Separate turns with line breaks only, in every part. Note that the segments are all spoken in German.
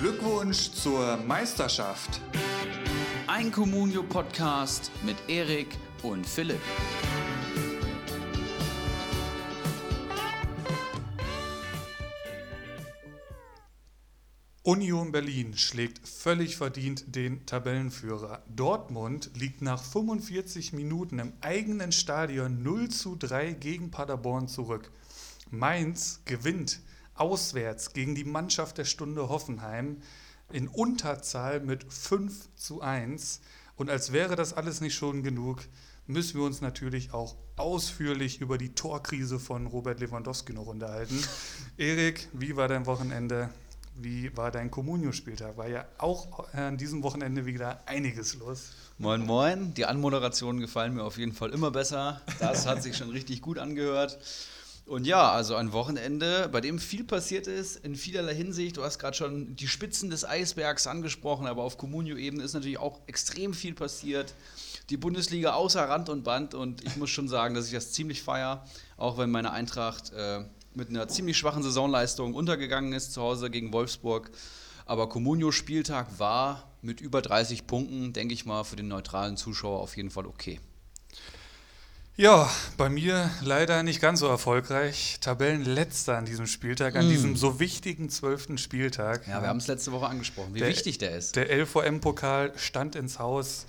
Glückwunsch zur Meisterschaft.
Ein Communio-Podcast mit Erik und Philipp.
Union Berlin schlägt völlig verdient den Tabellenführer. Dortmund liegt nach 45 Minuten im eigenen Stadion 0 zu 3 gegen Paderborn zurück. Mainz gewinnt auswärts gegen die Mannschaft der Stunde Hoffenheim in Unterzahl mit 5 zu 1. Und als wäre das alles nicht schon genug, müssen wir uns natürlich auch ausführlich über die Torkrise von Robert Lewandowski noch unterhalten. Erik, wie war dein Wochenende? Wie war dein Communio-Spieltag? War ja auch an diesem Wochenende wieder einiges los.
Moin, moin. Die Anmoderationen gefallen mir auf jeden Fall immer besser. Das hat sich schon richtig gut angehört. Und ja, also ein Wochenende, bei dem viel passiert ist, in vielerlei Hinsicht. Du hast gerade schon die Spitzen des Eisbergs angesprochen, aber auf Communio-Ebene ist natürlich auch extrem viel passiert. Die Bundesliga außer Rand und Band und ich muss schon sagen, dass ich das ziemlich feier, auch wenn meine Eintracht äh, mit einer ziemlich schwachen Saisonleistung untergegangen ist zu Hause gegen Wolfsburg. Aber Comunio-Spieltag war mit über 30 Punkten, denke ich mal, für den neutralen Zuschauer auf jeden Fall okay.
Ja, bei mir leider nicht ganz so erfolgreich. Tabellenletzter an diesem Spieltag, an mm. diesem so wichtigen zwölften Spieltag.
Ja, wir haben es letzte Woche angesprochen, wie der, wichtig der ist.
Der LVM-Pokal stand ins Haus.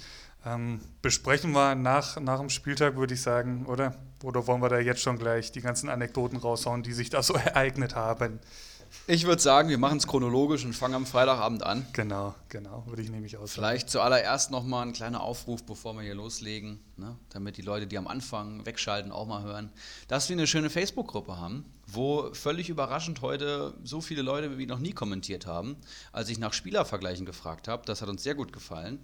Ähm, besprechen wir nach, nach dem Spieltag, würde ich sagen, oder? Oder wollen wir da jetzt schon gleich die ganzen Anekdoten raushauen, die sich da so ereignet haben?
Ich würde sagen, wir machen es chronologisch und fangen am Freitagabend an.
Genau, genau, würde ich nämlich aus.
Vielleicht zuallererst nochmal ein kleiner Aufruf, bevor wir hier loslegen, ne? damit die Leute, die am Anfang wegschalten, auch mal hören, dass wir eine schöne Facebook-Gruppe haben, wo völlig überraschend heute so viele Leute wie noch nie kommentiert haben, als ich nach Spielervergleichen gefragt habe. Das hat uns sehr gut gefallen.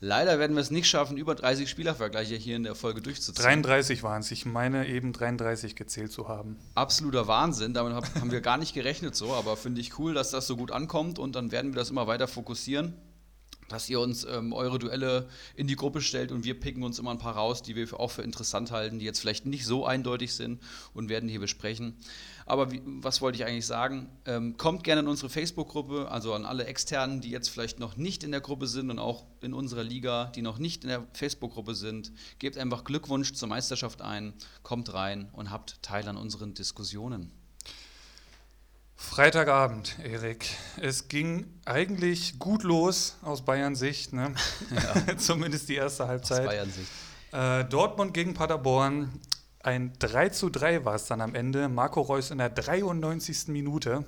Leider werden wir es nicht schaffen, über 30 Spielervergleiche hier in der Folge durchzuziehen.
33 waren es. Ich meine eben 33 gezählt zu haben.
Absoluter Wahnsinn. Damit haben wir gar nicht gerechnet so, aber finde ich cool, dass das so gut ankommt und dann werden wir das immer weiter fokussieren dass ihr uns ähm, eure Duelle in die Gruppe stellt und wir picken uns immer ein paar raus, die wir auch für interessant halten, die jetzt vielleicht nicht so eindeutig sind und werden hier besprechen. Aber wie, was wollte ich eigentlich sagen? Ähm, kommt gerne in unsere Facebook-Gruppe, also an alle Externen, die jetzt vielleicht noch nicht in der Gruppe sind und auch in unserer Liga, die noch nicht in der Facebook-Gruppe sind. Gebt einfach Glückwunsch zur Meisterschaft ein, kommt rein und habt Teil an unseren Diskussionen.
Freitagabend, Erik. Es ging eigentlich gut los aus Bayern Sicht, ne? Ja. zumindest die erste Halbzeit. Aus Bayern Sicht. Äh, Dortmund gegen Paderborn. Ein 3 zu 3 war es dann am Ende. Marco Reus in der 93. Minute.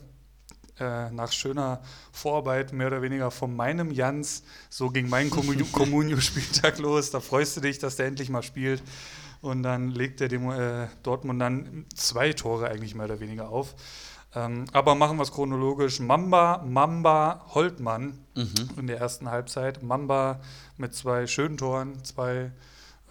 Äh, nach schöner Vorarbeit, mehr oder weniger von meinem Jans. So ging mein Communio-Spieltag los. Da freust du dich, dass der endlich mal spielt. Und dann legt er dem äh, Dortmund dann zwei Tore eigentlich mehr oder weniger auf. Ähm, aber machen wir es chronologisch. Mamba, Mamba, Holtmann mhm. in der ersten Halbzeit. Mamba mit zwei schönen Toren, zwei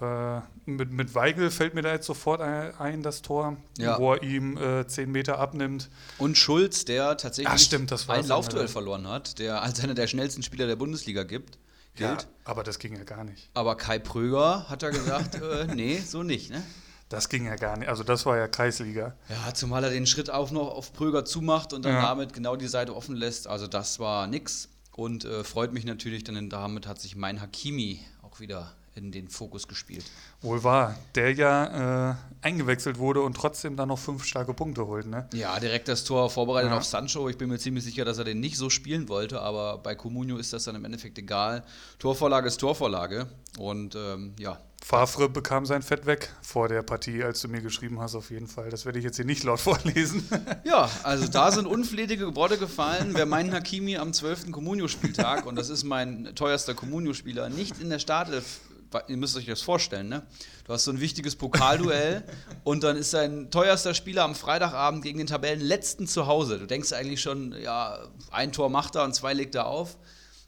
äh, mit, mit Weigel fällt mir da jetzt sofort ein, ein das Tor, ja. wo er ihm äh, zehn Meter abnimmt.
Und Schulz, der tatsächlich Ach,
stimmt,
ein Laufduell verloren hat, der als einer der schnellsten Spieler der Bundesliga gibt.
Gilt. Ja, aber das ging ja gar nicht.
Aber Kai Pröger hat ja gesagt, äh, nee, so nicht, ne?
Das ging ja gar nicht. Also das war ja Kreisliga.
Ja, zumal er den Schritt auch noch auf Pröger zumacht und dann ja. damit genau die Seite offen lässt. Also das war nix. Und äh, freut mich natürlich, denn damit hat sich mein Hakimi auch wieder in den Fokus gespielt.
Wohl wahr, der ja äh, eingewechselt wurde und trotzdem dann noch fünf starke Punkte holt. Ne?
Ja, direkt das Tor vorbereitet ja. auf Sancho. Ich bin mir ziemlich sicher, dass er den nicht so spielen wollte, aber bei Comunio ist das dann im Endeffekt egal. Torvorlage ist Torvorlage und ähm, ja,
Favre bekam sein Fett weg vor der Partie, als du mir geschrieben hast, auf jeden Fall. Das werde ich jetzt hier nicht laut vorlesen.
Ja, also da sind unflätige Worte gefallen. Wer meinen Hakimi am 12. Comunio-Spieltag, und das ist mein teuerster Comunio-Spieler, nicht in der Startelf ihr müsst euch das vorstellen, ne? Du hast so ein wichtiges Pokalduell und dann ist dein teuerster Spieler am Freitagabend gegen den Tabellenletzten zu Hause. Du denkst eigentlich schon, ja, ein Tor macht er und zwei legt er auf.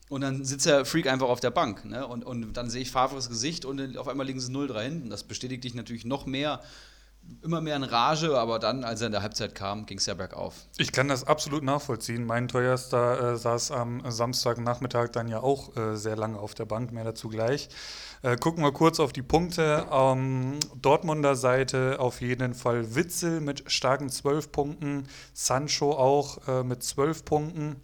Und dann sitzt der Freak einfach auf der Bank. Ne? Und, und dann sehe ich Favres Gesicht und auf einmal liegen sie 0-3 hinten. Das bestätigt dich natürlich noch mehr, immer mehr in Rage, aber dann, als er in der Halbzeit kam, ging es ja bergauf.
Ich kann das absolut nachvollziehen. Mein teuerster äh, saß am Samstagnachmittag dann ja auch äh, sehr lange auf der Bank, mehr dazu gleich. Äh, gucken wir kurz auf die Punkte. Ähm, Dortmunder Seite auf jeden Fall Witzel mit starken 12 Punkten, Sancho auch äh, mit 12 Punkten.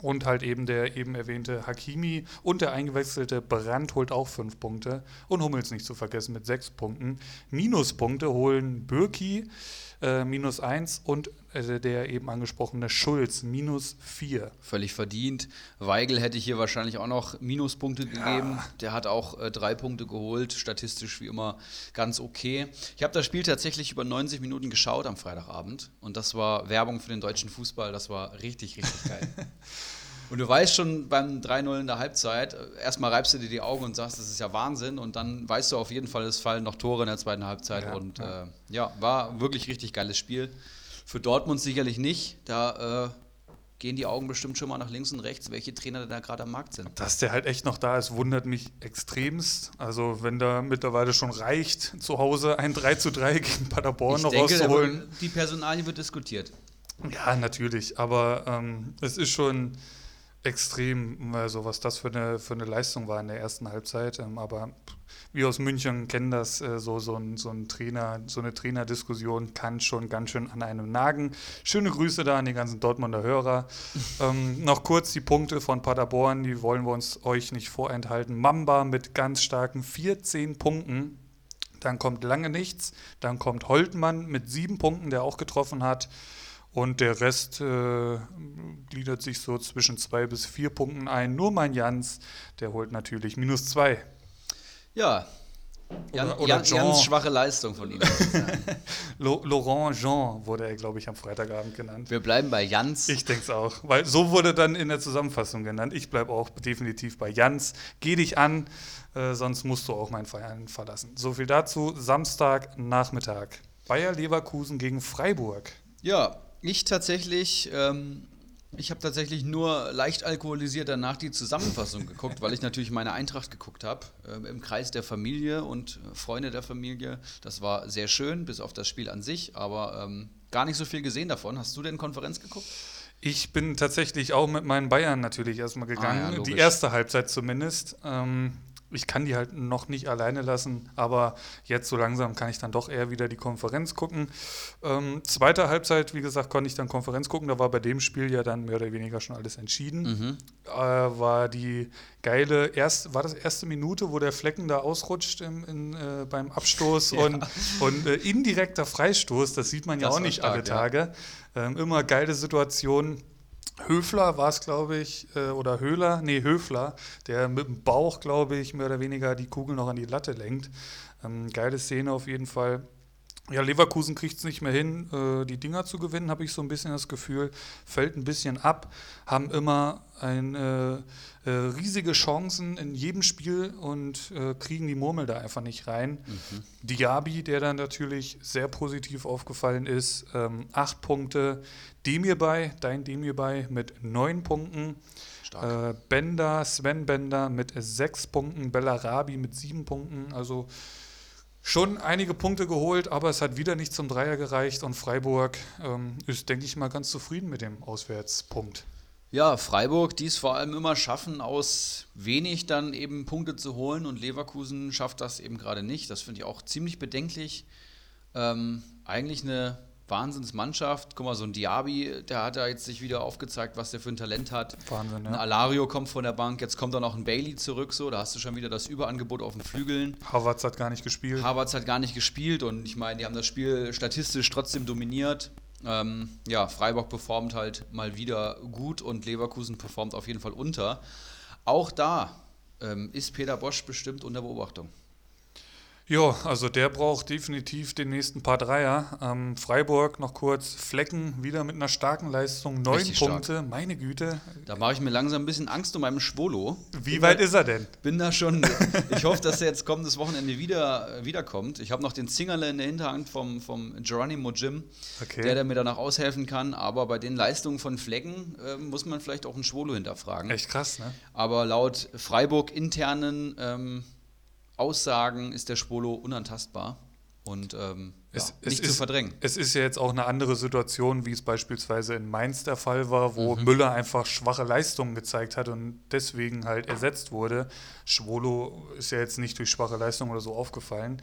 Und halt eben der eben erwähnte Hakimi und der eingewechselte Brand holt auch fünf Punkte. Und Hummels nicht zu vergessen mit sechs Punkten. Minuspunkte holen Bürki äh, minus eins und äh, der eben angesprochene Schulz minus vier.
Völlig verdient. Weigel hätte hier wahrscheinlich auch noch Minuspunkte gegeben. Ja. Der hat auch äh, drei Punkte geholt, statistisch wie immer ganz okay. Ich habe das Spiel tatsächlich über 90 Minuten geschaut am Freitagabend und das war Werbung für den deutschen Fußball. Das war richtig, richtig geil. Und du weißt schon beim 3-0 in der Halbzeit, äh, erstmal reibst du dir die Augen und sagst, das ist ja Wahnsinn. Und dann weißt du auf jeden Fall, es fallen noch Tore in der zweiten Halbzeit. Ja, und ja. Äh, ja, war wirklich richtig geiles Spiel. Für Dortmund sicherlich nicht. Da äh, gehen die Augen bestimmt schon mal nach links und rechts, welche Trainer da gerade am Markt sind.
Dass der halt echt noch da ist, wundert mich extremst. Also wenn da mittlerweile schon reicht, zu Hause ein 3 zu 3 gegen Paderborn ich noch denke, rauszuholen.
Die Personalie wird diskutiert.
Ja, natürlich. Aber ähm, es ist schon extrem, also was das für eine, für eine Leistung war in der ersten Halbzeit. Ähm, aber wir aus München kennen das, äh, so, so, ein, so ein Trainer, so eine Trainerdiskussion kann schon ganz schön an einem nagen. Schöne Grüße da an die ganzen Dortmunder Hörer. ähm, noch kurz die Punkte von Paderborn, die wollen wir uns euch nicht vorenthalten. Mamba mit ganz starken 14 Punkten. Dann kommt lange nichts. Dann kommt Holtmann mit sieben Punkten, der auch getroffen hat. Und der Rest äh, gliedert sich so zwischen zwei bis vier Punkten ein. Nur mein Jans, der holt natürlich minus zwei.
Ja, Jan, oder, oder Jan, Jans schwache Leistung von ihm.
Laurent Jean wurde er, glaube ich, am Freitagabend genannt.
Wir bleiben bei Jans.
Ich denke es auch, weil so wurde dann in der Zusammenfassung genannt. Ich bleibe auch definitiv bei Jans. Geh dich an, äh, sonst musst du auch meinen Verein verlassen. So viel dazu. Samstagnachmittag. Bayer Leverkusen gegen Freiburg.
Ja, ich tatsächlich, ähm, ich habe tatsächlich nur leicht alkoholisiert danach die Zusammenfassung geguckt, weil ich natürlich meine Eintracht geguckt habe, äh, im Kreis der Familie und Freunde der Familie. Das war sehr schön, bis auf das Spiel an sich, aber ähm, gar nicht so viel gesehen davon. Hast du denn Konferenz geguckt?
Ich bin tatsächlich auch mit meinen Bayern natürlich erstmal gegangen, ah, ja, die erste Halbzeit zumindest. Ähm, ich kann die halt noch nicht alleine lassen, aber jetzt so langsam kann ich dann doch eher wieder die Konferenz gucken. Ähm, zweite Halbzeit, wie gesagt, konnte ich dann Konferenz gucken. Da war bei dem Spiel ja dann mehr oder weniger schon alles entschieden. Mhm. Äh, war die geile, erst, war das erste Minute, wo der Flecken da ausrutscht im, in, äh, beim Abstoß ja. und, und äh, indirekter Freistoß, das sieht man ja das auch nicht stark, alle Tage. Ja. Ähm, immer geile Situationen Höfler war es, glaube ich, äh, oder Höhler, nee, Höfler, der mit dem Bauch, glaube ich, mehr oder weniger die Kugel noch an die Latte lenkt. Ähm, geile Szene auf jeden Fall. Ja, Leverkusen kriegt es nicht mehr hin, äh, die Dinger zu gewinnen, habe ich so ein bisschen das Gefühl. Fällt ein bisschen ab, haben immer ein, äh, äh, riesige Chancen in jedem Spiel und äh, kriegen die Murmel da einfach nicht rein. Mhm. Diaby, der dann natürlich sehr positiv aufgefallen ist, ähm, acht Punkte. Demir bei, dein Demir bei mit neun Punkten. Stark. Äh, Bender, Sven Bender mit sechs Punkten, Bellarabi mit sieben Punkten. Also schon einige Punkte geholt, aber es hat wieder nicht zum Dreier gereicht und Freiburg ähm, ist, denke ich mal, ganz zufrieden mit dem Auswärtspunkt.
Ja, Freiburg, die es vor allem immer schaffen, aus wenig dann eben Punkte zu holen und Leverkusen schafft das eben gerade nicht. Das finde ich auch ziemlich bedenklich. Ähm, eigentlich eine Wahnsinnsmannschaft. Guck mal, so ein Diaby, der hat ja jetzt sich wieder aufgezeigt, was der für ein Talent hat. Wahnsinn, ja. Ein Alario kommt von der Bank, jetzt kommt dann auch ein Bailey zurück, so, da hast du schon wieder das Überangebot auf den Flügeln.
Havertz hat gar nicht gespielt.
Havertz hat gar nicht gespielt und ich meine, die haben das Spiel statistisch trotzdem dominiert. Ähm, ja, Freiburg performt halt mal wieder gut und Leverkusen performt auf jeden Fall unter. Auch da ähm, ist Peter Bosch bestimmt unter Beobachtung.
Ja, also der braucht definitiv den nächsten paar Dreier. Ähm, Freiburg noch kurz, Flecken wieder mit einer starken Leistung, neun Richtig Punkte, stark. meine Güte.
Da mache ich mir langsam ein bisschen Angst um meinen Schwolo.
Wie bin weit da, ist er denn?
Bin da schon, ich hoffe, dass er jetzt kommendes Wochenende wieder, äh, wiederkommt. Ich habe noch den Zingerle in der Hinterhand vom, vom Geronimo Jim, okay. der, der mir danach aushelfen kann. Aber bei den Leistungen von Flecken äh, muss man vielleicht auch einen Schwolo hinterfragen.
Echt krass, ne?
Aber laut Freiburg internen ähm, Aussagen ist der Spolo unantastbar und ähm, es, ja, nicht
es
zu verdrängen.
Es ist ja jetzt auch eine andere Situation, wie es beispielsweise in Mainz der Fall war, wo mhm. Müller einfach schwache Leistungen gezeigt hat und deswegen halt ersetzt wurde. Schwolo ist ja jetzt nicht durch schwache Leistung oder so aufgefallen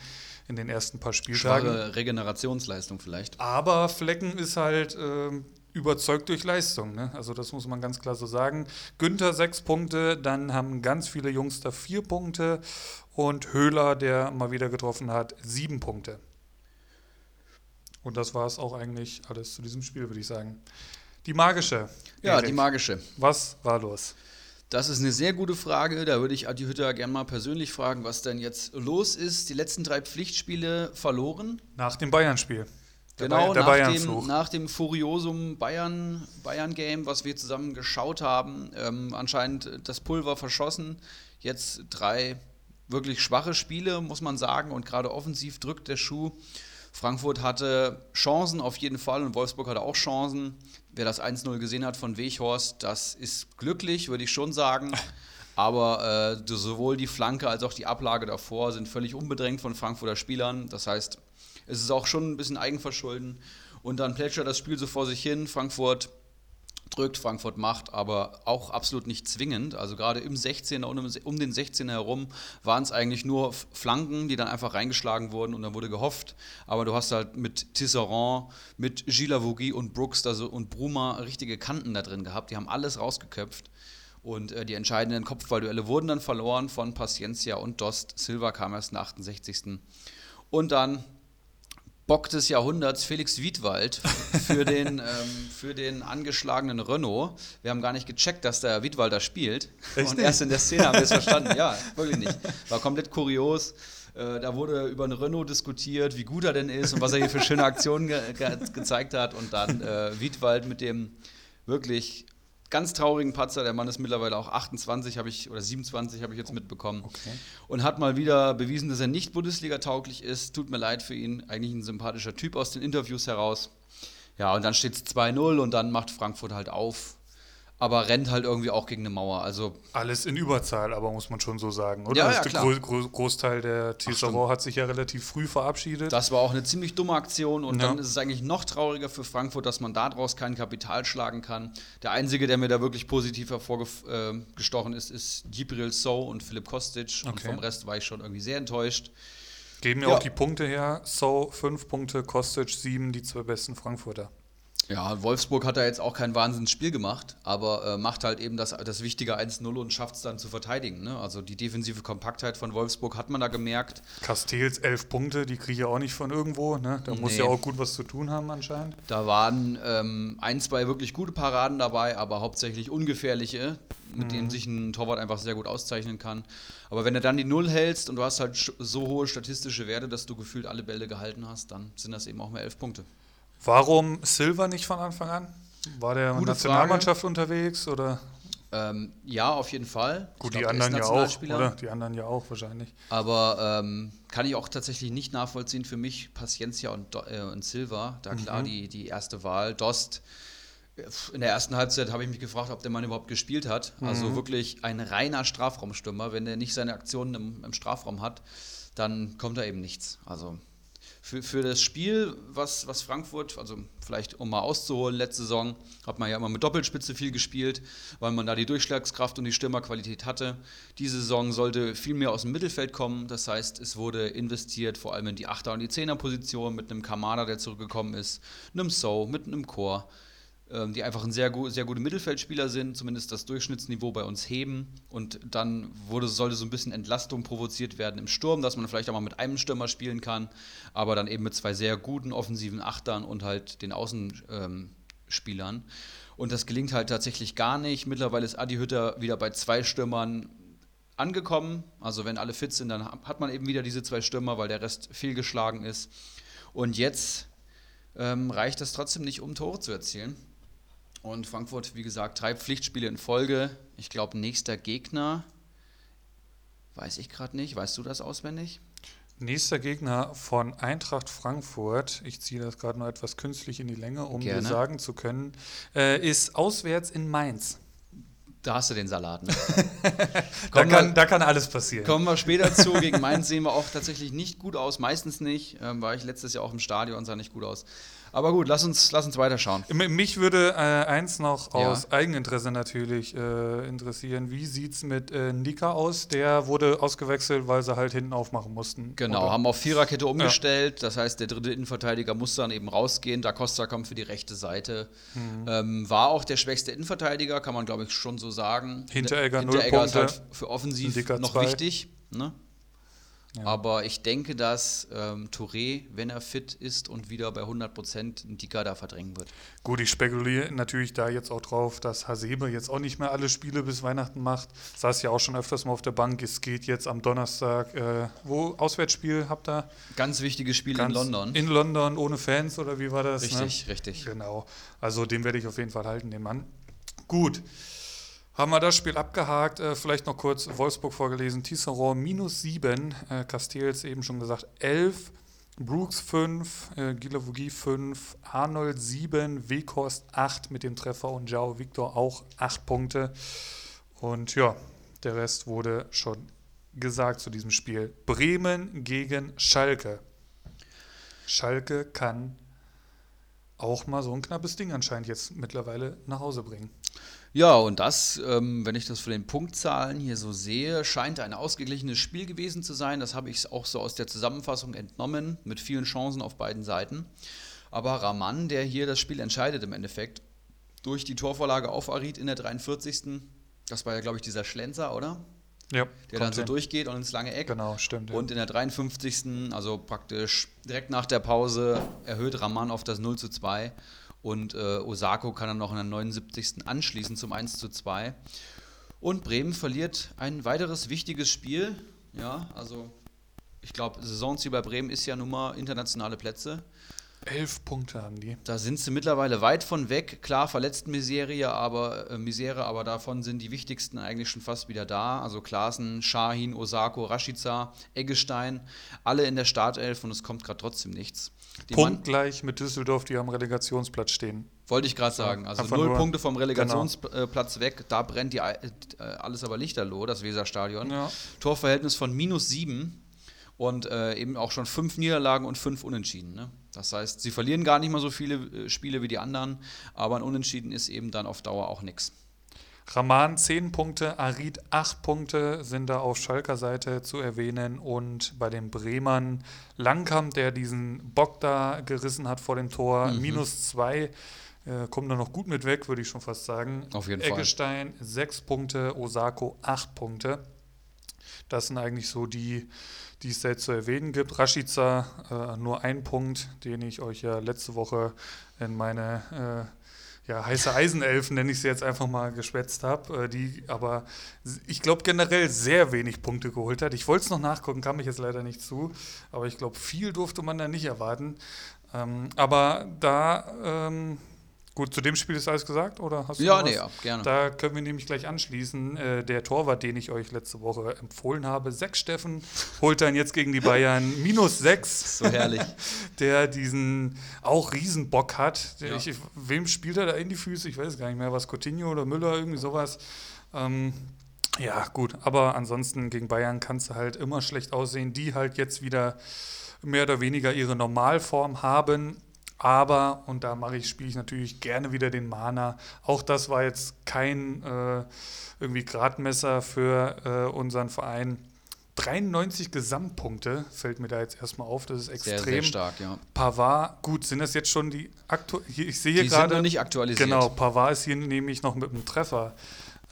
in den ersten paar Spieltagen.
Schwache Regenerationsleistung vielleicht.
Aber Flecken ist halt äh, überzeugt durch Leistung. Ne? Also das muss man ganz klar so sagen. Günther sechs Punkte, dann haben ganz viele Jungs da vier Punkte und Höhler, der mal wieder getroffen hat, sieben Punkte. Und das war es auch eigentlich alles zu diesem Spiel, würde ich sagen. Die magische.
Ja, Erik. die magische.
Was war los?
Das ist eine sehr gute Frage. Da würde ich Adi Hütter gerne mal persönlich fragen, was denn jetzt los ist. Die letzten drei Pflichtspiele verloren.
Nach dem Bayern-Spiel.
Genau, der nach, dem, nach dem Furiosum Bayern, Bayern Game, was wir zusammen geschaut haben. Ähm, anscheinend das Pulver verschossen. Jetzt drei wirklich schwache Spiele, muss man sagen. Und gerade offensiv drückt der Schuh. Frankfurt hatte Chancen auf jeden Fall und Wolfsburg hatte auch Chancen. Wer das 1-0 gesehen hat von Weghorst, das ist glücklich, würde ich schon sagen. Aber äh, sowohl die Flanke als auch die Ablage davor sind völlig unbedrängt von Frankfurter Spielern. Das heißt, es ist auch schon ein bisschen Eigenverschulden. Und dann plätschert das Spiel so vor sich hin. Frankfurt drückt, Frankfurt macht, aber auch absolut nicht zwingend. Also gerade im 16er und um den 16er herum waren es eigentlich nur Flanken, die dann einfach reingeschlagen wurden und dann wurde gehofft. Aber du hast halt mit Tisserand, mit Gilavogui und Brooks also, und Bruma richtige Kanten da drin gehabt. Die haben alles rausgeköpft. Und äh, die entscheidenden Kopfballduelle wurden dann verloren von Paciencia und Dost. Silva kam erst in der 68. Und dann Bock des Jahrhunderts Felix Wiedwald für den, ähm, für den angeschlagenen Renault. Wir haben gar nicht gecheckt, dass der Wiedwald da spielt. Echt Und erst in der Szene haben wir es verstanden. Ja, wirklich nicht. War komplett kurios. Äh, da wurde über einen Renault diskutiert, wie gut er denn ist und was er hier für schöne Aktionen ge ge gezeigt hat. Und dann äh, Wiedwald mit dem wirklich ganz traurigen Patzer. Der Mann ist mittlerweile auch 28 habe ich oder 27 habe ich jetzt mitbekommen okay. und hat mal wieder bewiesen, dass er nicht Bundesliga tauglich ist. Tut mir leid für ihn, eigentlich ein sympathischer Typ aus den Interviews heraus. Ja, und dann steht es 2-0 und dann macht Frankfurt halt auf aber rennt halt irgendwie auch gegen eine Mauer. Also
Alles in Überzahl, aber muss man schon so sagen, oder? Ja, ja, der Gro Gro Großteil der Tisserand hat sich ja relativ früh verabschiedet.
Das war auch eine ziemlich dumme Aktion und ja. dann ist es eigentlich noch trauriger für Frankfurt, dass man daraus kein Kapital schlagen kann. Der einzige, der mir da wirklich positiv hervorgestochen äh, ist, ist Gibril So und Philipp Kostic okay. und vom Rest war ich schon irgendwie sehr enttäuscht.
Geben mir ja. auch die Punkte her. So 5 Punkte, Kostic 7, die zwei besten Frankfurter.
Ja, Wolfsburg hat da jetzt auch kein Wahnsinnsspiel gemacht, aber äh, macht halt eben das, das wichtige 1-0 und schafft es dann zu verteidigen. Ne? Also die defensive Kompaktheit von Wolfsburg hat man da gemerkt.
Castells elf Punkte, die kriege ich auch nicht von irgendwo. Ne? Da nee. muss ja auch gut was zu tun haben anscheinend.
Da waren ähm, ein, zwei wirklich gute Paraden dabei, aber hauptsächlich ungefährliche, mit mhm. denen sich ein Torwart einfach sehr gut auszeichnen kann. Aber wenn du dann die Null hältst und du hast halt so hohe statistische Werte, dass du gefühlt alle Bälle gehalten hast, dann sind das eben auch mehr elf Punkte.
Warum Silva nicht von Anfang an? War der Gute Nationalmannschaft Frage. unterwegs oder?
Ähm, ja, auf jeden Fall.
Gut, glaub, die anderen ja auch, oder? Die anderen ja auch wahrscheinlich.
Aber ähm, kann ich auch tatsächlich nicht nachvollziehen. Für mich Paciencia und, äh, und Silva, da klar mhm. die, die erste Wahl. Dost, äh, in der ersten Halbzeit habe ich mich gefragt, ob der Mann überhaupt gespielt hat. Also mhm. Also wirklich ein reiner Strafraumstürmer. Wenn er nicht seine Aktionen im, im Strafraum hat, dann kommt da eben nichts. Also für, für das Spiel, was, was Frankfurt, also vielleicht um mal auszuholen, letzte Saison hat man ja immer mit Doppelspitze viel gespielt, weil man da die Durchschlagskraft und die Stürmerqualität hatte. Diese Saison sollte viel mehr aus dem Mittelfeld kommen, das heißt, es wurde investiert vor allem in die Achter- und die Zehner-Position mit einem Kamada, der zurückgekommen ist, einem So, mit einem Chor. Ähm, die einfach ein sehr, sehr gute Mittelfeldspieler sind, zumindest das Durchschnittsniveau bei uns heben. Und dann wurde, sollte so ein bisschen Entlastung provoziert werden im Sturm, dass man vielleicht auch mal mit einem Stürmer spielen kann, aber dann eben mit zwei sehr guten offensiven Achtern und halt den Außenspielern. Ähm, und das gelingt halt tatsächlich gar nicht. Mittlerweile ist Adi Hütter wieder bei zwei Stürmern angekommen. Also wenn alle fit sind, dann hat man eben wieder diese zwei Stürmer, weil der Rest fehlgeschlagen ist. Und jetzt ähm, reicht das trotzdem nicht, um Tore zu erzielen. Und Frankfurt, wie gesagt, drei Pflichtspiele in Folge. Ich glaube, nächster Gegner, weiß ich gerade nicht. Weißt du das auswendig?
Nächster Gegner von Eintracht Frankfurt, ich ziehe das gerade noch etwas künstlich in die Länge, um Gerne. dir sagen zu können, äh, ist auswärts in Mainz.
Da hast du den Salat. Ne?
da, kann, da kann alles passieren.
Kommen wir später zu. Gegen Mainz sehen wir auch tatsächlich nicht gut aus. Meistens nicht. Ähm, war ich letztes Jahr auch im Stadion und sah nicht gut aus. Aber gut, lass uns, lass uns weiterschauen.
Mich würde äh, eins noch aus ja. Eigeninteresse natürlich äh, interessieren. Wie sieht es mit äh, Nika aus? Der wurde ausgewechselt, weil sie halt hinten aufmachen mussten.
Genau, oder? haben auf Viererkette umgestellt. Ja. Das heißt, der dritte Innenverteidiger muss dann eben rausgehen. Da Costa kommt für die rechte Seite. Mhm. Ähm, war auch der schwächste Innenverteidiger, kann man glaube ich schon so sagen.
Hinteregger, Hinteregger ist halt
für offensiv noch zwei. wichtig. Ne? Ja. Aber ich denke, dass ähm, Touré, wenn er fit ist und wieder bei 100 Prozent, Dika da verdrängen wird.
Gut, ich spekuliere natürlich da jetzt auch drauf, dass Hasebe jetzt auch nicht mehr alle Spiele bis Weihnachten macht. Saß ja auch schon öfters mal auf der Bank. Es geht jetzt am Donnerstag. Äh, wo? Auswärtsspiel habt ihr?
Ganz wichtiges Spiel Ganz in London.
In London, ohne Fans oder wie war das?
Richtig, ne? richtig.
Genau. Also den werde ich auf jeden Fall halten, den Mann. Gut. Haben wir das Spiel abgehakt, äh, vielleicht noch kurz Wolfsburg vorgelesen. Tisserand minus 7, äh, Castells eben schon gesagt 11, Brooks 5, äh, Gilavogi 5, Arnold 7, Weghorst 8 mit dem Treffer und Jao Victor auch 8 Punkte. Und ja, der Rest wurde schon gesagt zu diesem Spiel. Bremen gegen Schalke. Schalke kann auch mal so ein knappes Ding anscheinend jetzt mittlerweile nach Hause bringen.
Ja, und das, ähm, wenn ich das von den Punktzahlen hier so sehe, scheint ein ausgeglichenes Spiel gewesen zu sein. Das habe ich auch so aus der Zusammenfassung entnommen, mit vielen Chancen auf beiden Seiten. Aber Raman, der hier das Spiel entscheidet im Endeffekt, durch die Torvorlage auf Arid in der 43. Das war ja, glaube ich, dieser Schlenzer, oder?
Ja.
Der dann so hin. durchgeht und ins lange Eck.
Genau, stimmt.
Ja. Und in der 53. also praktisch direkt nach der Pause, erhöht Raman auf das 0 zu 2. Und äh, Osako kann dann noch in der 79. anschließen zum 1 zu 2. Und Bremen verliert ein weiteres wichtiges Spiel. Ja, also ich glaube, Saisonziel bei Bremen ist ja nun mal internationale Plätze.
Elf Punkte haben die.
Da sind sie mittlerweile weit von weg. Klar, verletzten Miserie, aber, äh, Misere, aber davon sind die wichtigsten eigentlich schon fast wieder da. Also Klaassen, Shahin, Osako, Rashica, Eggestein, alle in der Startelf und es kommt gerade trotzdem nichts.
Die Punktgleich mit Düsseldorf, die am Relegationsplatz stehen.
Wollte ich gerade sagen. Also Einfach null Punkte vom Relegationsplatz genau. weg. Da brennt die, äh, alles aber lichterloh, das Weserstadion. Ja. Torverhältnis von minus sieben und äh, eben auch schon fünf Niederlagen und fünf Unentschieden. Ne? Das heißt, sie verlieren gar nicht mal so viele äh, Spiele wie die anderen, aber ein Unentschieden ist eben dann auf Dauer auch nichts.
Raman 10 Punkte, Arid 8 Punkte sind da auf Schalker Seite zu erwähnen und bei den Bremern Langkamp, der diesen Bock da gerissen hat vor dem Tor, mhm. minus 2. Äh, kommt da noch gut mit weg, würde ich schon fast sagen.
Auf jeden
Eggestein, Fall. 6 Punkte, Osako 8 Punkte. Das sind eigentlich so die, die es jetzt zu erwähnen gibt. Rashica äh, nur ein Punkt, den ich euch ja letzte Woche in meine äh, ja, heiße Eisenelfen, nenne ich sie jetzt einfach mal, geschwätzt habe, äh, die aber ich glaube generell sehr wenig Punkte geholt hat. Ich wollte es noch nachgucken, kam ich jetzt leider nicht zu, aber ich glaube, viel durfte man da nicht erwarten. Ähm, aber da ähm, Gut, zu dem Spiel ist alles gesagt, oder
hast du Ja, nee, ja, gerne.
Da können wir nämlich gleich anschließen. Äh, der Torwart, den ich euch letzte Woche empfohlen habe, Sechs Steffen, holt dann jetzt gegen die Bayern minus sechs.
So herrlich.
der diesen auch Riesenbock hat. Ja. Ich, wem spielt er da in die Füße? Ich weiß gar nicht mehr, was Coutinho oder Müller, irgendwie sowas. Ähm, ja, gut, aber ansonsten gegen Bayern kannst du halt immer schlecht aussehen, die halt jetzt wieder mehr oder weniger ihre Normalform haben aber, und da mache ich, spiele ich natürlich gerne wieder den Mana. Auch das war jetzt kein äh, irgendwie Gradmesser für äh, unseren Verein. 93 Gesamtpunkte fällt mir da jetzt erstmal auf. Das ist extrem
sehr, sehr stark, ja.
Pavard, gut, sind das jetzt schon die aktuell? Ich sehe hier gerade. Die sind
noch nicht aktualisiert.
Genau, Pavard ist hier nämlich noch mit einem Treffer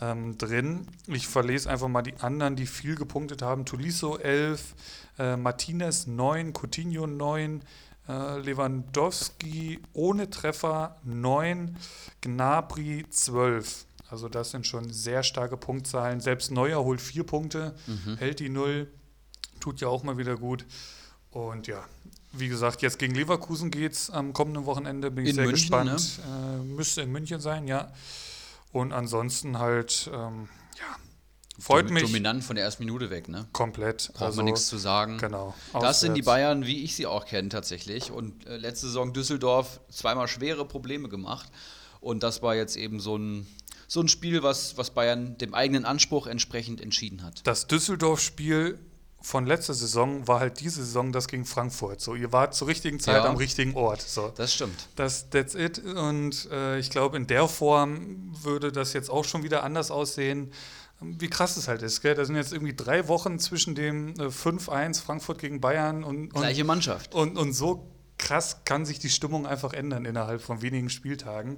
ähm, drin. Ich verlese einfach mal die anderen, die viel gepunktet haben. Tuliso 11, äh, Martinez 9, Coutinho 9, äh, Lewandowski ohne Treffer 9, Gnabry 12. Also das sind schon sehr starke Punktzahlen. Selbst Neuer holt 4 Punkte, mhm. hält die 0, tut ja auch mal wieder gut. Und ja, wie gesagt, jetzt gegen Leverkusen geht es am kommenden Wochenende. Bin ich in sehr München, gespannt. Ne? Äh, müsste in München sein, ja. Und ansonsten halt, ähm, ja, Freut mich.
Dominant von der ersten Minute weg, ne?
Komplett.
Braucht also, man nichts zu sagen.
Genau.
Das sind die Bayern, wie ich sie auch kenne, tatsächlich. Und äh, letzte Saison Düsseldorf zweimal schwere Probleme gemacht. Und das war jetzt eben so ein, so ein Spiel, was, was Bayern dem eigenen Anspruch entsprechend entschieden hat.
Das Düsseldorf-Spiel von letzter Saison war halt diese Saison das gegen Frankfurt. So, ihr wart zur richtigen Zeit ja, am richtigen Ort. So.
Das stimmt.
Das, that's it. Und äh, ich glaube, in der Form würde das jetzt auch schon wieder anders aussehen. Wie krass es halt ist, gell? Da sind jetzt irgendwie drei Wochen zwischen dem äh, 5-1 Frankfurt gegen Bayern und, und.
Gleiche Mannschaft.
Und, und so krass kann sich die Stimmung einfach ändern innerhalb von wenigen Spieltagen.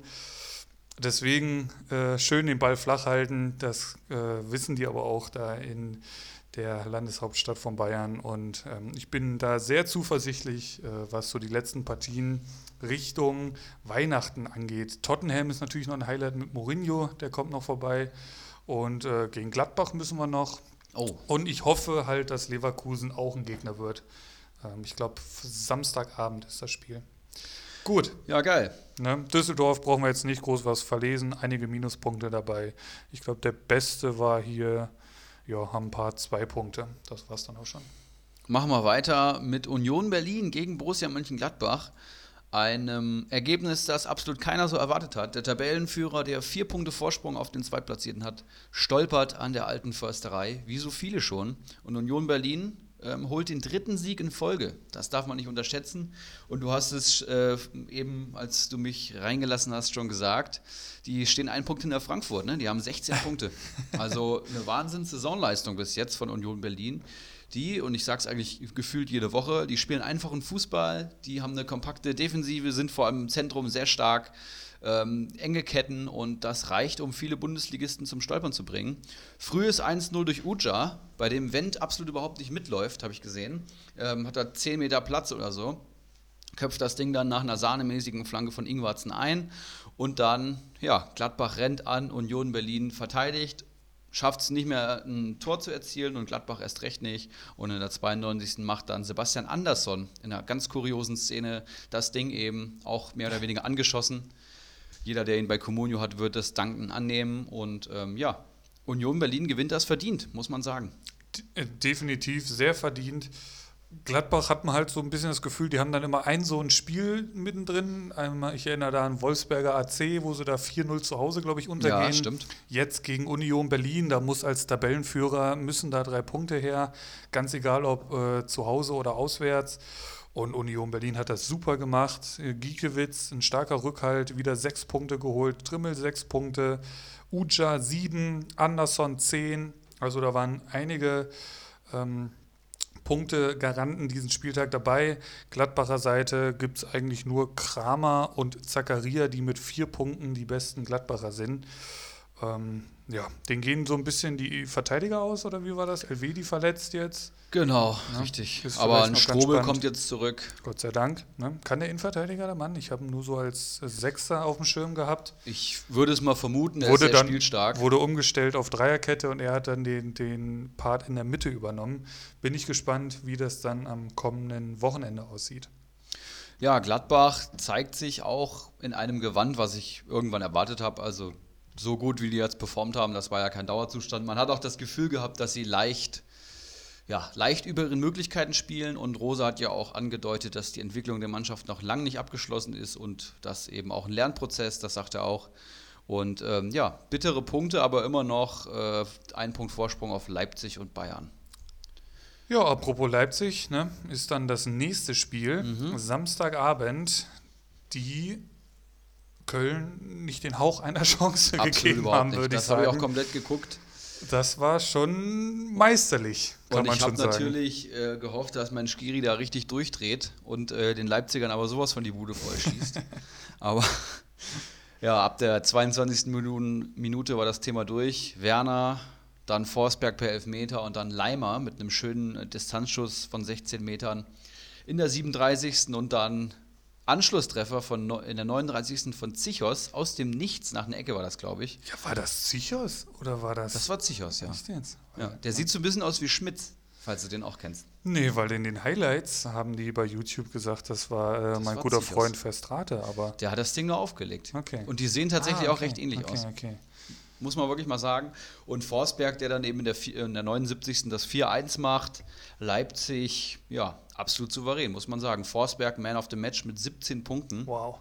Deswegen äh, schön den Ball flach halten. Das äh, wissen die aber auch da in der Landeshauptstadt von Bayern. Und ähm, ich bin da sehr zuversichtlich, äh, was so die letzten Partien Richtung Weihnachten angeht. Tottenham ist natürlich noch ein Highlight mit Mourinho, der kommt noch vorbei. Und äh, gegen Gladbach müssen wir noch. Oh. Und ich hoffe halt, dass Leverkusen auch ein Gegner wird. Ähm, ich glaube, Samstagabend ist das Spiel. Gut.
Ja, geil.
Ne? Düsseldorf brauchen wir jetzt nicht groß was verlesen. Einige Minuspunkte dabei. Ich glaube, der beste war hier ja, haben ein paar zwei Punkte. Das war es dann auch schon.
Machen wir weiter mit Union Berlin gegen Borussia Mönchengladbach. Einem Ergebnis, das absolut keiner so erwartet hat. Der Tabellenführer, der vier Punkte Vorsprung auf den Zweitplatzierten hat, stolpert an der alten Försterei, wie so viele schon. Und Union Berlin ähm, holt den dritten Sieg in Folge. Das darf man nicht unterschätzen. Und du hast es äh, eben, als du mich reingelassen hast, schon gesagt. Die stehen einen Punkt hinter Frankfurt. Ne? Die haben 16 Punkte. Also eine Wahnsinns-Saisonleistung bis jetzt von Union Berlin. Die, und ich sage es eigentlich gefühlt jede Woche, die spielen einfachen Fußball, die haben eine kompakte Defensive, sind vor allem im Zentrum sehr stark ähm, enge Ketten und das reicht, um viele Bundesligisten zum Stolpern zu bringen. Frühes 1-0 durch Uja, bei dem Wendt absolut überhaupt nicht mitläuft, habe ich gesehen. Ähm, hat er 10 Meter Platz oder so. Köpft das Ding dann nach einer sahnemäßigen Flanke von Ingwarzen ein und dann, ja, Gladbach rennt an, Union Berlin verteidigt schafft es nicht mehr, ein Tor zu erzielen und Gladbach erst recht nicht. Und in der 92. macht dann Sebastian Andersson in einer ganz kuriosen Szene das Ding eben auch mehr oder weniger angeschossen jeder, der ihn bei Comunio hat, wird das Danken annehmen. Und ähm, ja, Union Berlin gewinnt das verdient, muss man sagen.
Äh, definitiv sehr verdient. Gladbach hat man halt so ein bisschen das Gefühl, die haben dann immer ein so ein Spiel mittendrin. Einmal, ich erinnere da an Wolfsberger AC, wo sie da 4-0 zu Hause, glaube ich, untergehen. Ja,
stimmt.
Jetzt gegen Union Berlin, da muss als Tabellenführer, müssen da drei Punkte her. Ganz egal, ob äh, zu Hause oder auswärts. Und Union Berlin hat das super gemacht. Giekewitz, ein starker Rückhalt, wieder sechs Punkte geholt. Trimmel sechs Punkte. Uja sieben, Anderson zehn. Also da waren einige ähm, Punkte Garanten diesen Spieltag dabei. Gladbacher Seite gibt es eigentlich nur Kramer und Zakaria, die mit vier Punkten die besten Gladbacher sind. Ähm, ja, den gehen so ein bisschen die Verteidiger aus, oder wie war das? LW die verletzt jetzt?
Genau, ja, richtig. Aber ein Strobel kommt jetzt zurück.
Gott sei Dank. Ne? Kann der Innenverteidiger der Mann? Ich habe ihn nur so als Sechser auf dem Schirm gehabt.
Ich würde es mal vermuten,
er wurde ist sehr dann, spielstark. Wurde umgestellt auf Dreierkette und er hat dann den, den Part in der Mitte übernommen. Bin ich gespannt, wie das dann am kommenden Wochenende aussieht.
Ja, Gladbach zeigt sich auch in einem Gewand, was ich irgendwann erwartet habe. Also so gut, wie die jetzt performt haben, das war ja kein Dauerzustand. Man hat auch das Gefühl gehabt, dass sie leicht, ja, leicht über ihren Möglichkeiten spielen. Und Rosa hat ja auch angedeutet, dass die Entwicklung der Mannschaft noch lange nicht abgeschlossen ist und das eben auch ein Lernprozess, das sagt er auch. Und ähm, ja, bittere Punkte, aber immer noch äh, ein Punkt Vorsprung auf Leipzig und Bayern.
Ja, apropos Leipzig, ne, ist dann das nächste Spiel, mhm. Samstagabend, die Köln nicht den Hauch einer Chance Absolut gegeben haben, würde ich
sagen. Das habe ich auch komplett geguckt.
Das war schon meisterlich,
kann und man schon sagen. Ich habe natürlich äh, gehofft, dass mein Skiri da richtig durchdreht und äh, den Leipzigern aber sowas von die Bude voll schießt. aber ja, ab der 22. Minute war das Thema durch. Werner, dann Forsberg per Elfmeter und dann Leimer mit einem schönen Distanzschuss von 16 Metern in der 37. und dann Anschlusstreffer von in der 39. von Zichos aus dem Nichts nach einer Ecke war das, glaube ich.
Ja, war das Zichos oder war das?
Das war Zichos, ja. ja der sieht so ein bisschen aus wie Schmitz, falls du den auch kennst.
Nee, weil in den Highlights haben die bei YouTube gesagt, das war äh, das mein war guter Zichos. Freund Verstrate, aber.
Der hat das Ding nur aufgelegt. Okay. Und die sehen tatsächlich ah, okay. auch recht ähnlich okay, aus. Okay. Muss man wirklich mal sagen. Und Forsberg, der dann eben in der, in der 79. das 4-1 macht. Leipzig, ja, absolut souverän, muss man sagen. Forsberg, Man of the Match mit 17 Punkten.
Wow.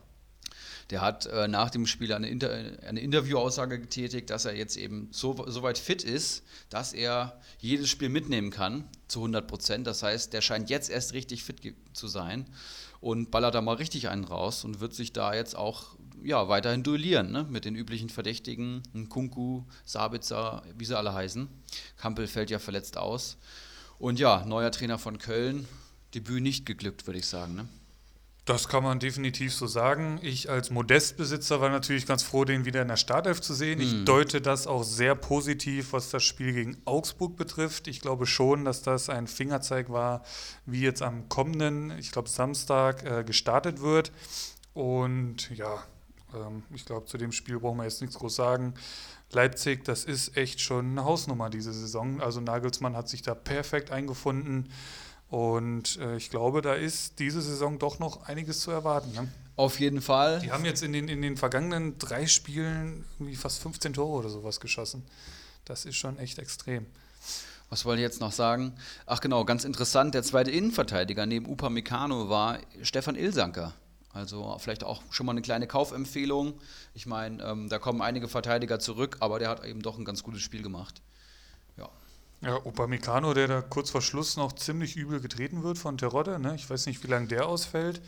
Der hat äh, nach dem Spiel eine, Inter eine Interviewaussage getätigt, dass er jetzt eben so, so weit fit ist, dass er jedes Spiel mitnehmen kann zu 100 Prozent. Das heißt, der scheint jetzt erst richtig fit zu sein und ballert da mal richtig einen raus und wird sich da jetzt auch ja, weiterhin duellieren ne? mit den üblichen Verdächtigen, Kunku, Sabitzer, wie sie alle heißen. Kampel fällt ja verletzt aus. Und ja, neuer Trainer von Köln, Debüt nicht geglückt, würde ich sagen. Ne?
Das kann man definitiv so sagen. Ich als Modestbesitzer war natürlich ganz froh, den wieder in der Startelf zu sehen. Ich hm. deute das auch sehr positiv, was das Spiel gegen Augsburg betrifft. Ich glaube schon, dass das ein Fingerzeig war, wie jetzt am kommenden, ich glaube Samstag, äh, gestartet wird. Und ja, ähm, ich glaube, zu dem Spiel brauchen wir jetzt nichts groß sagen. Leipzig, das ist echt schon eine Hausnummer diese Saison. Also Nagelsmann hat sich da perfekt eingefunden. Und äh, ich glaube, da ist diese Saison doch noch einiges zu erwarten. Ne?
Auf jeden Fall.
Die haben jetzt in den, in den vergangenen drei Spielen irgendwie fast 15 Tore oder sowas geschossen. Das ist schon echt extrem.
Was wollte ich jetzt noch sagen? Ach genau, ganz interessant, der zweite Innenverteidiger neben Upamecano war Stefan Ilsanker. Also vielleicht auch schon mal eine kleine Kaufempfehlung. Ich meine, ähm, da kommen einige Verteidiger zurück, aber der hat eben doch ein ganz gutes Spiel gemacht.
Ja. Ja, Upamecano, der da kurz vor Schluss noch ziemlich übel getreten wird von Terodde. Ne? Ich weiß nicht, wie lange der ausfällt.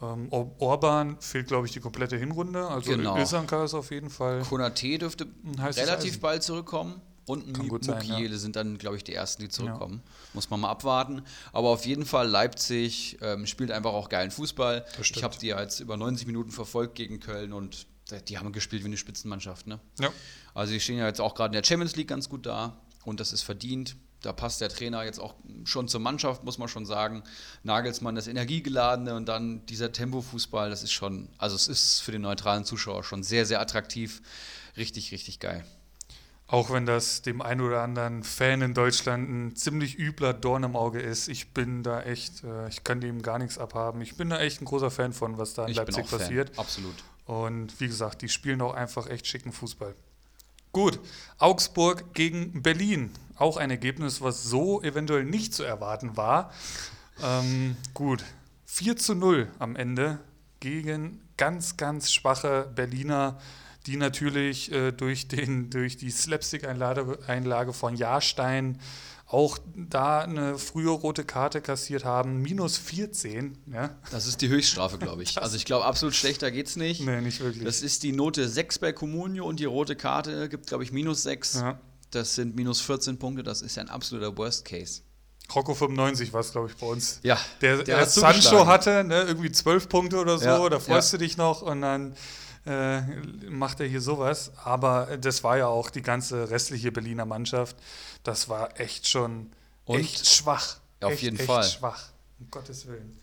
Ähm, Orban fehlt, glaube ich, die komplette Hinrunde. Also genau. Ilsanka ist auf jeden Fall.
Konate dürfte relativ bald zurückkommen. Und Mukiele ja. sind dann, glaube ich, die ersten, die zurückkommen. Ja. Muss man mal abwarten. Aber auf jeden Fall, Leipzig ähm, spielt einfach auch geilen Fußball. Ich habe die jetzt über 90 Minuten verfolgt gegen Köln und die haben gespielt wie eine Spitzenmannschaft. Ne? Ja. Also die stehen ja jetzt auch gerade in der Champions League ganz gut da und das ist verdient. Da passt der Trainer jetzt auch schon zur Mannschaft, muss man schon sagen. Nagelsmann, das Energiegeladene und dann dieser Tempo-Fußball, das ist schon, also es ist für den neutralen Zuschauer schon sehr, sehr attraktiv. Richtig, richtig geil.
Auch wenn das dem einen oder anderen Fan in Deutschland ein ziemlich übler Dorn im Auge ist. Ich bin da echt, äh, ich kann dem gar nichts abhaben. Ich bin da echt ein großer Fan von, was da in ich Leipzig passiert.
Fan. Absolut.
Und wie gesagt, die spielen auch einfach echt schicken Fußball. Gut, Augsburg gegen Berlin. Auch ein Ergebnis, was so eventuell nicht zu erwarten war. Ähm, gut, 4 zu 0 am Ende gegen ganz, ganz schwache Berliner die natürlich äh, durch, den, durch die Slapstick-Einlage von Jahrstein auch da eine frühe rote Karte kassiert haben, minus 14. Ja.
Das ist die Höchststrafe, glaube ich. Also ich glaube, absolut schlechter geht es nicht.
Nee, nicht wirklich.
Das ist die Note 6 bei Comunio und die rote Karte gibt, glaube ich, minus 6. Ja. Das sind minus 14 Punkte, das ist ein absoluter Worst Case.
Rocco 95 war es, glaube ich, bei uns.
Ja.
Der, der, der Sancho hatte ne, irgendwie 12 Punkte oder so, ja, da freust du dich noch und dann äh, macht er hier sowas. Aber das war ja auch die ganze restliche Berliner Mannschaft. Das war echt schon Und echt schwach.
Auf
echt,
jeden echt Fall.
schwach, um Gottes Willen.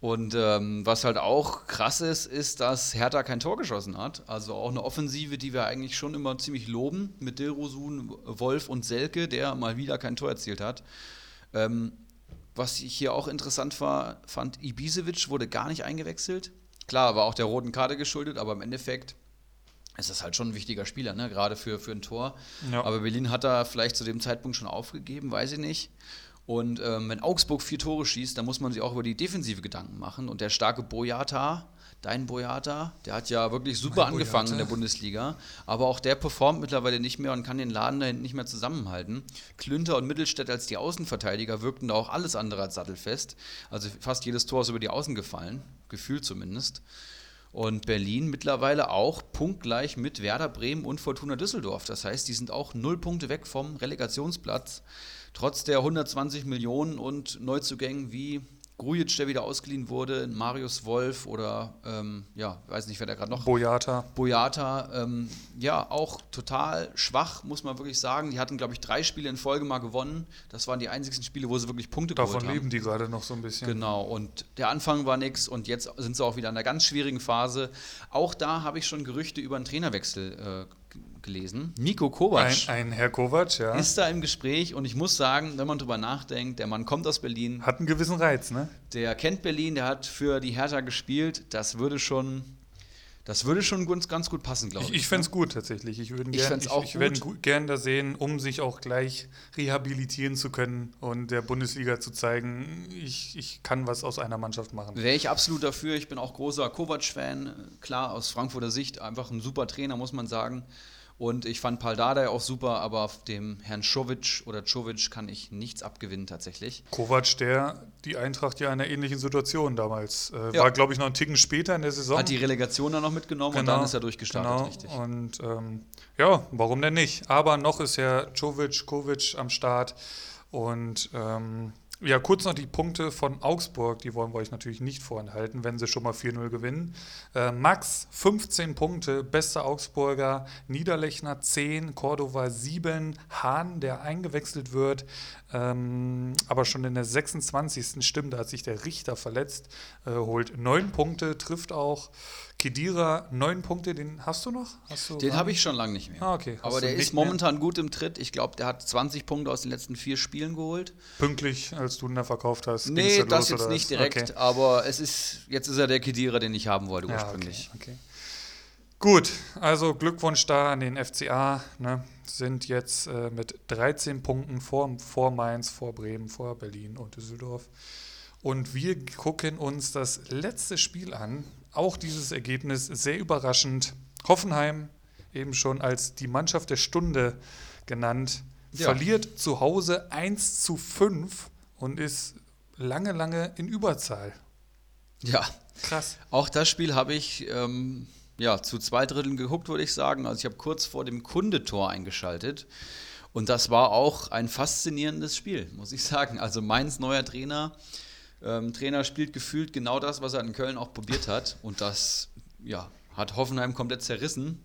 Und ähm, was halt auch krass ist, ist, dass Hertha kein Tor geschossen hat. Also auch eine Offensive, die wir eigentlich schon immer ziemlich loben, mit Dilrosun, Wolf und Selke, der mal wieder kein Tor erzielt hat. Ähm, was ich hier auch interessant war, fand, Ibisevic wurde gar nicht eingewechselt. Klar, war auch der roten Karte geschuldet, aber im Endeffekt ist das halt schon ein wichtiger Spieler, ne? gerade für, für ein Tor. Ja. Aber Berlin hat da vielleicht zu dem Zeitpunkt schon aufgegeben, weiß ich nicht. Und ähm, wenn Augsburg vier Tore schießt, dann muss man sich auch über die Defensive Gedanken machen. Und der starke Boyata, dein Boyata, der hat ja wirklich super mein angefangen Boyata. in der Bundesliga. Aber auch der performt mittlerweile nicht mehr und kann den Laden da hinten nicht mehr zusammenhalten. Klünter und Mittelstädt als die Außenverteidiger wirkten da auch alles andere als sattelfest. Also fast jedes Tor ist über die Außen gefallen gefühlt zumindest. Und Berlin mittlerweile auch punktgleich mit Werder Bremen und Fortuna Düsseldorf. Das heißt, die sind auch null Punkte weg vom Relegationsplatz. Trotz der 120 Millionen und Neuzugängen wie Grujic, der wieder ausgeliehen wurde, Marius Wolf oder ähm, ja, weiß nicht, wer da gerade noch.
Boyata.
Boyata, ähm, ja, auch total schwach, muss man wirklich sagen. Die hatten, glaube ich, drei Spiele in Folge mal gewonnen. Das waren die einzigsten Spiele, wo sie wirklich Punkte
Davon geholt haben. Davon leben die gerade noch so ein bisschen.
Genau, und der Anfang war nix und jetzt sind sie auch wieder in einer ganz schwierigen Phase. Auch da habe ich schon Gerüchte über einen Trainerwechsel äh, gelesen. Nico Kovac.
Ein, ein, Herr Kovac, ja.
Ist da im Gespräch und ich muss sagen, wenn man drüber nachdenkt, der Mann kommt aus Berlin.
Hat einen gewissen Reiz, ne?
Der kennt Berlin, der hat für die Hertha gespielt. Das würde schon, Das würde schon ganz gut passen, glaube
ich. Ich, ich fände es ne? gut tatsächlich. Ich würde
gern,
ich, ich, ich gern da sehen, um sich auch gleich rehabilitieren zu können und der Bundesliga zu zeigen, ich, ich kann was aus einer Mannschaft machen.
Wäre ich absolut dafür. Ich bin auch großer Kovac-Fan. Klar, aus Frankfurter Sicht einfach ein super Trainer, muss man sagen. Und ich fand Paul Dardai auch super, aber auf dem Herrn Czovic oder Czovic kann ich nichts abgewinnen tatsächlich.
Kovac, der die Eintracht ja in einer ähnlichen Situation damals äh, ja. war, glaube ich, noch einen Ticken später in der Saison.
Hat die Relegation dann noch mitgenommen genau, und dann ist er durchgestartet,
genau.
richtig.
Und ähm, ja, warum denn nicht? Aber noch ist ja Czovic, Kovic am Start und ähm, ja, kurz noch die Punkte von Augsburg, die wollen wir euch natürlich nicht vorenthalten, wenn sie schon mal 4-0 gewinnen. Äh, Max 15 Punkte, bester Augsburger, Niederlechner 10, Cordova 7, Hahn, der eingewechselt wird, ähm, aber schon in der 26. Stimmt, da hat sich der Richter verletzt, äh, holt 9 Punkte, trifft auch. Kedira, neun Punkte, den hast du noch? Hast du
den habe ich schon lange nicht mehr.
Ah, okay.
Aber der ist momentan mehr? gut im Tritt. Ich glaube, der hat 20 Punkte aus den letzten vier Spielen geholt.
Pünktlich, als du ihn da verkauft hast.
Nee, das jetzt nicht direkt, okay. aber es ist, jetzt ist er der Kedira, den ich haben wollte ursprünglich.
Ja, okay, okay. Gut, also Glückwunsch da an den FCA. Ne? Sind jetzt äh, mit 13 Punkten vor, vor Mainz, vor Bremen, vor Berlin und Düsseldorf. Und wir gucken uns das letzte Spiel an auch dieses Ergebnis sehr überraschend. Hoffenheim, eben schon als die Mannschaft der Stunde genannt, ja. verliert zu Hause 1 zu 5 und ist lange, lange in Überzahl.
Ja. Krass. Auch das Spiel habe ich ähm, ja, zu zwei Dritteln geguckt, würde ich sagen. Also ich habe kurz vor dem Kundetor eingeschaltet. Und das war auch ein faszinierendes Spiel, muss ich sagen. Also Mainz neuer Trainer ähm, Trainer spielt gefühlt genau das, was er in Köln auch probiert hat. Und das ja, hat Hoffenheim komplett zerrissen.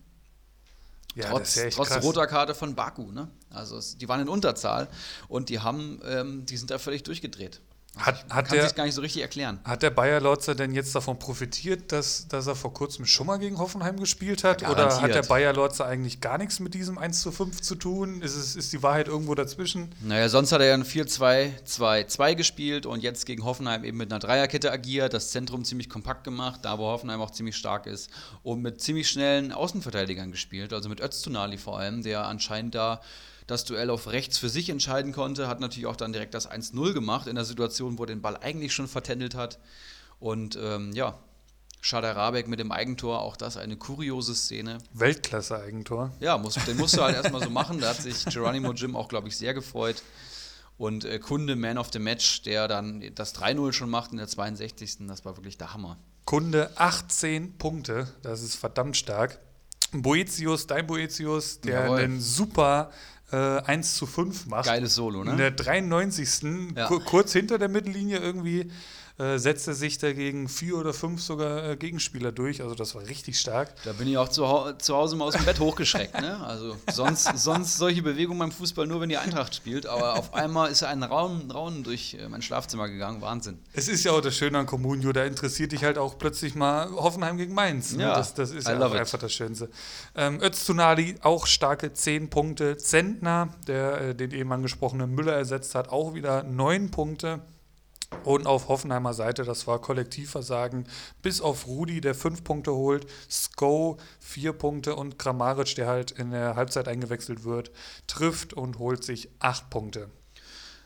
Ja, trotz, ja trotz roter Karte von Baku. Ne? Also es, die waren in Unterzahl und die haben, ähm, die sind da völlig durchgedreht.
Hat, hat
kann sich gar nicht so richtig erklären.
Hat der Bayer Lotzer denn jetzt davon profitiert, dass, dass er vor kurzem schon mal gegen Hoffenheim gespielt hat? Ja, Oder hat der Bayer Lotzer eigentlich gar nichts mit diesem 1 zu 5 zu tun? Ist, es, ist die Wahrheit irgendwo dazwischen?
Naja, sonst hat er ja ein 4-2-2-2 gespielt und jetzt gegen Hoffenheim eben mit einer Dreierkette agiert, das Zentrum ziemlich kompakt gemacht, da wo Hoffenheim auch ziemlich stark ist und mit ziemlich schnellen Außenverteidigern gespielt, also mit Öztunali vor allem, der anscheinend da das Duell auf rechts für sich entscheiden konnte, hat natürlich auch dann direkt das 1-0 gemacht in der Situation, wo er den Ball eigentlich schon vertändelt hat. Und ähm, ja, Schadar Rabeck mit dem Eigentor, auch das eine kuriose Szene.
Weltklasse-Eigentor.
Ja, muss, den musst du halt erstmal so machen. Da hat sich Geronimo Jim auch, glaube ich, sehr gefreut. Und äh, Kunde, Man of the Match, der dann das 3-0 schon macht in der 62. Das war wirklich der Hammer.
Kunde 18 Punkte, das ist verdammt stark. Boetius, dein Boetius, der Jawohl. einen super äh, 1 zu 5 macht.
Geiles Solo, ne?
In der 93. Ja. kurz hinter der Mittellinie irgendwie äh, setzte sich dagegen vier oder fünf sogar äh, Gegenspieler durch. Also das war richtig stark.
Da bin ich auch zu, zu Hause mal aus dem Bett hochgeschreckt. Ne? Also sonst, sonst solche Bewegungen beim Fußball nur, wenn die Eintracht spielt. Aber auf einmal ist ein Raum, Raum durch äh, mein Schlafzimmer gegangen. Wahnsinn.
Es ist ja auch das Schöne an Comunio. Da interessiert dich halt auch plötzlich mal Hoffenheim gegen Mainz. Ne?
Ja,
das, das ist ja auch einfach das Schönste. Ähm, Öztunali auch starke zehn Punkte. Zentner, der äh, den eben angesprochenen Müller ersetzt hat, auch wieder neun Punkte. Und auf Hoffenheimer Seite, das war Kollektivversagen, bis auf Rudi, der fünf Punkte holt, Sko vier Punkte und Kramaric, der halt in der Halbzeit eingewechselt wird, trifft und holt sich acht Punkte.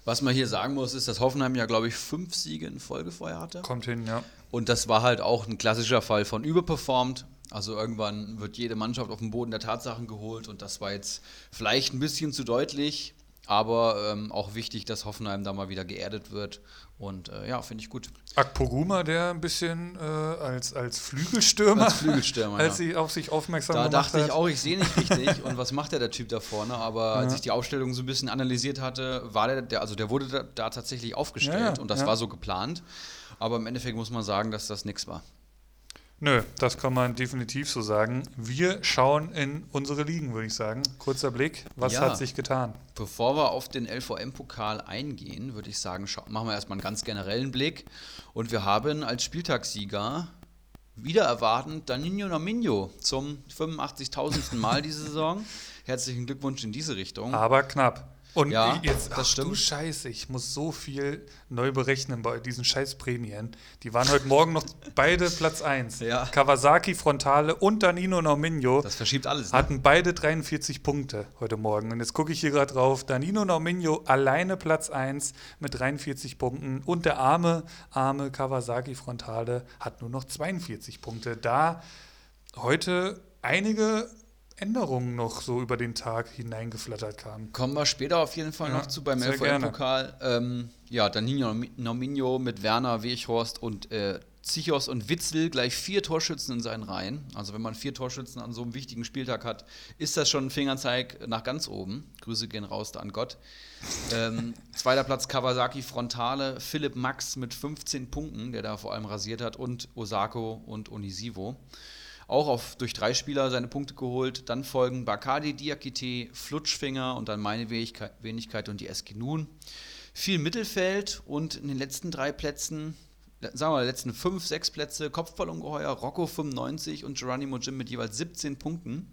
Was man hier sagen muss, ist, dass Hoffenheim ja, glaube ich, fünf Siege in Folge vorher hatte.
Kommt hin, ja.
Und das war halt auch ein klassischer Fall von überperformt. Also irgendwann wird jede Mannschaft auf den Boden der Tatsachen geholt und das war jetzt vielleicht ein bisschen zu deutlich, aber ähm, auch wichtig, dass Hoffenheim da mal wieder geerdet wird und äh, ja, finde ich gut.
Akpoguma, der ein bisschen äh, als, als Flügelstürmer,
als, Flügelstürmer,
als ja. sie auf sich aufmerksam
da gemacht hat. Da dachte ich auch, ich sehe nicht richtig und was macht der, der Typ da vorne? Aber ja. als ich die Aufstellung so ein bisschen analysiert hatte, war der, der also der wurde da, da tatsächlich aufgestellt ja, und das war so geplant. Aber im Endeffekt muss man sagen, dass das nichts war.
Nö, das kann man definitiv so sagen. Wir schauen in unsere Ligen, würde ich sagen. Kurzer Blick, was ja, hat sich getan?
Bevor wir auf den LVM-Pokal eingehen, würde ich sagen, machen wir erstmal einen ganz generellen Blick. Und wir haben als Spieltagssieger wieder erwartend Danilo Nominho zum 85.000. Mal diese Saison. Herzlichen Glückwunsch in diese Richtung.
Aber knapp. Und ja, jetzt, das ach, stimmt. du Scheiße, ich muss so viel neu berechnen bei diesen Scheißprämien. Die waren heute Morgen noch beide Platz 1. Ja. Kawasaki Frontale und Danino Nauminho.
Das verschiebt alles. Ne?
Hatten beide 43 Punkte heute Morgen. Und jetzt gucke ich hier gerade drauf. Danino Nauminho alleine Platz 1 mit 43 Punkten. Und der arme, arme Kawasaki Frontale hat nur noch 42 Punkte. Da heute einige Änderungen noch so über den Tag hineingeflattert kamen.
Kommen wir später auf jeden Fall ja, noch zu beim LVM-Pokal. Ähm, ja, Danilo Nominio mit Werner, Weghorst und äh, Zichos und Witzel gleich vier Torschützen in seinen Reihen. Also wenn man vier Torschützen an so einem wichtigen Spieltag hat, ist das schon ein Fingerzeig nach ganz oben. Grüße gehen raus da an Gott. ähm, zweiter Platz Kawasaki Frontale, Philipp Max mit 15 Punkten, der da vor allem rasiert hat, und Osako und Onisivo auch auf, durch drei Spieler seine Punkte geholt. Dann folgen Bakadi, Diakite, Flutschfinger und dann meine Wenigkeit, Wenigkeit und die Eskinun. Viel Mittelfeld und in den letzten drei Plätzen, sagen wir mal, letzten fünf, sechs Plätze, Kopfballungeheuer, Rocco 95 und Geronimo Jim mit jeweils 17 Punkten.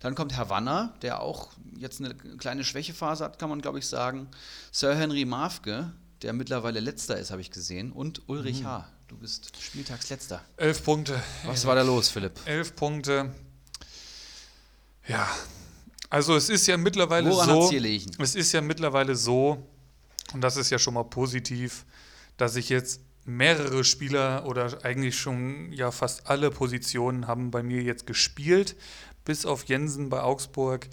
Dann kommt Havanna, der auch jetzt eine kleine Schwächephase hat, kann man glaube ich sagen. Sir Henry Mafke, der mittlerweile letzter ist, habe ich gesehen. Und Ulrich mhm. H., Du bist Spieltagsletzter.
Elf Punkte.
Was war da los, Philipp?
Elf Punkte. Ja, also es ist ja mittlerweile
Woran
so. Es ist ja mittlerweile so, und das ist ja schon mal positiv, dass ich jetzt mehrere Spieler oder eigentlich schon ja fast alle Positionen haben bei mir jetzt gespielt, bis auf Jensen bei Augsburg.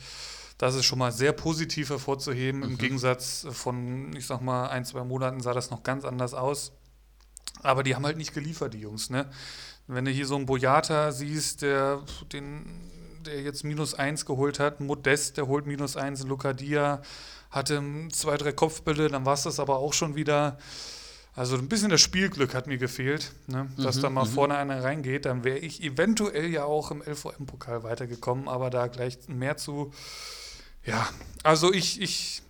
Das ist schon mal sehr positiv hervorzuheben. Mhm. Im Gegensatz von, ich sag mal, ein, zwei Monaten sah das noch ganz anders aus. Aber die haben halt nicht geliefert, die Jungs. Ne? Wenn du hier so einen Boyata siehst, der, den, der jetzt minus eins geholt hat, Modest, der holt minus eins, Lucadia hatte zwei, drei Kopfbälle, dann war es das aber auch schon wieder. Also ein bisschen das Spielglück hat mir gefehlt, ne? dass mhm, da mal mhm. vorne einer reingeht. Dann wäre ich eventuell ja auch im LVM-Pokal weitergekommen, aber da gleich mehr zu. Ja, also ich, ich,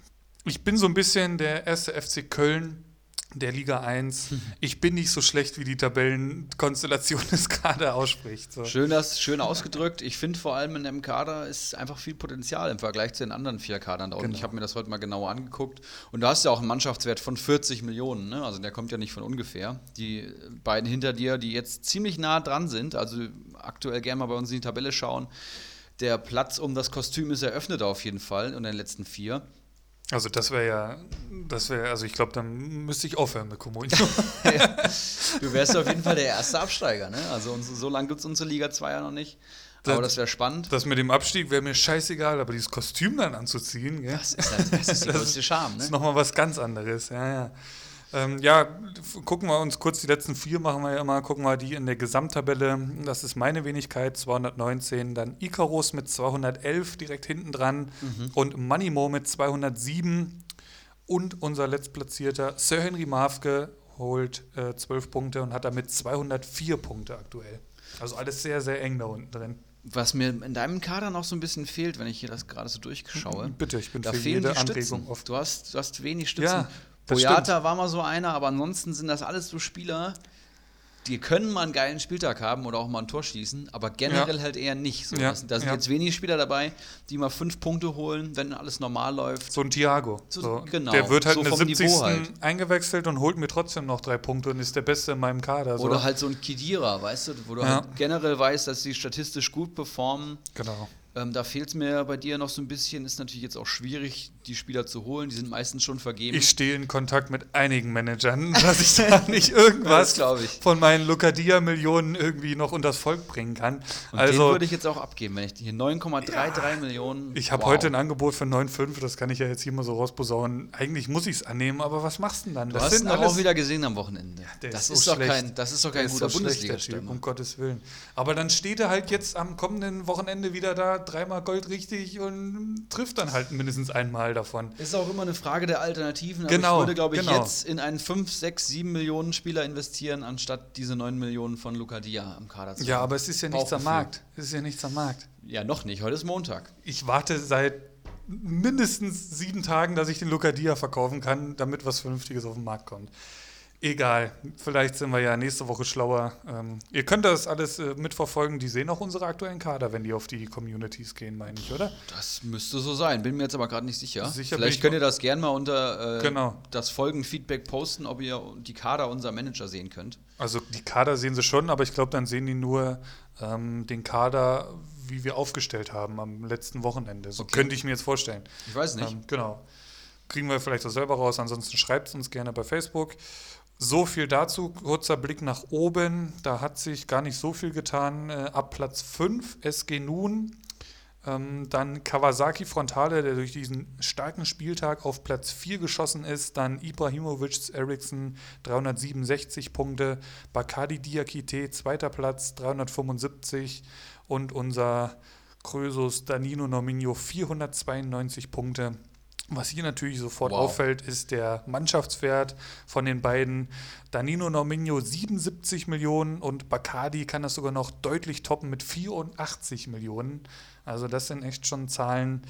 ich bin so ein bisschen der erste FC Köln der Liga 1. Ich bin nicht so schlecht, wie die Tabellenkonstellation es gerade ausspricht. So.
Schön, das, schön ausgedrückt. Ich finde vor allem in dem Kader ist einfach viel Potenzial im Vergleich zu den anderen vier Kadern da unten. Genau. Ich habe mir das heute mal genauer angeguckt. Und du hast ja auch einen Mannschaftswert von 40 Millionen. Ne? Also der kommt ja nicht von ungefähr. Die beiden hinter dir, die jetzt ziemlich nah dran sind, also aktuell gerne mal bei uns in die Tabelle schauen. Der Platz um das Kostüm ist eröffnet auf jeden Fall in den letzten vier.
Also das wäre ja, das wäre, also ich glaube, dann müsste ich aufhören mit Comunio.
ja. Du wärst auf jeden Fall der erste Absteiger, ne? Also so lange gibt es unsere Liga 2 ja noch nicht. Aber das, das wäre spannend.
Das mit dem Abstieg wäre mir scheißegal, aber dieses Kostüm dann anzuziehen, gell?
Das ist, halt, das ist die größte Charme, ne?
Das ist nochmal was ganz anderes, ja, ja. Ähm, ja, gucken wir uns kurz die letzten vier, machen wir ja immer, gucken wir die in der Gesamttabelle. Das ist meine Wenigkeit, 219. Dann Icarus mit 211 direkt hinten dran mhm. und Moneymo mit 207. Und unser letztplatzierter Sir Henry Mafke holt äh, 12 Punkte und hat damit 204 Punkte aktuell. Also alles sehr, sehr eng da unten drin.
Was mir in deinem Kader noch so ein bisschen fehlt, wenn ich hier das gerade so durchschaue.
Bitte, ich bin
da für fehlen jede Anregung oft. Du hast, du hast wenig Stützen. Ja, Boyata war mal so einer, aber ansonsten sind das alles so Spieler, die können mal einen geilen Spieltag haben oder auch mal ein Tor schießen, aber generell ja. halt eher nicht. So, ja. Da sind ja. jetzt wenige Spieler dabei, die mal fünf Punkte holen, wenn alles normal läuft.
So ein Thiago. So, so. Genau. Der wird halt so in der 70. Halt. eingewechselt und holt mir trotzdem noch drei Punkte und ist der Beste in meinem Kader.
So. Oder halt so ein Kidira, weißt du, wo du halt generell weißt, dass sie statistisch gut performen.
Genau.
Ähm, da fehlt es mir bei dir noch so ein bisschen. Ist natürlich jetzt auch schwierig, die Spieler zu holen. Die sind meistens schon vergeben.
Ich stehe in Kontakt mit einigen Managern, dass ich da nicht irgendwas von meinen Lucadia-Millionen irgendwie noch unters Volk bringen kann.
Und also, den würde ich jetzt auch abgeben, wenn ich hier 9,33 ja, Millionen.
Ich habe wow. heute ein Angebot für 9,5, das kann ich ja jetzt hier mal so rausposaunen. Eigentlich muss ich es annehmen, aber was machst du denn dann?
Du das hast ihn auch wieder gesehen am Wochenende. Ja, das, ist so kein, das ist doch kein guter
so Bundesliga-Typ, um Gottes Willen. Aber dann steht er halt jetzt am kommenden Wochenende wieder da dreimal Gold richtig und trifft dann halt mindestens einmal davon.
Ist auch immer eine Frage der Alternativen. Genau, ich würde, glaube ich, genau. jetzt in einen 5, 6, 7 Millionen Spieler investieren, anstatt diese 9 Millionen von Lucadia am Kader zu
haben. Ja, aber es ist ja nichts am Markt. Es ist ja nichts am Markt.
Ja, noch nicht. Heute ist Montag.
Ich warte seit mindestens sieben Tagen, dass ich den Lucadia verkaufen kann, damit was Vernünftiges auf den Markt kommt. Egal, vielleicht sind wir ja nächste Woche schlauer. Ähm, ihr könnt das alles äh, mitverfolgen. Die sehen auch unsere aktuellen Kader, wenn die auf die Communities gehen, meine ich, oder?
Das müsste so sein. Bin mir jetzt aber gerade nicht sicher. sicher vielleicht könnt ihr das gerne mal unter äh, genau. das Folgenfeedback posten, ob ihr die Kader unserer Manager sehen könnt.
Also die Kader sehen sie schon, aber ich glaube, dann sehen die nur ähm, den Kader, wie wir aufgestellt haben am letzten Wochenende. So okay. könnte ich mir jetzt vorstellen.
Ich weiß nicht.
Ähm, genau. Kriegen wir vielleicht auch selber raus. Ansonsten schreibt es uns gerne bei Facebook. So viel dazu. Kurzer Blick nach oben. Da hat sich gar nicht so viel getan. Äh, ab Platz 5 SG Nun. Ähm, dann Kawasaki Frontale, der durch diesen starken Spieltag auf Platz 4 geschossen ist. Dann Ibrahimovic Eriksson 367 Punkte. Bakadi Diakite zweiter Platz 375. Und unser Krösus Danino Nominio 492 Punkte. Was hier natürlich sofort wow. auffällt, ist der Mannschaftswert von den beiden. Danino Norminho 77 Millionen und Bacardi kann das sogar noch deutlich toppen mit 84 Millionen. Also das sind echt schon Zahlen.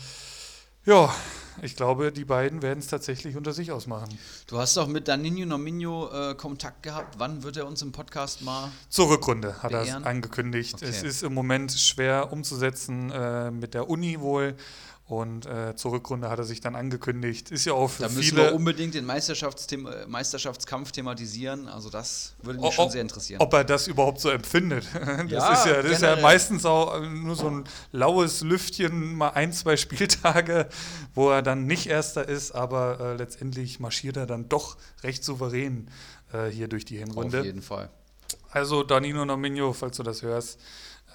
Ja, ich glaube, die beiden werden es tatsächlich unter sich ausmachen.
Du hast doch mit Danino Nominho äh, Kontakt gehabt. Wann wird er uns im Podcast mal?
Zur Rückrunde hat er angekündigt. Okay. Es ist im Moment schwer umzusetzen äh, mit der Uni wohl. Und äh, zur Rückrunde hat er sich dann angekündigt. Ist ja auch für
da viele. Da müssen wir unbedingt den Meisterschaftsthema, Meisterschaftskampf thematisieren. Also, das würde mich o, schon sehr interessieren.
Ob er das überhaupt so empfindet. Das, ja, ist, ja, das ist ja meistens auch nur so ein laues Lüftchen, mal ein, zwei Spieltage, wo er dann nicht Erster ist, aber äh, letztendlich marschiert er dann doch recht souverän äh, hier durch die Hinrunde.
Auf jeden Fall.
Also, Danilo Nominio, falls du das hörst.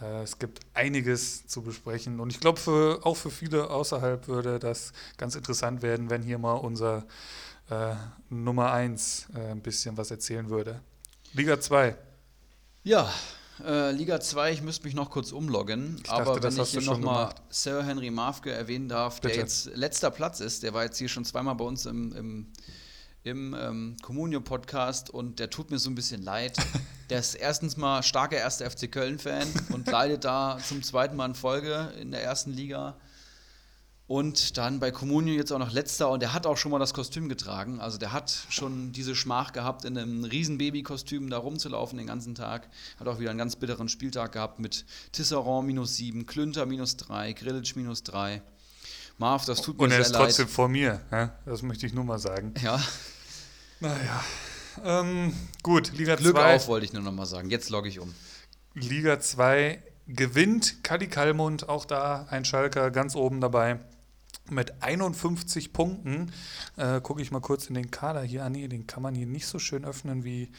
Äh, es gibt einiges zu besprechen und ich glaube, auch für viele außerhalb würde das ganz interessant werden, wenn hier mal unser äh, Nummer 1 äh, ein bisschen was erzählen würde. Liga 2.
Ja, äh, Liga 2, ich müsste mich noch kurz umloggen, ich aber dachte, wenn ich hier nochmal Sir Henry Mafke erwähnen darf, Bitte. der jetzt letzter Platz ist, der war jetzt hier schon zweimal bei uns im, im im ähm, Communio-Podcast und der tut mir so ein bisschen leid. Der ist erstens mal starker erster FC Köln-Fan und leidet da zum zweiten Mal in Folge in der ersten Liga. Und dann bei Communio jetzt auch noch letzter und der hat auch schon mal das Kostüm getragen. Also der hat schon diese Schmach gehabt, in einem riesen Babykostüm da rumzulaufen den ganzen Tag. Hat auch wieder einen ganz bitteren Spieltag gehabt mit Tisserand minus 7, Klünter minus 3, Grillitsch minus 3. Marv, das tut mir sehr leid. Und er ist trotzdem
vor mir, ja? das möchte ich nur mal sagen.
Ja.
Naja. Ähm, gut, Liga 2.
Glück auf, wollte ich nur noch mal sagen. Jetzt logge ich um.
Liga 2 gewinnt Kali Kalmund, auch da ein Schalker ganz oben dabei. Mit 51 Punkten. Äh, Gucke ich mal kurz in den Kader hier an. Ah, nee, den kann man hier nicht so schön öffnen wie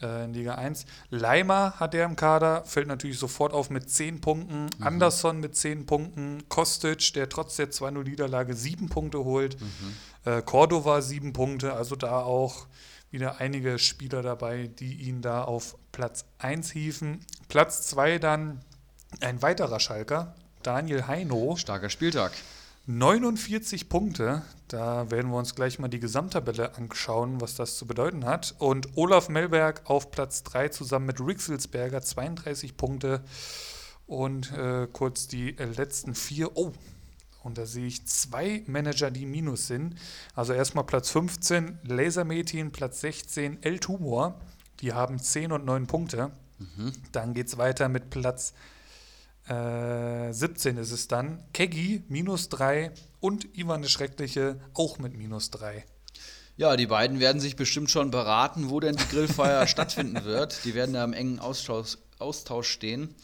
äh, in Liga 1. Leimer hat er im Kader, fällt natürlich sofort auf mit 10 Punkten. Mhm. Anderson mit 10 Punkten. Kostic, der trotz der 2-0-Niederlage 7 Punkte holt. Mhm. Äh, Cordova 7 Punkte. Also da auch wieder einige Spieler dabei, die ihn da auf Platz 1 hieven. Platz 2 dann ein weiterer Schalker, Daniel Heino.
Starker Spieltag.
49 Punkte. Da werden wir uns gleich mal die Gesamttabelle anschauen, was das zu bedeuten hat. Und Olaf Melberg auf Platz 3 zusammen mit Rixelsberger 32 Punkte. Und äh, kurz die äh, letzten vier. Oh, und da sehe ich zwei Manager, die Minus sind. Also erstmal Platz 15, Lasermetin, Platz 16, El Tumor. Die haben 10 und 9 Punkte. Mhm. Dann geht es weiter mit Platz äh, 17 ist es dann. Keggy minus 3 und Ivan der Schreckliche auch mit minus 3.
Ja, die beiden werden sich bestimmt schon beraten, wo denn die Grillfeier stattfinden wird. Die werden da im engen Austausch, Austausch stehen.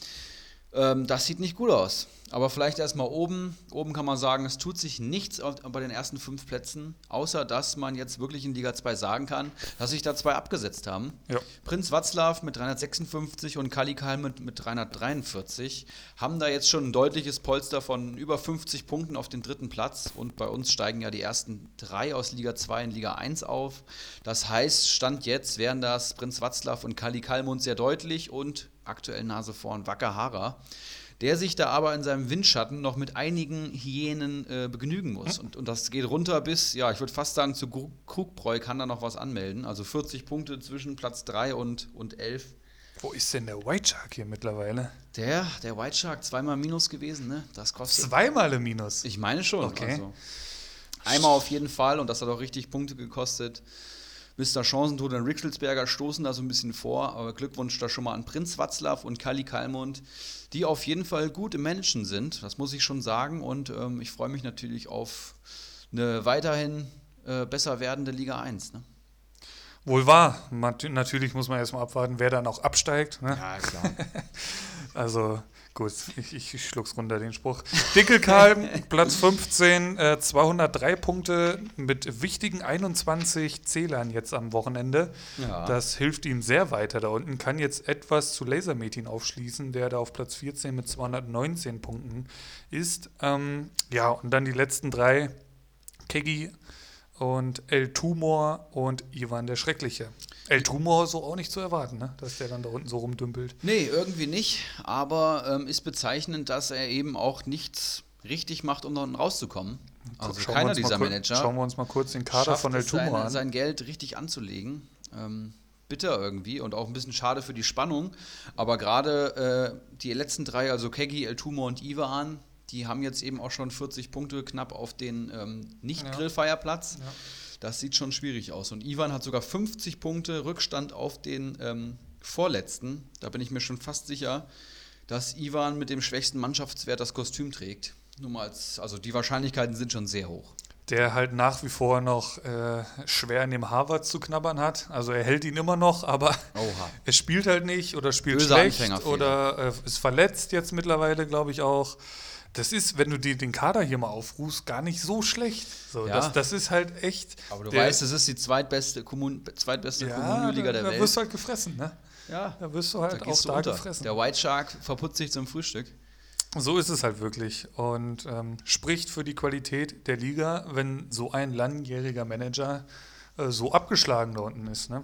Ähm, das sieht nicht gut aus. Aber vielleicht erstmal oben. Oben kann man sagen, es tut sich nichts bei den ersten fünf Plätzen, außer dass man jetzt wirklich in Liga 2 sagen kann, dass sich da zwei abgesetzt haben. Ja. Prinz Watzlaw mit 356 und Kalikal mit, mit 343 haben da jetzt schon ein deutliches Polster von über 50 Punkten auf den dritten Platz. Und bei uns steigen ja die ersten drei aus Liga 2 in Liga 1 auf. Das heißt, Stand jetzt wären das Prinz Watzlaw und Kali Kalmund sehr deutlich und aktuell Nase vorn Wackerhara der sich da aber in seinem Windschatten noch mit einigen Hyänen äh, begnügen muss. Und, und das geht runter bis, ja, ich würde fast sagen, zu Krugbräu kann da noch was anmelden. Also 40 Punkte zwischen Platz 3 und, und 11.
Wo ist denn der White Shark hier mittlerweile?
Der, der White Shark, zweimal Minus gewesen, ne? Das kostet.
Zweimal im Minus?
Ich meine schon. Okay. Also. Einmal auf jeden Fall und das hat auch richtig Punkte gekostet. Mr. Chancentod und Rixelsberger stoßen da so ein bisschen vor, aber Glückwunsch da schon mal an Prinz Watzlaw und Kali Kalmund, die auf jeden Fall gut im Managen sind, das muss ich schon sagen. Und ähm, ich freue mich natürlich auf eine weiterhin äh, besser werdende Liga 1. Ne?
Wohl wahr. Natürlich muss man erstmal abwarten, wer dann auch absteigt. Ne? Ja, klar. also Gut, ich, ich schluck's runter, den Spruch. Dickelkalm, Platz 15, äh, 203 Punkte mit wichtigen 21 Zählern jetzt am Wochenende. Ja. Das hilft ihm sehr weiter da unten. Kann jetzt etwas zu Lasermetin aufschließen, der da auf Platz 14 mit 219 Punkten ist. Ähm, ja, und dann die letzten drei. Keggy und El Tumor und Ivan der Schreckliche. El Tumor so auch nicht zu erwarten, ne? dass der dann da unten so rumdümpelt.
Nee, irgendwie nicht. Aber ähm, ist bezeichnend, dass er eben auch nichts richtig macht, um da unten rauszukommen. Also schauen keiner dieser Manager.
Schauen wir uns mal kurz den Kader von El Tumor
seine, an. sein Geld richtig anzulegen. Ähm, bitter irgendwie und auch ein bisschen schade für die Spannung. Aber gerade äh, die letzten drei, also Keggy, El Tumor und Ivan, die haben jetzt eben auch schon 40 Punkte knapp auf den ähm, Nicht-Grillfeierplatz. Ja. Ja. Das sieht schon schwierig aus. Und Ivan hat sogar 50 Punkte Rückstand auf den ähm, Vorletzten. Da bin ich mir schon fast sicher, dass Ivan mit dem schwächsten Mannschaftswert das Kostüm trägt. Nur mal als, also die Wahrscheinlichkeiten sind schon sehr hoch.
Der halt nach wie vor noch äh, schwer in dem Harvard zu knabbern hat. Also er hält ihn immer noch, aber er spielt halt nicht oder spielt Böse schlecht oder äh, ist verletzt jetzt mittlerweile, glaube ich auch das ist, wenn du dir den Kader hier mal aufrufst, gar nicht so schlecht. So, ja. das, das ist halt echt.
Aber du weißt, es ist die zweitbeste, Kommun, zweitbeste ja, Kommunenliga der
da,
Welt.
Da wirst du halt gefressen, ne? Ja. Da wirst du halt da auch da unter. gefressen.
Der White Shark verputzt sich zum Frühstück.
So ist es halt wirklich und ähm, spricht für die Qualität der Liga, wenn so ein langjähriger Manager äh, so abgeschlagen da unten ist. Ne?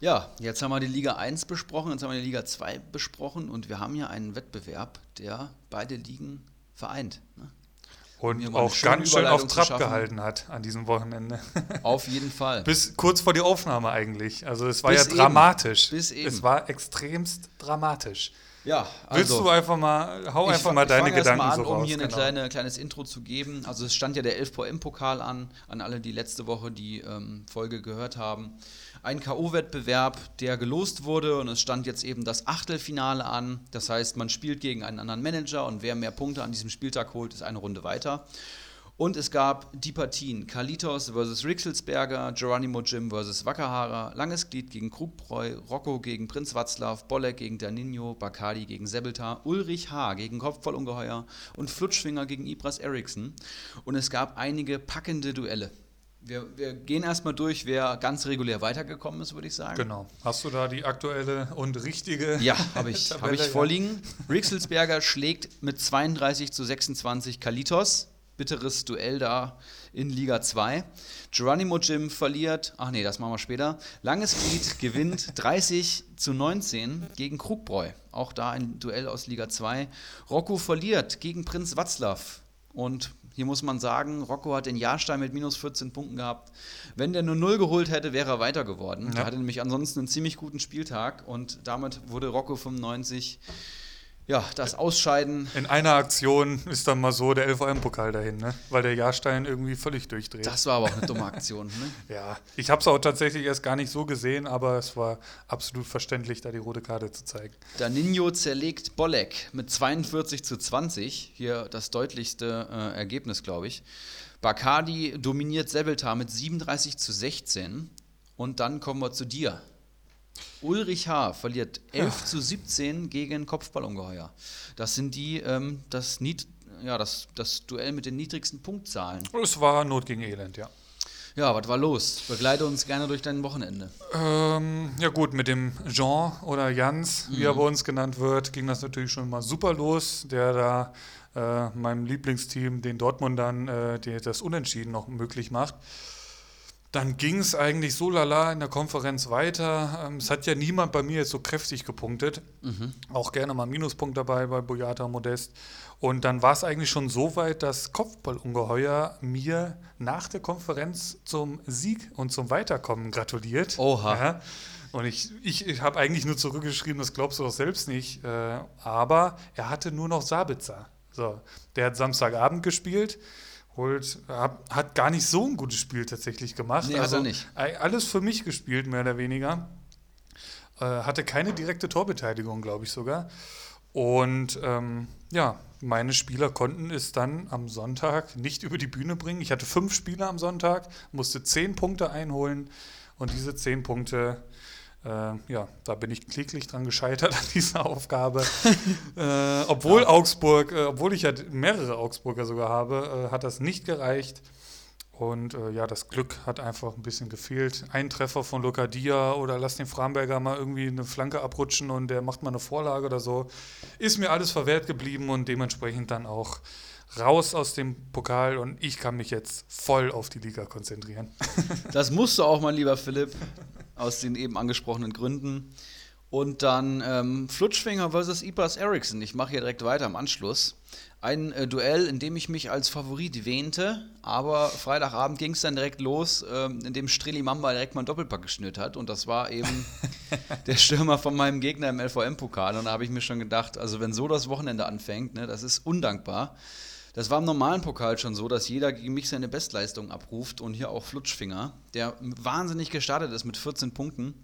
Ja, jetzt haben wir die Liga 1 besprochen, jetzt haben wir die Liga 2 besprochen und wir haben ja einen Wettbewerb, der beide Ligen vereint. Ne?
Und auch ganz schön auf Trab gehalten hat an diesem Wochenende.
Auf jeden Fall.
Bis kurz vor die Aufnahme eigentlich. Also es war Bis ja dramatisch. Bis eben. Es war extremst dramatisch.
Ja,
also, Willst du einfach mal, hau einfach mal deine Gedanken mal an, so
um hier ein genau. kleines Intro zu geben. Also es stand ja der 11VM-Pokal an, an alle, die letzte Woche die ähm, Folge gehört haben ein K.O.-Wettbewerb, der gelost wurde und es stand jetzt eben das Achtelfinale an. Das heißt, man spielt gegen einen anderen Manager und wer mehr Punkte an diesem Spieltag holt, ist eine Runde weiter. Und es gab die Partien Kalitos vs. Rixelsberger, Geronimo Jim vs. Wackerhara, Langes Glied gegen Krugbräu, Rocco gegen Prinz Watzlaw, Bolek gegen Danino, Bacardi gegen Sebeltar, Ulrich H. gegen Kopfvollungeheuer und Flutschfinger gegen Ibras Eriksson. Und es gab einige packende Duelle. Wir, wir gehen erstmal durch, wer ganz regulär weitergekommen ist, würde ich sagen.
Genau. Hast du da die aktuelle und richtige?
Ja, habe ich, hab ich vorliegen. Rixelsberger schlägt mit 32 zu 26 Kalitos. Bitteres Duell da in Liga 2. Geronimo Jim verliert, ach nee, das machen wir später. Langes Glied gewinnt 30 zu 19 gegen Krugbräu. Auch da ein Duell aus Liga 2. Rocco verliert gegen Prinz Watzlaw. Und hier muss man sagen, Rocco hat den Jahrstein mit minus 14 Punkten gehabt. Wenn der nur 0 geholt hätte, wäre er weiter geworden. Ja. Er hatte nämlich ansonsten einen ziemlich guten Spieltag und damit wurde Rocco 95 ja, das Ausscheiden.
In einer Aktion ist dann mal so der LVM-Pokal dahin, ne? weil der Jahrstein irgendwie völlig durchdreht.
Das war aber auch eine dumme Aktion.
Ne? ja, ich habe es auch tatsächlich erst gar nicht so gesehen, aber es war absolut verständlich, da die rote Karte zu zeigen.
Danino zerlegt Bolek mit 42 zu 20. Hier das deutlichste äh, Ergebnis, glaube ich. Bacardi dominiert Sebeltar mit 37 zu 16. Und dann kommen wir zu dir. Ulrich H. verliert 11 ja. zu 17 gegen Kopfballungeheuer. Das sind die, ähm, das, Nied ja, das, das Duell mit den niedrigsten Punktzahlen.
Es war Not gegen Elend, ja.
Ja, was war los? Begleite uns gerne durch dein Wochenende.
Ähm, ja gut, mit dem Jean oder Jans, wie mhm. er bei uns genannt wird, ging das natürlich schon mal super los, der da äh, meinem Lieblingsteam, den Dortmundern, äh, das Unentschieden noch möglich macht. Dann ging es eigentlich so lala in der Konferenz weiter. Ähm, es hat ja niemand bei mir jetzt so kräftig gepunktet. Mhm. Auch gerne mal Minuspunkt dabei bei Boyata Modest. Und dann war es eigentlich schon so weit, dass Kopfballungeheuer mir nach der Konferenz zum Sieg und zum Weiterkommen gratuliert.
Oha. Ja.
Und ich, ich, ich habe eigentlich nur zurückgeschrieben, das glaubst du doch selbst nicht. Äh, aber er hatte nur noch Sabitzer. So, der hat Samstagabend gespielt Hult hat gar nicht so ein gutes Spiel tatsächlich gemacht.
Nee, also er nicht.
Alles für mich gespielt, mehr oder weniger. Äh, hatte keine direkte Torbeteiligung, glaube ich sogar. Und ähm, ja, meine Spieler konnten es dann am Sonntag nicht über die Bühne bringen. Ich hatte fünf Spieler am Sonntag, musste zehn Punkte einholen und diese zehn Punkte, äh, ja, da bin ich kläglich dran gescheitert an dieser Aufgabe. äh, obwohl ja. Augsburg, äh, obwohl ich ja mehrere Augsburger sogar habe, äh, hat das nicht gereicht. Und äh, ja, das Glück hat einfach ein bisschen gefehlt. Ein Treffer von Lokadia oder lass den Framberger mal irgendwie eine Flanke abrutschen und der macht mal eine Vorlage oder so. Ist mir alles verwehrt geblieben und dementsprechend dann auch raus aus dem Pokal und ich kann mich jetzt voll auf die Liga konzentrieren.
Das musst du auch, mein lieber Philipp, aus den eben angesprochenen Gründen. Und dann ähm, Flutschfinger versus Ipas Eriksson. Ich mache hier direkt weiter im Anschluss. Ein äh, Duell, in dem ich mich als Favorit wähnte, aber Freitagabend ging es dann direkt los, ähm, in dem Strilli Mamba direkt mal einen Doppelpack geschnürt hat. Und das war eben der Stürmer von meinem Gegner im LVM-Pokal. Und da habe ich mir schon gedacht, also wenn so das Wochenende anfängt, ne, das ist undankbar. Das war im normalen Pokal schon so, dass jeder gegen mich seine Bestleistung abruft und hier auch Flutschfinger, der wahnsinnig gestartet ist mit 14 Punkten.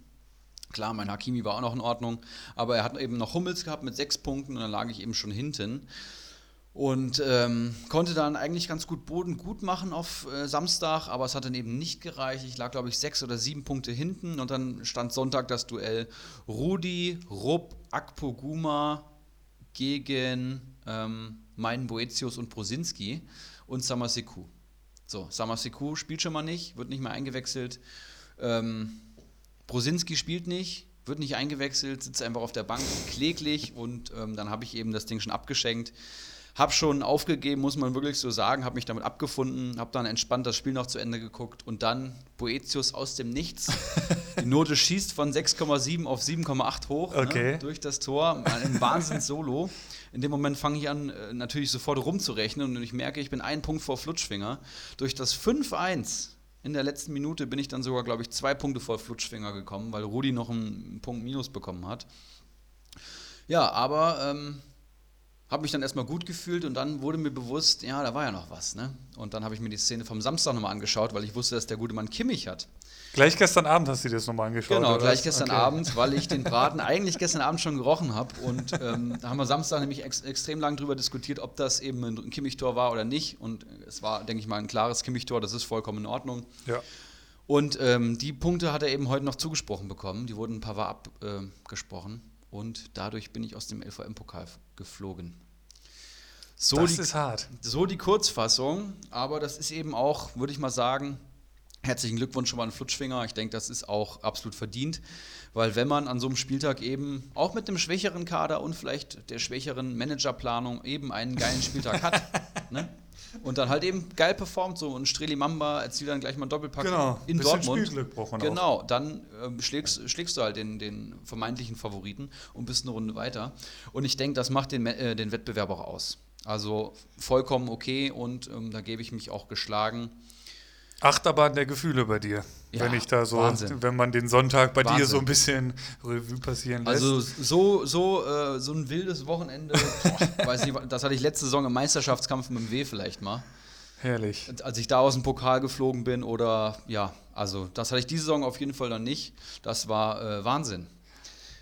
Klar, mein Hakimi war auch noch in Ordnung, aber er hat eben noch Hummels gehabt mit 6 Punkten und dann lag ich eben schon hinten und ähm, konnte dann eigentlich ganz gut Boden gut machen auf äh, Samstag, aber es hat dann eben nicht gereicht. Ich lag, glaube ich, sechs oder sieben Punkte hinten und dann stand Sonntag das Duell Rudi, Rupp, Akpoguma gegen ähm, meinen Boetius und Brosinski und Samaseku. So, Samaseku spielt schon mal nicht, wird nicht mehr eingewechselt. Ähm, Brosinski spielt nicht, wird nicht eingewechselt, sitzt einfach auf der Bank kläglich und ähm, dann habe ich eben das Ding schon abgeschenkt. Habe schon aufgegeben, muss man wirklich so sagen, habe mich damit abgefunden, habe dann entspannt das Spiel noch zu Ende geguckt und dann Boetius aus dem Nichts. Die Note schießt von 6,7 auf 7,8 hoch ne, okay. ne, durch das Tor. Ein Wahnsinns-Solo. In dem Moment fange ich an, äh, natürlich sofort rumzurechnen und ich merke, ich bin einen Punkt vor Flutschfinger. Durch das 5-1 in der letzten Minute bin ich dann sogar, glaube ich, zwei Punkte vor Flutschfinger gekommen, weil Rudi noch einen Punkt Minus bekommen hat. Ja, aber ähm, habe mich dann erstmal gut gefühlt und dann wurde mir bewusst, ja, da war ja noch was. Ne? Und dann habe ich mir die Szene vom Samstag nochmal angeschaut, weil ich wusste, dass der gute Mann Kimmich hat.
Gleich gestern Abend hast du dir das nochmal angeschaut.
Genau, gleich gestern okay. Abend, weil ich den Braten eigentlich gestern Abend schon gerochen habe. Und ähm, da haben wir Samstag nämlich ex extrem lang darüber diskutiert, ob das eben ein Kimmich-Tor war oder nicht. Und es war, denke ich mal, ein klares Kimmich-Tor, das ist vollkommen in Ordnung.
Ja.
Und ähm, die Punkte hat er eben heute noch zugesprochen bekommen. Die wurden ein paar Mal abgesprochen. Äh, und dadurch bin ich aus dem LVM-Pokal geflogen.
So das die, ist hart.
So die Kurzfassung, aber das ist eben auch, würde ich mal sagen, herzlichen Glückwunsch schon mal an Flutschfinger. Ich denke, das ist auch absolut verdient, weil wenn man an so einem Spieltag eben auch mit dem schwächeren Kader und vielleicht der schwächeren Managerplanung eben einen geilen Spieltag hat, ne? und dann halt eben geil performt, so ein Streli Mamba erzielt dann gleich mal einen Doppelpack
genau,
in Dortmund.
Spielglück braucht man
genau, auch. dann äh, schlägst, schlägst du halt den, den vermeintlichen Favoriten und bist eine Runde weiter. Und ich denke, das macht den, äh, den Wettbewerb auch aus. Also vollkommen okay und ähm, da gebe ich mich auch geschlagen.
Achterbahn der Gefühle bei dir, ja, wenn ich da so, Wahnsinn. wenn man den Sonntag bei Wahnsinn. dir so ein bisschen Revue passieren lässt.
Also so, so, äh, so ein wildes Wochenende, boah, weiß nicht, das hatte ich letzte Saison im Meisterschaftskampf mit dem W vielleicht mal.
Herrlich.
Als ich da aus dem Pokal geflogen bin oder ja, also das hatte ich diese Saison auf jeden Fall dann nicht. Das war äh, Wahnsinn.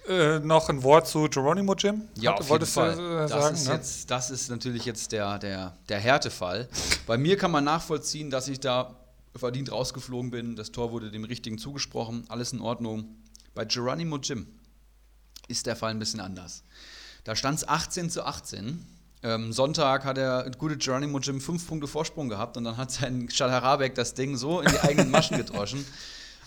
Äh, noch ein Wort zu Geronimo Jim?
Ja, auf wolltest jeden Fall. Du, äh, das, ist ne? jetzt, das ist natürlich jetzt der, der, der Härtefall. Bei mir kann man nachvollziehen, dass ich da verdient rausgeflogen bin. Das Tor wurde dem Richtigen zugesprochen. Alles in Ordnung. Bei Geronimo Jim ist der Fall ein bisschen anders. Da stand es 18 zu 18. Ähm, Sonntag hat der gute Geronimo Jim fünf Punkte Vorsprung gehabt und dann hat sein Schalharabek das Ding so in die eigenen Maschen gedroschen.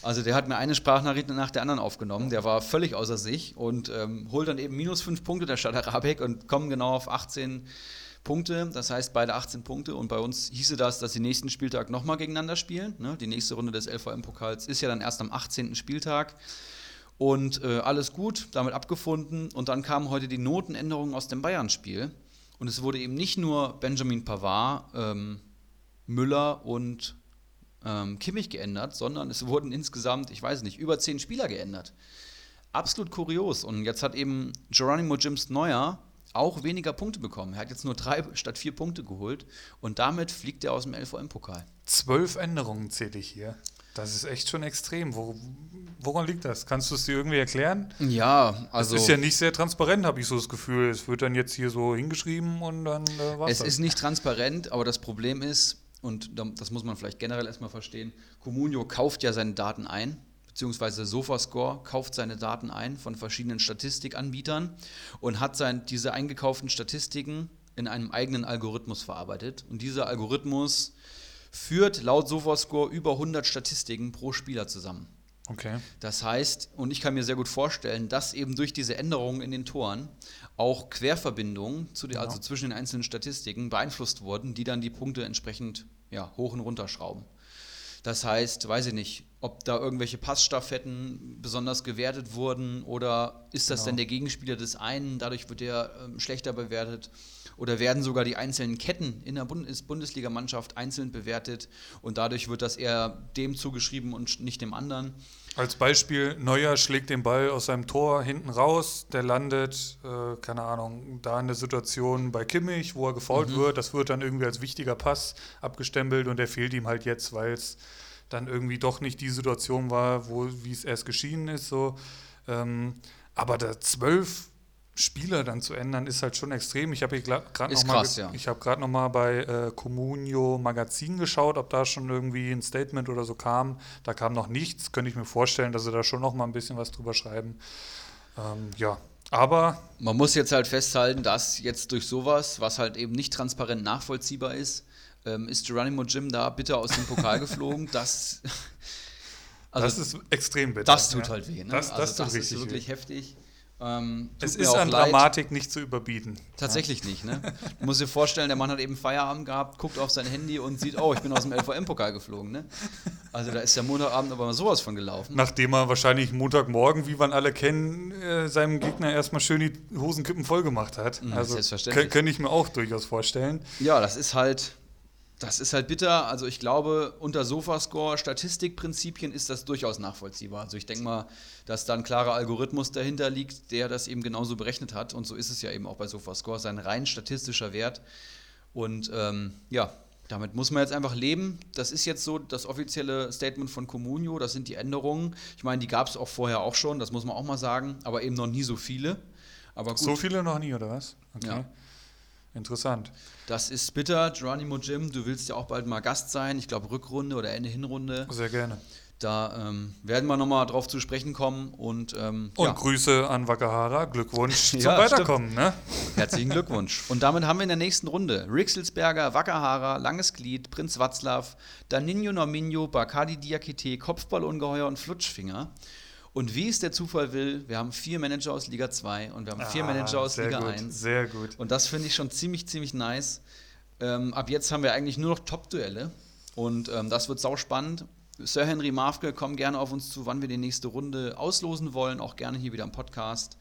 Also der hat mir eine Sprachnachricht nach der anderen aufgenommen. Der war völlig außer sich und ähm, holt dann eben minus fünf Punkte der Stadt Rabeck und kommen genau auf 18 Punkte. Das heißt beide 18 Punkte. Und bei uns hieße das, dass sie nächsten Spieltag nochmal gegeneinander spielen. Ne? Die nächste Runde des LVM-Pokals ist ja dann erst am 18. Spieltag. Und äh, alles gut, damit abgefunden. Und dann kamen heute die Notenänderungen aus dem Bayern-Spiel. Und es wurde eben nicht nur Benjamin Pavard, ähm, Müller und ähm, Kimmich geändert, sondern es wurden insgesamt, ich weiß nicht, über zehn Spieler geändert. Absolut kurios. Und jetzt hat eben Geronimo Jims Neuer auch weniger Punkte bekommen. Er hat jetzt nur drei statt vier Punkte geholt und damit fliegt er aus dem LVM-Pokal.
Zwölf Änderungen zähle ich hier. Das ist echt schon extrem. Wo, woran liegt das? Kannst du es dir irgendwie erklären?
Ja, also.
Es ist ja nicht sehr transparent, habe ich so das Gefühl. Es wird dann jetzt hier so hingeschrieben und dann
äh, war es. Es ist nicht transparent, aber das Problem ist, und das muss man vielleicht generell erstmal verstehen, Comunio kauft ja seine Daten ein beziehungsweise Sofascore kauft seine Daten ein von verschiedenen Statistikanbietern und hat sein, diese eingekauften Statistiken in einem eigenen Algorithmus verarbeitet. Und dieser Algorithmus führt laut Sofascore über 100 Statistiken pro Spieler zusammen.
Okay.
Das heißt, und ich kann mir sehr gut vorstellen, dass eben durch diese Änderungen in den Toren auch Querverbindungen, zu den, ja. also zwischen den einzelnen Statistiken, beeinflusst wurden, die dann die Punkte entsprechend ja, hoch und runter schrauben. Das heißt, weiß ich nicht, ob da irgendwelche Passstaffetten besonders gewertet wurden oder ist das genau. denn der Gegenspieler des einen, dadurch wird er ähm, schlechter bewertet oder werden sogar die einzelnen Ketten in der Bund Bundesligamannschaft einzeln bewertet und dadurch wird das eher dem zugeschrieben und nicht dem anderen.
Als Beispiel, Neuer schlägt den Ball aus seinem Tor hinten raus, der landet, äh, keine Ahnung, da in der Situation bei Kimmich, wo er gefault mhm. wird, das wird dann irgendwie als wichtiger Pass abgestempelt und der fehlt ihm halt jetzt, weil es dann irgendwie doch nicht die Situation war, wo wie es erst geschieden ist. So. Ähm, aber da zwölf Spieler dann zu ändern, ist halt schon extrem. Ich habe gerade noch mal, ja. ich gerade noch mal bei äh, Comunio Magazin geschaut, ob da schon irgendwie ein Statement oder so kam. Da kam noch nichts. Könnte ich mir vorstellen, dass sie da schon noch mal ein bisschen was drüber schreiben. Ähm, ja, aber
man muss jetzt halt festhalten, dass jetzt durch sowas, was halt eben nicht transparent nachvollziehbar ist, ähm, ist Geronimo Jim da bitte aus dem Pokal geflogen. Das,
also, das ist extrem bitter.
Das tut halt weh. Ne?
Das, das,
also, das ist wirklich weh. heftig.
Ähm, es ist an leid. Dramatik nicht zu überbieten.
Tatsächlich ja. nicht. Ne? Du musst dir vorstellen, der Mann hat eben Feierabend gehabt, guckt auf sein Handy und sieht, oh, ich bin aus dem LVM-Pokal geflogen. Ne? Also da ist der Montagabend aber mal sowas von gelaufen.
Nachdem er wahrscheinlich Montagmorgen, wie wir alle kennen, äh, seinem Gegner erstmal schön die Hosenkippen voll gemacht hat.
Mhm, also
könnte ich mir auch durchaus vorstellen.
Ja, das ist halt das ist halt bitter. Also ich glaube, unter Sofascore Statistikprinzipien ist das durchaus nachvollziehbar. Also ich denke mal, dass da ein klarer Algorithmus dahinter liegt, der das eben genauso berechnet hat. Und so ist es ja eben auch bei Sofascore, sein rein statistischer Wert. Und ähm, ja, damit muss man jetzt einfach leben. Das ist jetzt so das offizielle Statement von Comunio. Das sind die Änderungen. Ich meine, die gab es auch vorher auch schon, das muss man auch mal sagen, aber eben noch nie so viele.
So viele noch nie, oder was?
Okay. Ja.
Interessant.
Das ist bitter. Geronimo Jim, du willst ja auch bald mal Gast sein. Ich glaube, Rückrunde oder Ende Hinrunde.
Sehr gerne.
Da ähm, werden wir nochmal drauf zu sprechen kommen. Und, ähm,
und ja. Grüße an Wakahara. Glückwunsch zum ja, Weiterkommen. Ne?
Herzlichen Glückwunsch. Und damit haben wir in der nächsten Runde Rixelsberger, Wakahara, Langes Glied, Prinz Watzlaw, Daninho Norminho, Bakadi Diakite, Kopfballungeheuer und Flutschfinger. Und wie es der Zufall will, wir haben vier Manager aus Liga 2 und wir haben vier ah, Manager aus Liga
gut,
1.
Sehr gut.
Und das finde ich schon ziemlich, ziemlich nice. Ähm, ab jetzt haben wir eigentlich nur noch Top-Duelle. Und ähm, das wird sau spannend. Sir Henry Mafke, komm gerne auf uns zu, wann wir die nächste Runde auslosen wollen. Auch gerne hier wieder im Podcast.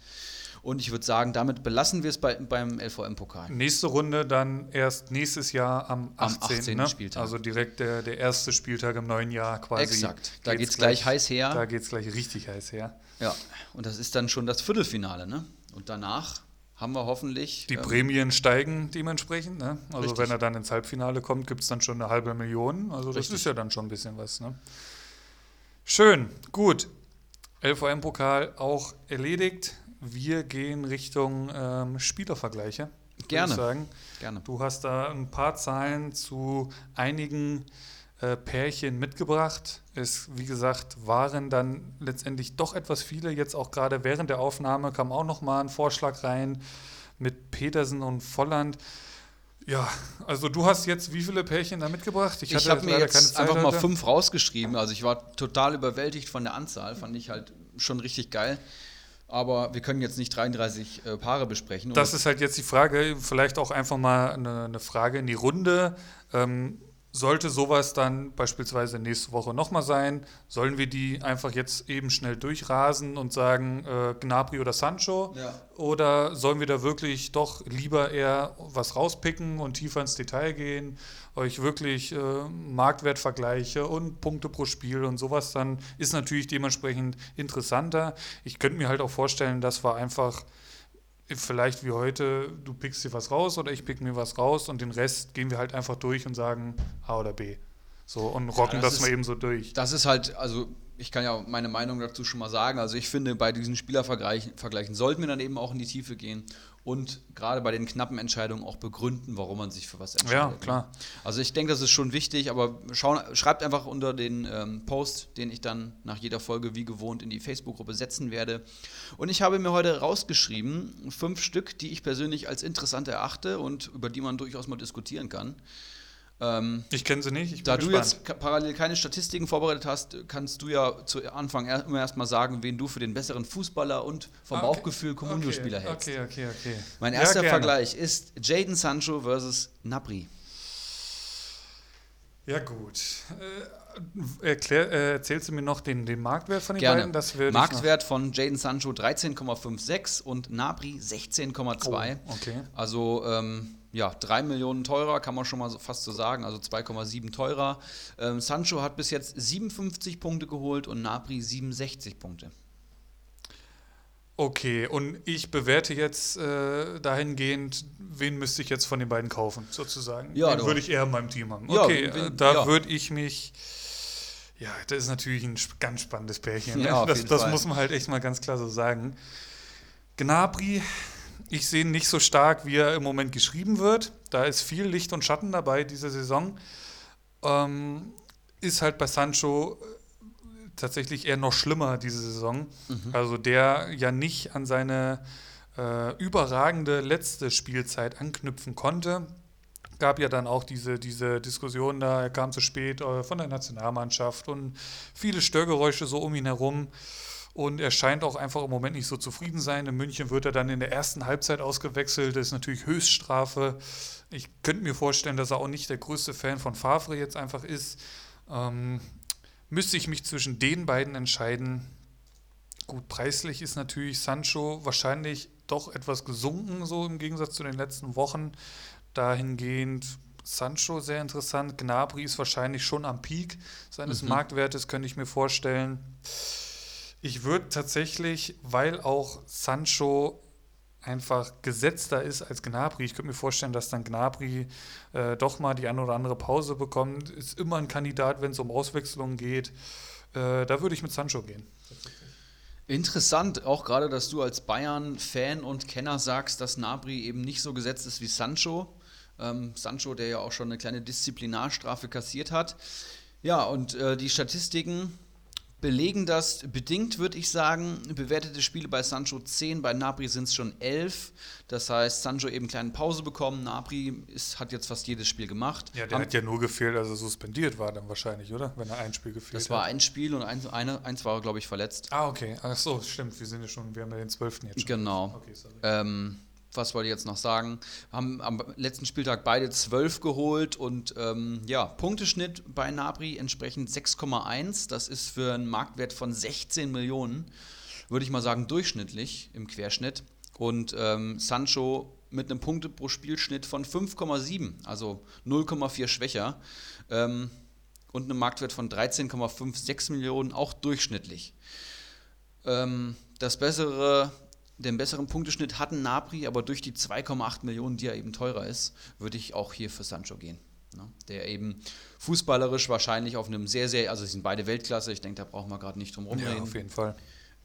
Und ich würde sagen, damit belassen wir es bei, beim LVM-Pokal.
Nächste Runde dann erst nächstes Jahr am 18. Am 18.
Ne? Spieltag.
Also direkt der, der erste Spieltag im neuen Jahr quasi.
Exakt. Da geht es gleich, gleich heiß her.
Da geht es gleich richtig heiß her.
Ja, und das ist dann schon das Viertelfinale. Ne? Und danach haben wir hoffentlich.
Die ähm, Prämien steigen dementsprechend. Ne? Also richtig. wenn er dann ins Halbfinale kommt, gibt es dann schon eine halbe Million. Also das richtig. ist ja dann schon ein bisschen was. Ne? Schön, gut. LVM-Pokal auch erledigt. Wir gehen Richtung ähm, Spielervergleiche.
Gerne. Gerne.
Du hast da ein paar Zahlen zu einigen äh, Pärchen mitgebracht. Es, wie gesagt, waren dann letztendlich doch etwas viele. Jetzt auch gerade während der Aufnahme kam auch noch mal ein Vorschlag rein mit Petersen und Volland. Ja, also du hast jetzt wie viele Pärchen da mitgebracht?
Ich, ich habe mir jetzt einfach mal fünf rausgeschrieben. Also ich war total überwältigt von der Anzahl, fand ich halt schon richtig geil aber wir können jetzt nicht 33 äh, Paare besprechen.
Das ist halt jetzt die Frage, vielleicht auch einfach mal eine, eine Frage in die Runde. Ähm, sollte sowas dann beispielsweise nächste Woche nochmal sein, sollen wir die einfach jetzt eben schnell durchrasen und sagen, äh, Gnabry oder Sancho?
Ja.
Oder sollen wir da wirklich doch lieber eher was rauspicken und tiefer ins Detail gehen, euch wirklich äh, Marktwertvergleiche und Punkte pro Spiel und sowas dann ist natürlich dementsprechend interessanter. Ich könnte mir halt auch vorstellen, dass wir einfach vielleicht wie heute, du pickst dir was raus oder ich pick mir was raus und den Rest gehen wir halt einfach durch und sagen A oder B. So und rocken ja, das, das ist, mal eben so durch.
Das ist halt, also ich kann ja meine Meinung dazu schon mal sagen. Also ich finde, bei diesen Spielervergleichen sollten wir dann eben auch in die Tiefe gehen und gerade bei den knappen Entscheidungen auch begründen, warum man sich für was entscheidet.
Ja, klar.
Also ich denke, das ist schon wichtig, aber schau, schreibt einfach unter den ähm, Post, den ich dann nach jeder Folge wie gewohnt in die Facebook-Gruppe setzen werde. Und ich habe mir heute rausgeschrieben, fünf Stück, die ich persönlich als interessant erachte und über die man durchaus mal diskutieren kann.
Ähm, ich kenne sie nicht.
da gespannt. du jetzt parallel keine Statistiken vorbereitet hast, kannst du ja zu Anfang immer erst mal sagen, wen du für den besseren Fußballer und vom okay. Bauchgefühl Comunio-Spieler
okay. hältst. Okay, okay, okay.
Mein erster ja, Vergleich ist Jaden Sancho versus Napri.
Ja, gut. Äh, erklär, äh, erzählst du mir noch den, den Marktwert von den
Gerne.
beiden?
Das Marktwert von Jaden Sancho 13,56 und Napri 16,2.
Oh, okay.
Also ähm, ja, 3 Millionen teurer, kann man schon mal fast so sagen, also 2,7 teurer. Ähm, Sancho hat bis jetzt 57 Punkte geholt und Napri 67 Punkte.
Okay, und ich bewerte jetzt äh, dahingehend, wen müsste ich jetzt von den beiden kaufen, sozusagen?
Ja,
würde ich eher in meinem Team haben. Okay, ja, wen, äh, da ja. würde ich mich. Ja, das ist natürlich ein ganz spannendes Pärchen. Ne? Ja, das, das muss man halt echt mal ganz klar so sagen. Gnabry ich sehe ihn nicht so stark, wie er im Moment geschrieben wird. Da ist viel Licht und Schatten dabei diese Saison. Ähm, ist halt bei Sancho äh, tatsächlich eher noch schlimmer diese Saison. Mhm. Also der ja nicht an seine äh, überragende letzte Spielzeit anknüpfen konnte. Gab ja dann auch diese, diese Diskussion da, er kam zu spät äh, von der Nationalmannschaft und viele Störgeräusche so um ihn herum. Und er scheint auch einfach im Moment nicht so zufrieden sein. In München wird er dann in der ersten Halbzeit ausgewechselt. Das ist natürlich Höchststrafe. Ich könnte mir vorstellen, dass er auch nicht der größte Fan von Favre jetzt einfach ist. Ähm, müsste ich mich zwischen den beiden entscheiden. Gut, preislich ist natürlich Sancho wahrscheinlich doch etwas gesunken, so im Gegensatz zu den letzten Wochen. Dahingehend Sancho sehr interessant. Gnabry ist wahrscheinlich schon am Peak seines mhm. Marktwertes, könnte ich mir vorstellen. Ich würde tatsächlich, weil auch Sancho einfach gesetzter ist als Gnabry. Ich könnte mir vorstellen, dass dann Gnabry äh, doch mal die eine oder andere Pause bekommt. Ist immer ein Kandidat, wenn es um Auswechslungen geht. Äh, da würde ich mit Sancho gehen.
Interessant, auch gerade, dass du als Bayern-Fan und Kenner sagst, dass Gnabry eben nicht so gesetzt ist wie Sancho. Ähm, Sancho, der ja auch schon eine kleine Disziplinarstrafe kassiert hat. Ja, und äh, die Statistiken belegen das bedingt, würde ich sagen. Bewertete Spiele bei Sancho 10, bei Napri sind es schon 11. Das heißt, Sancho eben eine kleine Pause bekommen. Napri ist, hat jetzt fast jedes Spiel gemacht.
Ja, der Haben, hat ja nur gefehlt, also suspendiert war dann wahrscheinlich, oder? Wenn er ein Spiel gefehlt
hat. Das war ein Spiel und eins, eine, eins war, glaube ich, verletzt.
Ah, okay. Ach so, stimmt. Wir sind ja schon, wir haben ja den 12. jetzt schon.
Genau. Okay, sorry. Ähm, was wollte ich jetzt noch sagen? Haben am letzten Spieltag beide 12 geholt und ähm, ja, Punkteschnitt bei Nabri entsprechend 6,1. Das ist für einen Marktwert von 16 Millionen, würde ich mal sagen, durchschnittlich im Querschnitt. Und ähm, Sancho mit einem Punkte pro Spielschnitt von 5,7, also 0,4 schwächer. Ähm, und einem Marktwert von 13,56 Millionen, auch durchschnittlich. Ähm, das bessere den besseren Punkteschnitt hatten Napri, aber durch die 2,8 Millionen, die er eben teurer ist, würde ich auch hier für Sancho gehen. Ne? Der eben fußballerisch wahrscheinlich auf einem sehr, sehr, also sie sind beide Weltklasse, ich denke, da brauchen wir gerade nicht drum rumreden.
Ja, auf jeden Fall.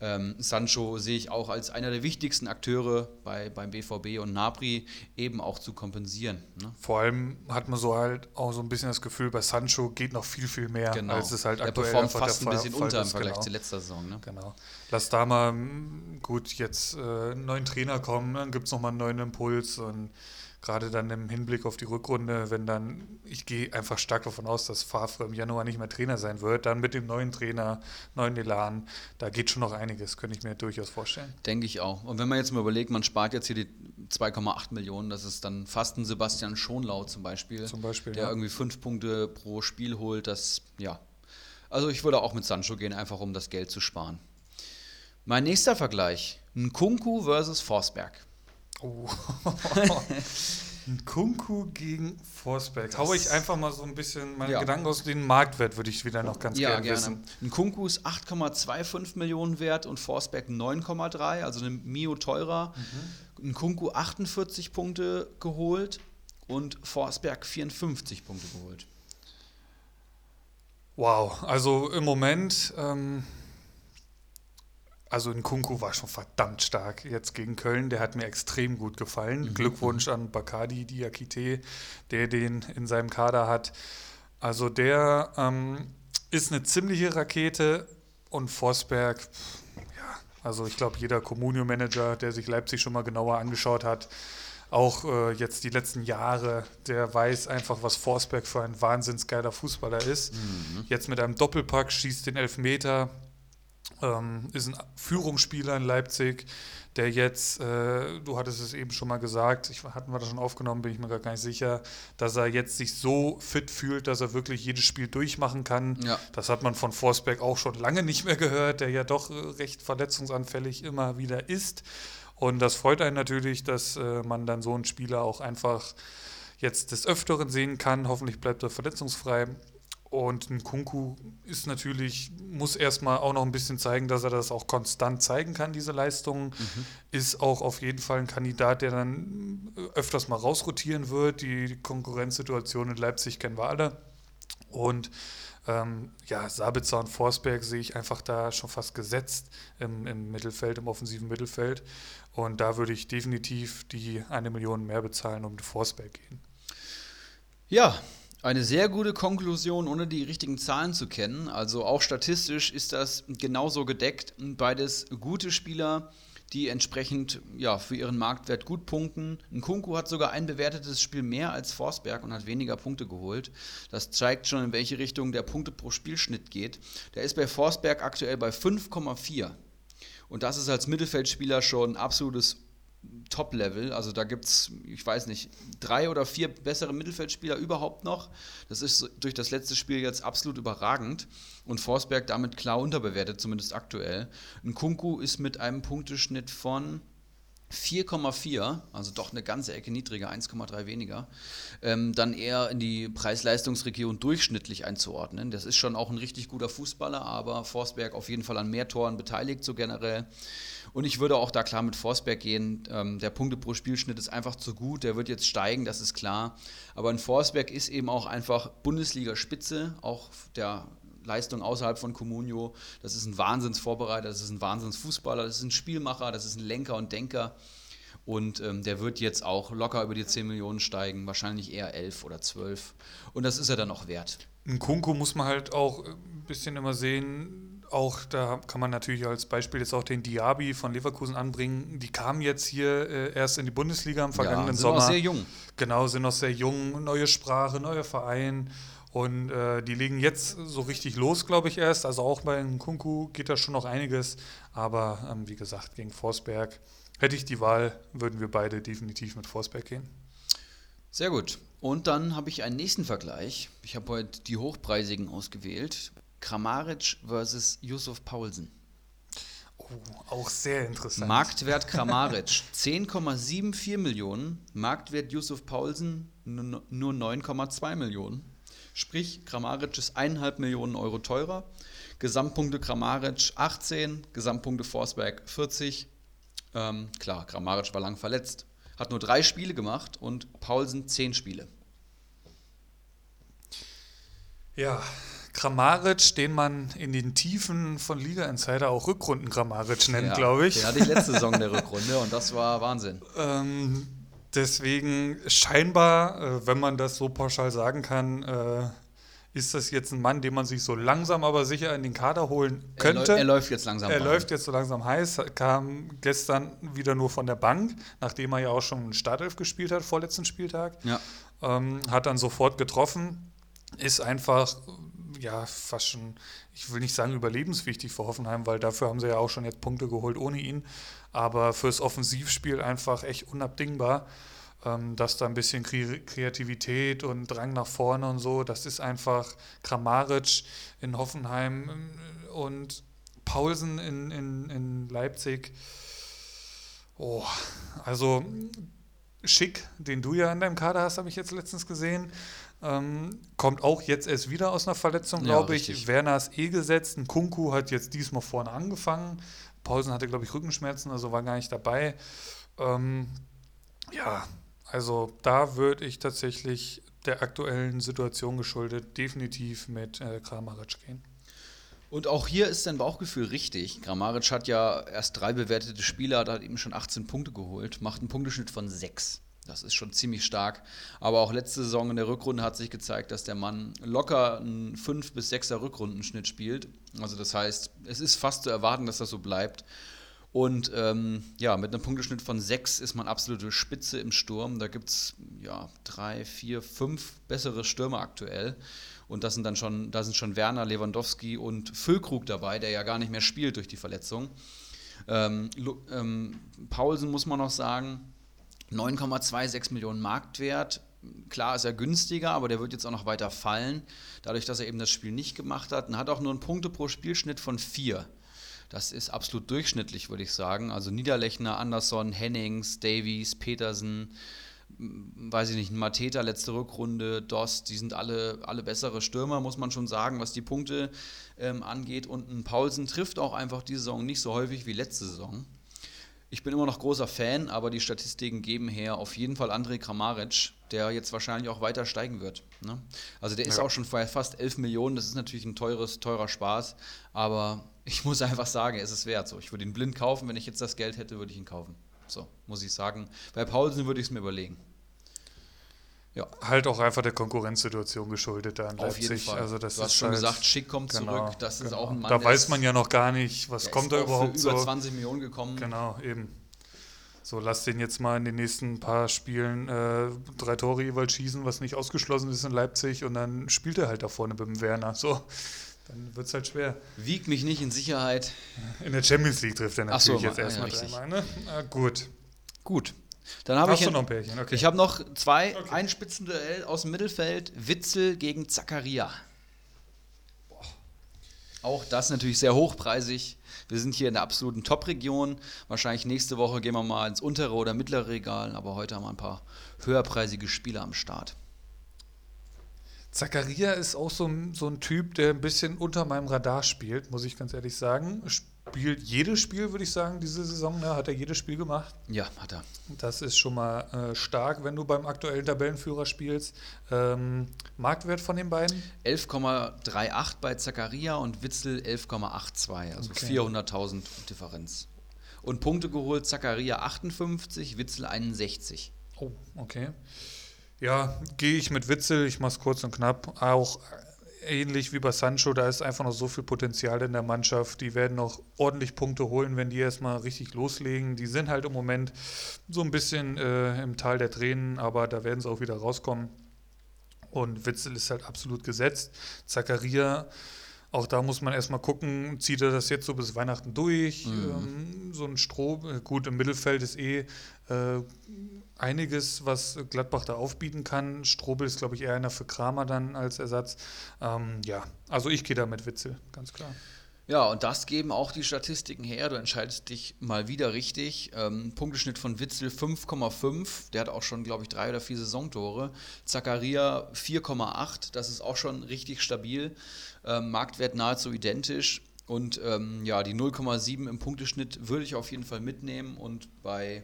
Ähm, Sancho sehe ich auch als einer der wichtigsten Akteure bei, beim BVB und Napri eben auch zu kompensieren. Ne?
Vor allem hat man so halt auch so ein bisschen das Gefühl, bei Sancho geht noch viel, viel mehr,
genau.
als es halt
er
aktuell
performt fast ein bisschen unter im Vergleich genau. zur letzten Saison. Ne?
Genau. Lass da mal, gut, jetzt äh, einen neuen Trainer kommen, dann gibt es nochmal einen neuen Impuls und gerade dann im Hinblick auf die Rückrunde, wenn dann, ich gehe einfach stark davon aus, dass Favre im Januar nicht mehr Trainer sein wird, dann mit dem neuen Trainer, neuen Elan, da geht schon noch einiges, könnte ich mir durchaus vorstellen.
Denke ich auch. Und wenn man jetzt mal überlegt, man spart jetzt hier die 2,8 Millionen, das ist dann fast ein Sebastian Schonlau zum Beispiel,
zum Beispiel
der
ja.
irgendwie fünf Punkte pro Spiel holt, das, ja. Also ich würde auch mit Sancho gehen, einfach um das Geld zu sparen. Mein nächster Vergleich, Nkunku versus Forsberg. Oh.
Ein Kunku gegen Forsberg. Hau ich einfach mal so ein bisschen meine ja. Gedanken aus. Den Marktwert würde ich wieder noch ganz ja, gerne, gerne wissen.
Ein Kunku ist 8,25 Millionen wert und Forsberg 9,3, also eine Mio teurer. Mhm. Nkunku 48 Punkte geholt und Forsberg 54 Punkte geholt.
Wow, also im Moment, ähm, also Nkunku war schon verdammt stark jetzt gegen Köln, der hat mir extrem gut gefallen. Mhm. Glückwunsch an Bakadi Diakite, der den in seinem Kader hat. Also der ähm, ist eine ziemliche Rakete und Forsberg, ja, also ich glaube, jeder Communio-Manager, der sich Leipzig schon mal genauer angeschaut hat, auch äh, jetzt die letzten Jahre, der weiß einfach, was Forsberg für ein wahnsinnsgeiler Fußballer ist. Mhm. Jetzt mit einem Doppelpack schießt den Elfmeter, ähm, ist ein Führungsspieler in Leipzig, der jetzt, äh, du hattest es eben schon mal gesagt, ich, hatten wir das schon aufgenommen, bin ich mir gar nicht sicher, dass er jetzt sich so fit fühlt, dass er wirklich jedes Spiel durchmachen kann. Ja. Das hat man von Forsberg auch schon lange nicht mehr gehört, der ja doch äh, recht verletzungsanfällig immer wieder ist. Und das freut einen natürlich, dass äh, man dann so einen Spieler auch einfach jetzt des Öfteren sehen kann. Hoffentlich bleibt er verletzungsfrei. Und ein Kunku ist natürlich, muss erstmal auch noch ein bisschen zeigen, dass er das auch konstant zeigen kann, diese Leistungen. Mhm. Ist auch auf jeden Fall ein Kandidat, der dann öfters mal rausrotieren wird. Die Konkurrenzsituation in Leipzig kennen wir alle. Und ähm, ja, Sabitzer und Forsberg sehe ich einfach da schon fast gesetzt im, im Mittelfeld, im offensiven Mittelfeld. Und da würde ich definitiv die eine Million mehr bezahlen, um den Forsberg gehen.
Ja, eine sehr gute Konklusion, ohne die richtigen Zahlen zu kennen. Also auch statistisch ist das genauso gedeckt. Beides gute Spieler, die entsprechend ja, für ihren Marktwert gut punkten. Nkunku hat sogar ein bewertetes Spiel mehr als Forsberg und hat weniger Punkte geholt. Das zeigt schon, in welche Richtung der Punkte pro Spielschnitt geht. Der ist bei Forsberg aktuell bei 5,4. Und das ist als Mittelfeldspieler schon absolutes Top-Level. Also da gibt es, ich weiß nicht, drei oder vier bessere Mittelfeldspieler überhaupt noch. Das ist durch das letzte Spiel jetzt absolut überragend. Und Forsberg damit klar unterbewertet, zumindest aktuell. Ein Kunku ist mit einem Punkteschnitt von 4,4, also doch eine ganze Ecke niedriger, 1,3 weniger, ähm, dann eher in die Preis-Leistungsregion durchschnittlich einzuordnen. Das ist schon auch ein richtig guter Fußballer, aber Forsberg auf jeden Fall an mehr Toren beteiligt, so generell. Und ich würde auch da klar mit Forsberg gehen. Ähm, der Punkte pro Spielschnitt ist einfach zu gut. Der wird jetzt steigen, das ist klar. Aber ein Forsberg ist eben auch einfach Bundesliga-Spitze, auch der Leistung außerhalb von Comunio. Das ist ein Wahnsinnsvorbereiter, das ist ein Wahnsinnsfußballer, das ist ein Spielmacher, das ist ein Lenker und Denker. Und ähm, der wird jetzt auch locker über die 10 Millionen steigen, wahrscheinlich eher 11 oder 12. Und das ist er dann auch wert.
Ein Kunku muss man halt auch ein bisschen immer sehen, auch da kann man natürlich als Beispiel jetzt auch den Diaby von Leverkusen anbringen. Die kamen jetzt hier äh, erst in die Bundesliga im vergangenen ja, sind Sommer. Sind
noch sehr jung.
Genau, sind noch sehr jung. Neue Sprache, neuer Verein. Und äh, die legen jetzt so richtig los, glaube ich, erst. Also auch bei Kunku geht da schon noch einiges. Aber ähm, wie gesagt, gegen Forsberg hätte ich die Wahl, würden wir beide definitiv mit Forsberg gehen.
Sehr gut. Und dann habe ich einen nächsten Vergleich. Ich habe heute die hochpreisigen ausgewählt. Kramaric versus Yusuf Paulsen.
Oh, auch sehr interessant.
Marktwert Kramaric 10,74 Millionen, Marktwert Yusuf Paulsen nur 9,2 Millionen. Sprich, Kramaric ist 1,5 Millionen Euro teurer. Gesamtpunkte Kramaric 18, Gesamtpunkte Forsberg 40. Ähm, klar, Kramaric war lang verletzt, hat nur drei Spiele gemacht und Paulsen zehn Spiele.
Ja, Grammaric, den man in den Tiefen von Liga Insider auch Rückrunden Grammaric nennt, ja, glaube ich.
Den hatte ich letzte Saison der Rückrunde und das war Wahnsinn.
ähm, deswegen scheinbar, äh, wenn man das so pauschal sagen kann, äh, ist das jetzt ein Mann, den man sich so langsam aber sicher in den Kader holen könnte.
Er, er läuft jetzt langsam.
Er rein. läuft jetzt so langsam heiß, kam gestern wieder nur von der Bank, nachdem er ja auch schon Startelf gespielt hat, vorletzten Spieltag. Ja. Ähm, hat dann sofort getroffen, ist einfach ja fast schon, ich will nicht sagen überlebenswichtig für Hoffenheim, weil dafür haben sie ja auch schon jetzt Punkte geholt ohne ihn. Aber fürs Offensivspiel einfach echt unabdingbar. Ähm, dass da ein bisschen Kreativität und Drang nach vorne und so, das ist einfach Kramaric in Hoffenheim äh, und Paulsen in, in, in Leipzig. Oh, also Schick, den du ja in deinem Kader hast, habe ich jetzt letztens gesehen. Ähm, kommt auch jetzt erst wieder aus einer Verletzung, glaube ja, ich. Werner ist eh gesetzt. Ein Kunku hat jetzt diesmal vorne angefangen. Paulsen hatte, glaube ich, Rückenschmerzen, also war gar nicht dabei. Ähm, ja, also da würde ich tatsächlich der aktuellen Situation geschuldet definitiv mit äh, Kramaric gehen.
Und auch hier ist dein Bauchgefühl richtig. Grammaric hat ja erst drei bewertete Spiele, hat eben schon 18 Punkte geholt, macht einen Punkteschnitt von 6. Das ist schon ziemlich stark. Aber auch letzte Saison in der Rückrunde hat sich gezeigt, dass der Mann locker einen 5 bis 6er Rückrundenschnitt spielt. Also das heißt, es ist fast zu erwarten, dass das so bleibt. Und ähm, ja, mit einem Punkteschnitt von 6 ist man absolute Spitze im Sturm. Da gibt es ja drei, vier, fünf bessere Stürmer aktuell. Und das sind dann schon, da sind schon Werner, Lewandowski und Füllkrug dabei, der ja gar nicht mehr spielt durch die Verletzung. Ähm, ähm, Paulsen muss man noch sagen, 9,26 Millionen Marktwert. Klar ist er günstiger, aber der wird jetzt auch noch weiter fallen, dadurch, dass er eben das Spiel nicht gemacht hat. Und hat auch nur einen Punkte pro Spielschnitt von 4. Das ist absolut durchschnittlich, würde ich sagen. Also Niederlechner, Anderson, Hennings, Davies, Petersen, weiß ich nicht, Mateta, letzte Rückrunde, Dost, die sind alle, alle bessere Stürmer, muss man schon sagen, was die Punkte ähm, angeht. Und ein Paulsen trifft auch einfach diese Saison nicht so häufig wie letzte Saison. Ich bin immer noch großer Fan, aber die Statistiken geben her auf jeden Fall André Kramaric, der jetzt wahrscheinlich auch weiter steigen wird. Ne? Also der ist ja. auch schon bei fast 11 Millionen, das ist natürlich ein teures, teurer Spaß, aber ich muss einfach sagen, es ist wert. So, ich würde ihn blind kaufen, wenn ich jetzt das Geld hätte, würde ich ihn kaufen. So, muss ich sagen. Bei Paulsen würde ich es mir überlegen.
Ja. Halt auch einfach der Konkurrenzsituation geschuldet da in Auf Leipzig.
Also das du hast schon halt, gesagt, Schick kommt genau, zurück. Das genau. ist auch ein
Mann. Da weiß man ja noch gar nicht, was kommt da überhaupt
für über so. 20 Millionen gekommen.
Genau, eben. So, lass den jetzt mal in den nächsten paar Spielen äh, drei Tore jeweils schießen, was nicht ausgeschlossen ist in Leipzig, und dann spielt er halt da vorne mit dem Werner. So, dann wird es halt schwer.
Wiegt mich nicht in Sicherheit.
In der Champions League trifft er natürlich so, jetzt erstmal ja, dreimal. Ne? Ah, gut.
Gut. Dann habe ich
du noch ein Pärchen? Okay.
Ich habe noch zwei okay. ein Spitzenduell aus dem Mittelfeld. Witzel gegen Zakaria. Auch das natürlich sehr hochpreisig. Wir sind hier in der absoluten Top-Region. Wahrscheinlich nächste Woche gehen wir mal ins untere oder mittlere Regal, aber heute haben wir ein paar höherpreisige Spiele am Start.
Zakaria ist auch so, so ein Typ, der ein bisschen unter meinem Radar spielt, muss ich ganz ehrlich sagen spielt jedes Spiel, würde ich sagen, diese Saison. Ne? Hat er jedes Spiel gemacht?
Ja, hat er.
Das ist schon mal äh, stark, wenn du beim aktuellen Tabellenführer spielst. Ähm, Marktwert von den beiden?
11,38 bei Zakaria und Witzel 11,82, also okay. 400.000 Differenz. Und Punkte geholt, Zakaria 58, Witzel 61.
Oh, okay. Ja, gehe ich mit Witzel, ich mache es kurz und knapp. Auch ähnlich wie bei Sancho, da ist einfach noch so viel Potenzial in der Mannschaft. Die werden noch ordentlich Punkte holen, wenn die erstmal richtig loslegen. Die sind halt im Moment so ein bisschen äh, im Tal der Tränen, aber da werden sie auch wieder rauskommen. Und Witzel ist halt absolut gesetzt. Zakaria, auch da muss man erstmal gucken, zieht er das jetzt so bis Weihnachten durch? Mhm. Ähm, so ein Stroh, äh, gut, im Mittelfeld ist eh äh, einiges, was Gladbach da aufbieten kann. Strobel ist, glaube ich, eher einer für Kramer dann als Ersatz. Ähm, ja, also ich gehe da mit Witzel, ganz klar.
Ja, und das geben auch die Statistiken her. Du entscheidest dich mal wieder richtig. Ähm, Punkteschnitt von Witzel 5,5. Der hat auch schon, glaube ich, drei oder vier Saisontore. Zakaria 4,8. Das ist auch schon richtig stabil. Ähm, Marktwert nahezu identisch. Und ähm, ja, die 0,7 im Punkteschnitt würde ich auf jeden Fall mitnehmen. Und bei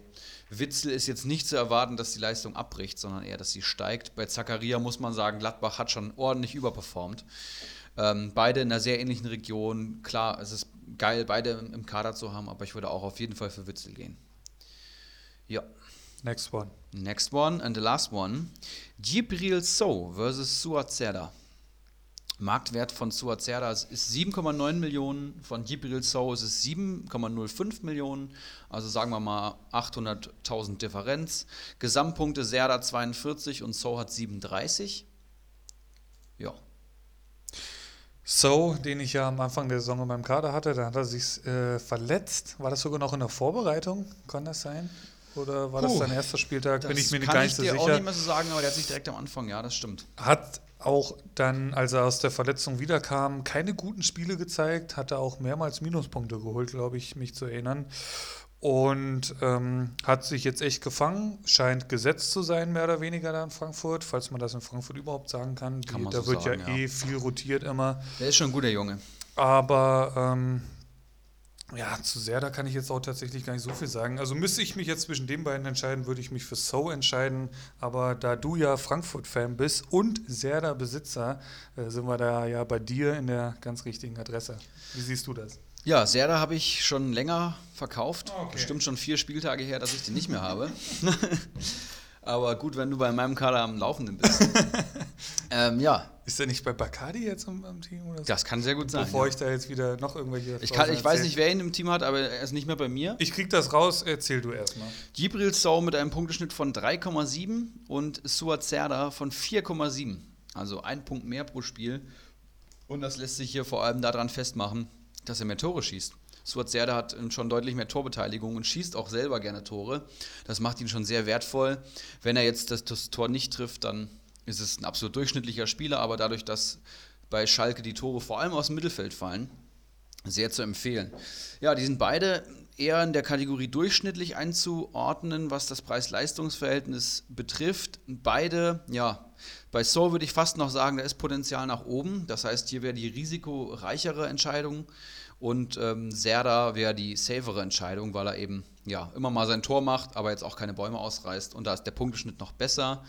Witzel ist jetzt nicht zu erwarten, dass die Leistung abbricht, sondern eher, dass sie steigt. Bei Zakaria muss man sagen, Gladbach hat schon ordentlich überperformt. Ähm, beide in einer sehr ähnlichen Region. Klar, es ist geil, beide im Kader zu haben, aber ich würde auch auf jeden Fall für Witzel gehen. Ja.
Next one.
Next one and the last one. Gibril So versus Suat Serdar. Marktwert von Suazerda ist 7,9 Millionen, von Gibril So ist es 7,05 Millionen, also sagen wir mal 800.000 Differenz. Gesamtpunkte Serda 42 und So hat 37. Ja.
So, den ich ja am Anfang der Saison in meinem Kader hatte, da hat er sich äh, verletzt. War das sogar noch in der Vorbereitung? Kann das sein? Oder war Puh, das sein erster Spieltag? Bin ich mir nicht so sicher. Kann ich dir auch
nicht mehr so sagen, aber der hat sich direkt am Anfang, ja, das stimmt.
Hat auch dann, als er aus der Verletzung wiederkam, keine guten Spiele gezeigt, hatte auch mehrmals Minuspunkte geholt, glaube ich, mich zu erinnern. Und ähm, hat sich jetzt echt gefangen, scheint gesetzt zu sein, mehr oder weniger da in Frankfurt, falls man das in Frankfurt überhaupt sagen kann. Die, kann da so wird sagen, ja, ja, eh viel rotiert immer.
Der ist schon ein guter Junge.
Aber ähm, Ja, zu sehr, da kann ich jetzt auch tatsächlich gar nicht so viel sagen. Also müsste ich mich jetzt zwischen den beiden entscheiden, würde ich mich für So entscheiden. Aber da du ja Frankfurt-Fan bist und Serda-Besitzer, äh, sind wir da ja bei dir in der ganz richtigen Adresse. Wie siehst du das?
Ja, Serda habe ich schon länger verkauft. Okay. Bestimmt schon vier Spieltage her, dass ich den nicht mehr habe. Aber gut, wenn du bei meinem Kader am Laufenden bist. ähm, ja.
Ist er nicht bei Bacardi jetzt am, am Team? Oder so?
Das kann sehr gut sein.
Bevor ja. ich da jetzt wieder noch irgendwelche.
Ich, kann, ich weiß nicht, wer ihn im Team hat, aber er ist nicht mehr bei mir.
Ich krieg das raus, erzähl du erstmal.
Gibril Sau mit einem Punkteschnitt von 3,7 und Suat Serda von 4,7. Also ein Punkt mehr pro Spiel. Und das lässt sich hier vor allem daran festmachen, dass er mehr Tore schießt. Suat Serda hat schon deutlich mehr Torbeteiligung und schießt auch selber gerne Tore. Das macht ihn schon sehr wertvoll. Wenn er jetzt das, das Tor nicht trifft, dann ist es ein absolut durchschnittlicher Spieler, aber dadurch, dass bei Schalke die Tore vor allem aus dem Mittelfeld fallen, sehr zu empfehlen. Ja, die sind beide eher in der Kategorie durchschnittlich einzuordnen, was das Preis-Leistungs-Verhältnis betrifft. Beide, ja, bei So würde ich fast noch sagen, da ist Potenzial nach oben. Das heißt, hier wäre die risikoreichere Entscheidung und ähm, Serda wäre die safere Entscheidung, weil er eben ja, immer mal sein Tor macht, aber jetzt auch keine Bäume ausreißt. Und da ist der Punkteschnitt noch besser.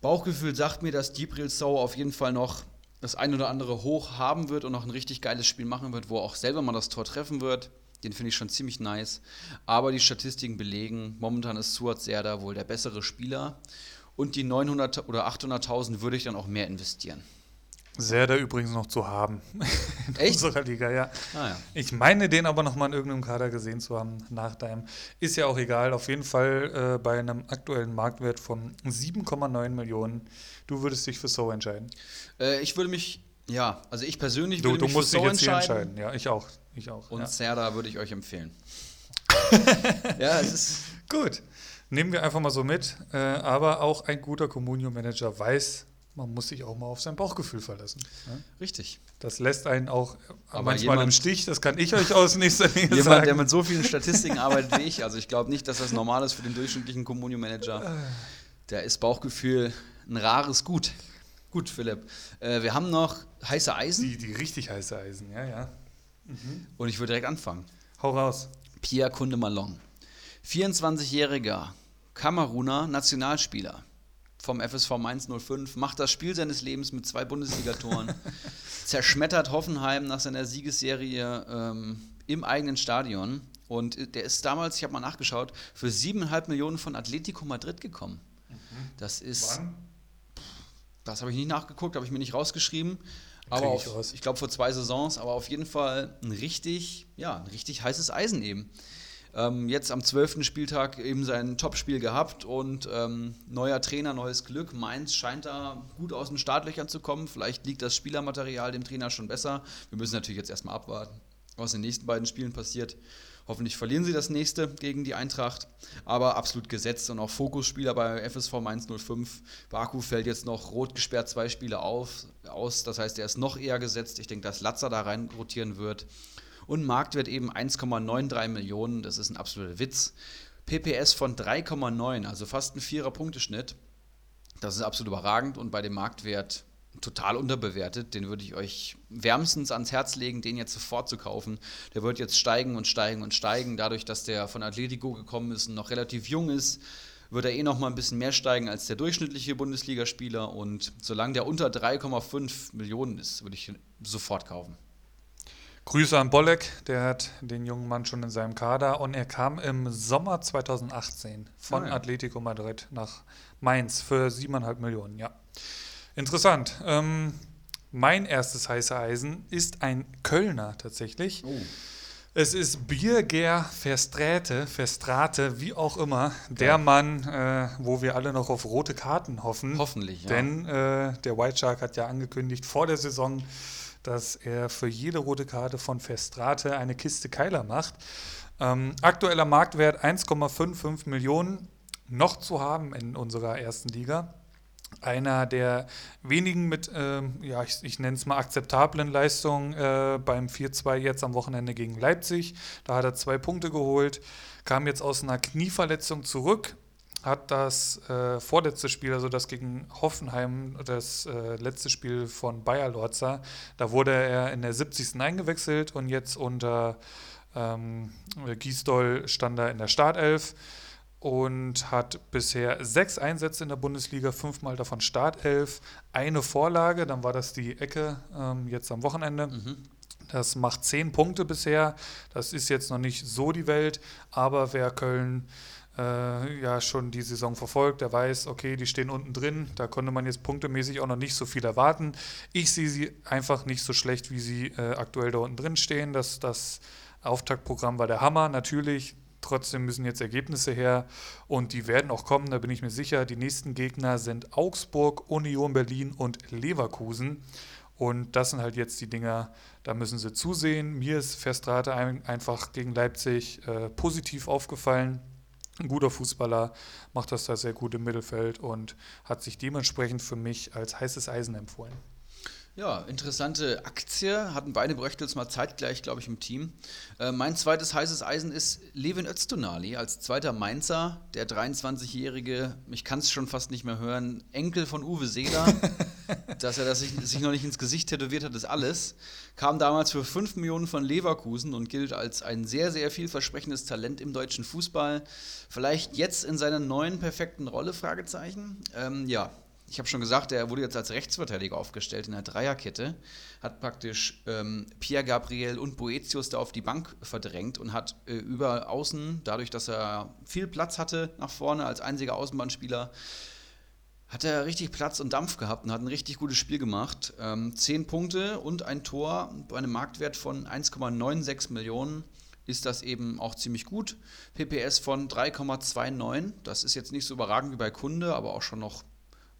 Bauchgefühl sagt mir, dass Gibril Sau auf jeden Fall noch das ein oder andere hoch haben wird und noch ein richtig geiles Spiel machen wird, wo er auch selber mal das Tor treffen wird. Den finde ich schon ziemlich nice. Aber die Statistiken belegen, momentan ist Suat Serda wohl der bessere Spieler. Und die 900 oder 800.000 würde ich dann auch mehr investieren.
Sehr da übrigens noch zu haben
in Echt?
unserer Liga, ja. Ah, ja. Ich meine, den aber noch mal in irgendeinem Kader gesehen zu haben nach deinem. Ist ja auch egal. Auf jeden Fall äh, bei einem aktuellen Marktwert von 7,9 Millionen. Du würdest dich für So entscheiden.
Äh, ich würde mich, ja, also ich persönlich
du,
würde
du
mich
musst
für
dich jetzt entscheiden. entscheiden. Ja, ich auch. Ich auch.
Und
ja.
Serda würde ich euch empfehlen.
ja, es ist gut. Nehmen wir einfach mal so mit. Äh, aber auch ein guter Communio-Manager weiß, man muss sich auch mal auf sein Bauchgefühl verlassen.
Ne? Richtig.
Das lässt einen auch Aber manchmal im Stich, das kann ich euch aus nächster Nähe
jemand, sagen. der mit so vielen Statistiken arbeitet wie ich, also ich glaube nicht, dass das normal ist für den durchschnittlichen Communio-Manager. Da ist Bauchgefühl ein rares Gut. Gut, Philipp. Äh, wir haben noch heiße Eisen.
Die, die richtig heiße Eisen, ja, ja.
Mhm. Und ich würde direkt anfangen.
Hau raus.
Pierre Kunde Malong. 24-jähriger Kameruner Nationalspieler vom FSV Mainz 05, macht das Spiel seines Lebens mit zwei Bundesligatoren, zerschmettert Hoffenheim nach seiner Siegesserie ähm, im eigenen Stadion. Und der ist damals, ich habe mal nachgeschaut, für siebeneinhalb Millionen von Atletico Madrid gekommen. Mhm. Das ist. Wann? Das habe ich nicht nachgeguckt, habe ich mir nicht rausgeschrieben. Aber auf, ich, ich glaube vor zwei Saisons, aber auf jeden Fall ein richtig, ja, ein richtig heißes Eisen eben. Ähm, jetzt am 12. Spieltag eben sein Topspiel gehabt und ähm, neuer Trainer, neues Glück. Mainz scheint da gut aus den Startlöchern zu kommen. Vielleicht liegt das Spielermaterial dem Trainer schon besser. Wir müssen natürlich jetzt erstmal abwarten, was in den nächsten beiden Spielen passiert. Hoffentlich verlieren sie das nächste gegen die Eintracht, aber absolut gesetzt und auch Fokusspieler bei FSV Mainz 05. Baku fällt jetzt noch rot gesperrt zwei Spiele auf, aus, das heißt, er ist noch eher gesetzt. Ich denke, dass Latzer da rein rotieren wird. Und Marktwert eben 1,93 Millionen, das ist ein absoluter Witz. PPS von 3,9, also fast ein vierer Punkteschnitt. Das ist absolut überragend und bei dem Marktwert total unterbewertet. Den würde ich euch wärmstens ans Herz legen, den jetzt sofort zu kaufen. Der wird jetzt steigen und steigen und steigen. Dadurch, dass der von Atletico gekommen ist und noch relativ jung ist, wird er eh noch mal ein bisschen mehr steigen als der durchschnittliche Bundesligaspieler. Und solange der unter 3,5 Millionen ist, würde ich ihn sofort kaufen.
Grüße an Bolek, der hat den jungen Mann schon in seinem Kader und er kam im Sommer 2018 von ah, ja. Atletico Madrid nach Mainz für 7,5 Millionen, ja. Interessant. Ähm, mein erstes heiße Eisen ist ein Kölner tatsächlich. Oh. Es ist Birger Verstrate, Verstrate, wie auch immer, der ja. Mann, äh, wo wir alle noch auf rote Karten hoffen.
Hoffentlich,
ja. Denn äh, der White Shark hat ja angekündigt vor der Saison, dass er für jede rote Karte von Festrate eine Kiste Keiler macht. Ähm, aktueller Marktwert 1,55 Millionen noch zu haben in unserer ersten Liga. Einer der wenigen mit, ähm, ja, ich, ich nenne es mal akzeptablen Leistungen äh, beim 4-2 jetzt am Wochenende gegen Leipzig. Da hat er zwei Punkte geholt, kam jetzt aus einer Knieverletzung zurück, hat das äh, vorletzte Spiel, also das gegen Hoffenheim, das äh, letzte Spiel von Bayer Lorza, da wurde er in der 70. eingewechselt und jetzt unter Ähm, Giesdoll stand da in der Startelf und hat bisher sechs Einsätze in der Bundesliga, fünfmal davon Startelf, eine Vorlage, dann war das die Ecke ähm, jetzt am Wochenende. Mhm. Das macht zehn Punkte bisher. Das ist jetzt noch nicht so die Welt, aber wer Köln äh, ja schon die Saison verfolgt, der weiß, okay, die stehen unten drin. Da konnte man jetzt punktemäßig auch noch nicht so viel erwarten. Ich sehe sie einfach nicht so schlecht, wie sie äh, aktuell da unten drin stehen. Das, das Auftaktprogramm war der Hammer, natürlich. Trotzdem müssen jetzt Ergebnisse her und die werden auch kommen, da bin ich mir sicher. Die nächsten Gegner sind Augsburg, Union Berlin und Leverkusen. Und das sind halt jetzt die Dinger, da müssen sie zusehen. Mir ist Verstrate einfach gegen Leipzig äh, positiv aufgefallen. Ein guter Fußballer, macht das da sehr gut im Mittelfeld und hat sich dementsprechend für mich als heißes Eisen empfohlen.
Ja, interessante Aktie. Hatten beide Bröchtels mal zeitgleich, glaube ich, im Team. Äh, mein zweites heißes Eisen ist Levin Öztunali als zweiter Mainzer, der 23-jährige, ich kann es schon fast nicht mehr hören, Enkel von Uwe Seeler. Dass er das sich, sich, noch nicht ins Gesicht tätowiert hat, ist alles. Kam damals für 5 Millionen von Leverkusen und gilt als ein sehr, sehr vielversprechendes Talent im deutschen Fußball. Vielleicht jetzt in seiner neuen perfekten Rolle? Fragezeichen. Ähm, ja, ich habe schon gesagt, er wurde jetzt als Rechtsverteidiger aufgestellt in der Dreierkette, hat praktisch ähm, Pierre Gabriel und Boetius da auf die Bank verdrängt und hat äh, über Außen, dadurch, dass er viel Platz hatte nach vorne als einziger Außenbahnspieler, hat er richtig Platz und Dampf gehabt und hat ein richtig gutes Spiel gemacht. Ähm, zehn Punkte und ein Tor bei einem Marktwert von 1,96 Millionen ist das eben auch ziemlich gut. PPS von 3,29, das ist jetzt nicht so überragend wie bei Kunde, aber auch schon noch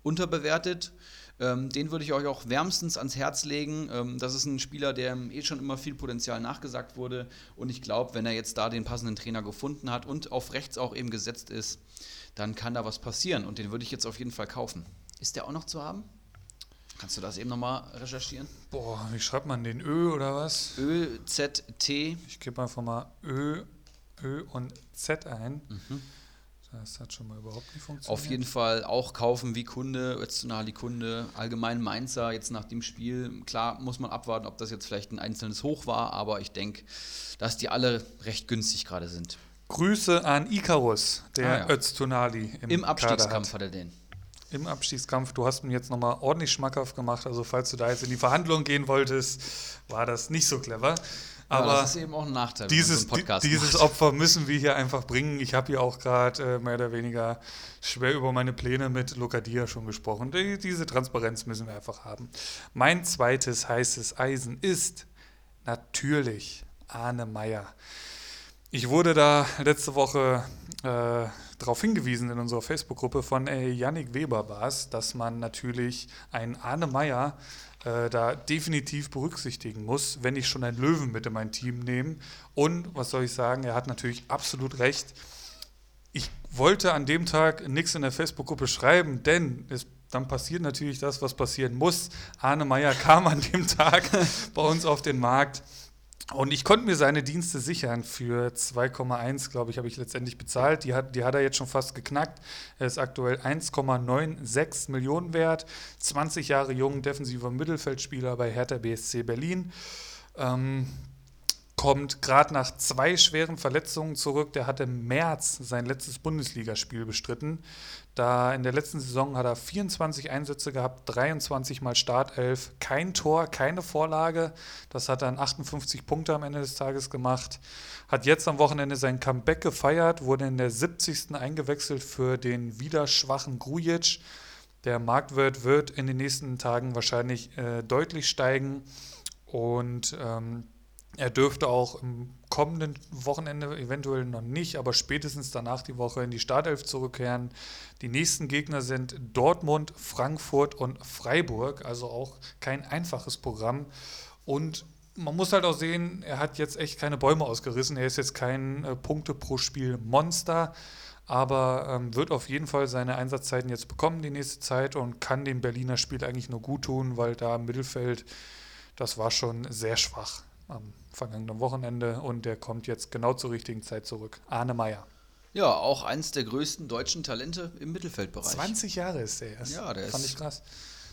unterbewertet. Ähm, den würde ich euch auch wärmstens ans Herz legen. Ähm, das ist ein Spieler, der eh schon immer viel Potenzial nachgesagt wurde. Und ich glaube, wenn er jetzt da den passenden Trainer gefunden hat und auf rechts auch eben gesetzt ist, dann kann da was passieren. Und den würde ich jetzt auf jeden Fall kaufen. Ist der auch noch zu haben? Kannst du das eben nochmal recherchieren?
Boah, wie schreibt man den? Ö oder was?
Ö, Z, T.
Ich gebe einfach mal Ö, Ö und Z ein. Mhm. Das hat schon mal überhaupt nicht funktioniert.
Auf jeden Fall auch kaufen wie Kunde, Öztunali Kunde, allgemein Mainzer jetzt nach dem Spiel. Klar muss man abwarten, ob das jetzt vielleicht ein einzelnes Hoch war, aber ich denke, dass die alle recht günstig gerade sind.
Grüße an Icarus, der ah, ja. Öztunali
im, Im Abstiegskampf hat. hat er den.
Im Abstiegskampf, du hast mir jetzt nochmal ordentlich schmackhaft gemacht. Also, falls du da jetzt in die Verhandlung gehen wolltest, war das nicht so clever. Aber ja,
das ist eben auch ein Nachteil.
Dieses, so dieses. Opfer müssen wir hier einfach bringen. Ich habe hier auch gerade äh, mehr oder weniger schwer über meine Pläne mit Lokadia schon gesprochen. Die, diese Transparenz müssen wir einfach haben. Mein zweites heißes Eisen ist natürlich Arne Meyer. Ich wurde da letzte Woche äh, darauf hingewiesen in unserer Facebook-Gruppe von äh, Yannick Weber war es, dass man natürlich einen Arne Meyer äh, da definitiv berücksichtigen muss, wenn ich schon einen Löwen mit in mein Team nehme. Und was soll ich sagen, er hat natürlich absolut recht. Ich wollte an dem Tag nichts in der Facebook-Gruppe schreiben, denn es dann passiert natürlich das, was passieren muss. Arne Meyer kam an dem Tag bei uns auf den Markt und ich konnte mir seine Dienste sichern. Für 2,1, glaube ich, habe ich letztendlich bezahlt. Die hat, die hat er jetzt schon fast geknackt. Er ist aktuell 1,96 Millionen wert. 20 Jahre jung, defensiver Mittelfeldspieler bei Hertha BSC Berlin. Ähm, kommt gerade nach zwei schweren Verletzungen zurück. Der hat im März sein letztes Bundesligaspiel bestritten. Da in der letzten Saison hat er 24 Einsätze gehabt, 23 mal Startelf, kein Tor, keine Vorlage. Das hat dann 58 Punkte am Ende des Tages gemacht. Hat jetzt am Wochenende sein Comeback gefeiert, wurde in der 70. eingewechselt für den wieder schwachen Grujic. Der Marktwert wird in den nächsten Tagen wahrscheinlich äh, deutlich steigen und ähm, er dürfte auch im kommenden Wochenende eventuell noch nicht, aber spätestens danach die Woche in die Startelf zurückkehren. Die nächsten Gegner sind Dortmund, Frankfurt und Freiburg, also auch kein einfaches Programm. Und man muss halt auch sehen, er hat jetzt echt keine Bäume ausgerissen. Er ist jetzt kein äh, Punkte pro Spiel Monster, aber ähm, wird auf jeden Fall seine Einsatzzeiten jetzt bekommen die nächste Zeit und kann dem Berliner Spiel eigentlich nur gut tun, weil da im Mittelfeld, das war schon sehr schwach am vergangenen Wochenende und der kommt jetzt genau zur richtigen Zeit zurück. Arne Meyer.
Ja, auch eins der größten deutschen Talente im Mittelfeldbereich.
20 Jahre ist der erst.
Ja, der
Fand
ist.
ich krass.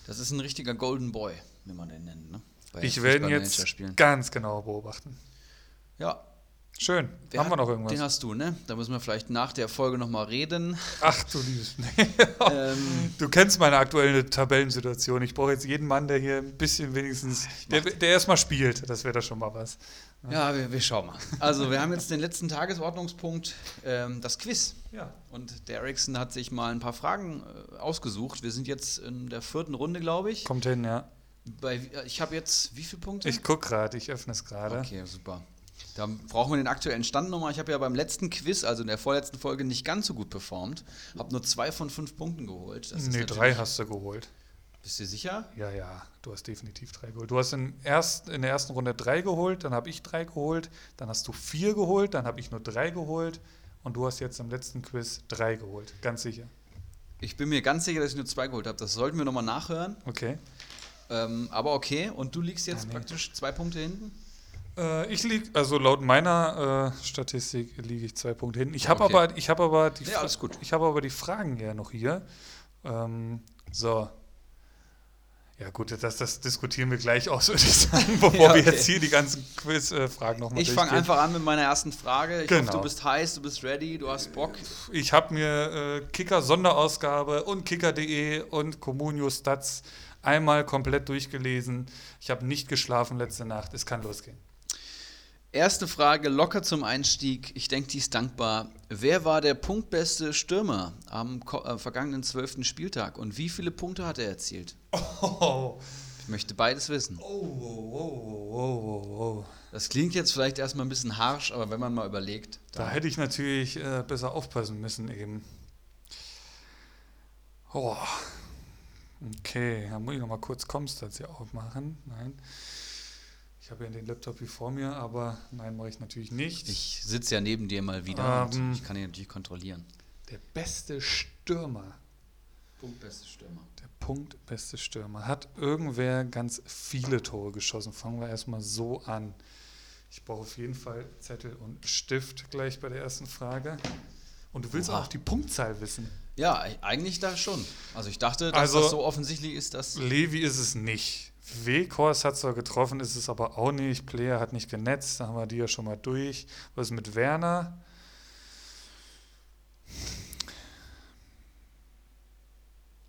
Das ist ein richtiger Golden Boy, wie man den nennt. Ne?
ich werde ihn jetzt ganz genau beobachten.
Ja,
Schön.
Wer Haben wir noch irgendwas? Den hast du, ne? Da müssen wir vielleicht nach der Folge nochmal reden.
Ach du liebes. ähm, du kennst meine aktuelle Tabellensituation. Ich brauche jetzt jeden Mann, der hier ein bisschen wenigstens, der, der erstmal spielt. Das wäre doch schon mal was.
Ja, wir, wir, schauen mal. Also, wir haben jetzt den letzten Tagesordnungspunkt, ähm, das Quiz.
Ja.
Und der Ericsson hat sich mal ein paar Fragen äh, ausgesucht. Wir sind jetzt in der vierten Runde, glaube ich.
Kommt hin, ja.
Bei, ich habe jetzt wie viele Punkte?
Ich gucke gerade, ich öffne es gerade.
Okay, super. Da brauchen wir den aktuellen Stand nochmal. Ich habe ja beim letzten Quiz, also in der vorletzten Folge, nicht ganz so gut performt. Habe nur zwei von fünf Punkten geholt.
Das nee, drei hast du geholt.
Bist du sicher?
Ja, ja, du hast definitiv drei geholt. Du hast in, erst, in der ersten Runde drei geholt, dann habe ich drei geholt, dann hast du vier geholt, dann habe ich nur drei geholt und du hast jetzt im letzten Quiz drei geholt. Ganz sicher.
Ich bin mir ganz sicher, dass ich nur zwei geholt habe. Das sollten wir nochmal nachhören.
Okay.
Ähm, aber okay, und du liegst jetzt ja, nee. praktisch zwei Punkte hinten?
Äh, ich liege, also laut meiner äh, Statistik liege ich zwei Punkte hinten. Ich habe okay. aber, ich habe aber die,
ja, alles gut.
Ich habe aber die Fragen ja noch hier. Ähm, so. Ja gut, das, das diskutieren wir gleich aus, würde ich sagen, bevor ja, okay. wir jetzt hier die ganzen Quiz-Fragen nochmal
Ich fange einfach an mit meiner ersten Frage. Ich genau. hoffe, du bist heiß, du bist ready, du hast Bock.
Ich habe mir äh, Kicker-Sonderausgabe und Kicker.de und Communio Stats einmal komplett durchgelesen. Ich habe nicht geschlafen letzte Nacht. Es kann losgehen.
Erste Frage, locker zum Einstieg. Ich denke, die ist dankbar. Wer war der punktbeste Stürmer am äh, vergangenen zwölften Spieltag und wie viele Punkte hat er erzielt?
Oh.
Ich möchte beides wissen.
Oh, oh, oh,
das klingt jetzt vielleicht erstmal ein bisschen harsch, aber wenn man mal überlegt.
Da hätte ich natürlich äh, besser aufpassen müssen eben. Oh. Okay, dann muss ich nochmal kurz Comstats hier aufmachen. Nein. Ich habe ja den Laptop hier vor mir, aber nein, mache ich natürlich nicht.
Ich sitze ja neben dir mal wieder ähm, und ich kann ihn natürlich kontrollieren.
Der beste Stürmer.
Punktbeste Stürmer.
Der punktbeste Stürmer. Hat irgendwer ganz viele Tore geschossen? Fangen wir erstmal so an. Ich brauche auf jeden Fall Zettel und Stift gleich bei der ersten Frage. Und du willst Oha. auch die Punktzahl wissen.
Ja, eigentlich da schon. Also ich dachte, dass also, das so offensichtlich ist, dass.
Levi ist es nicht. Weghorst hat zwar getroffen, ist es aber auch nicht. Player hat nicht genetzt, da haben wir die ja schon mal durch. Was ist mit Werner?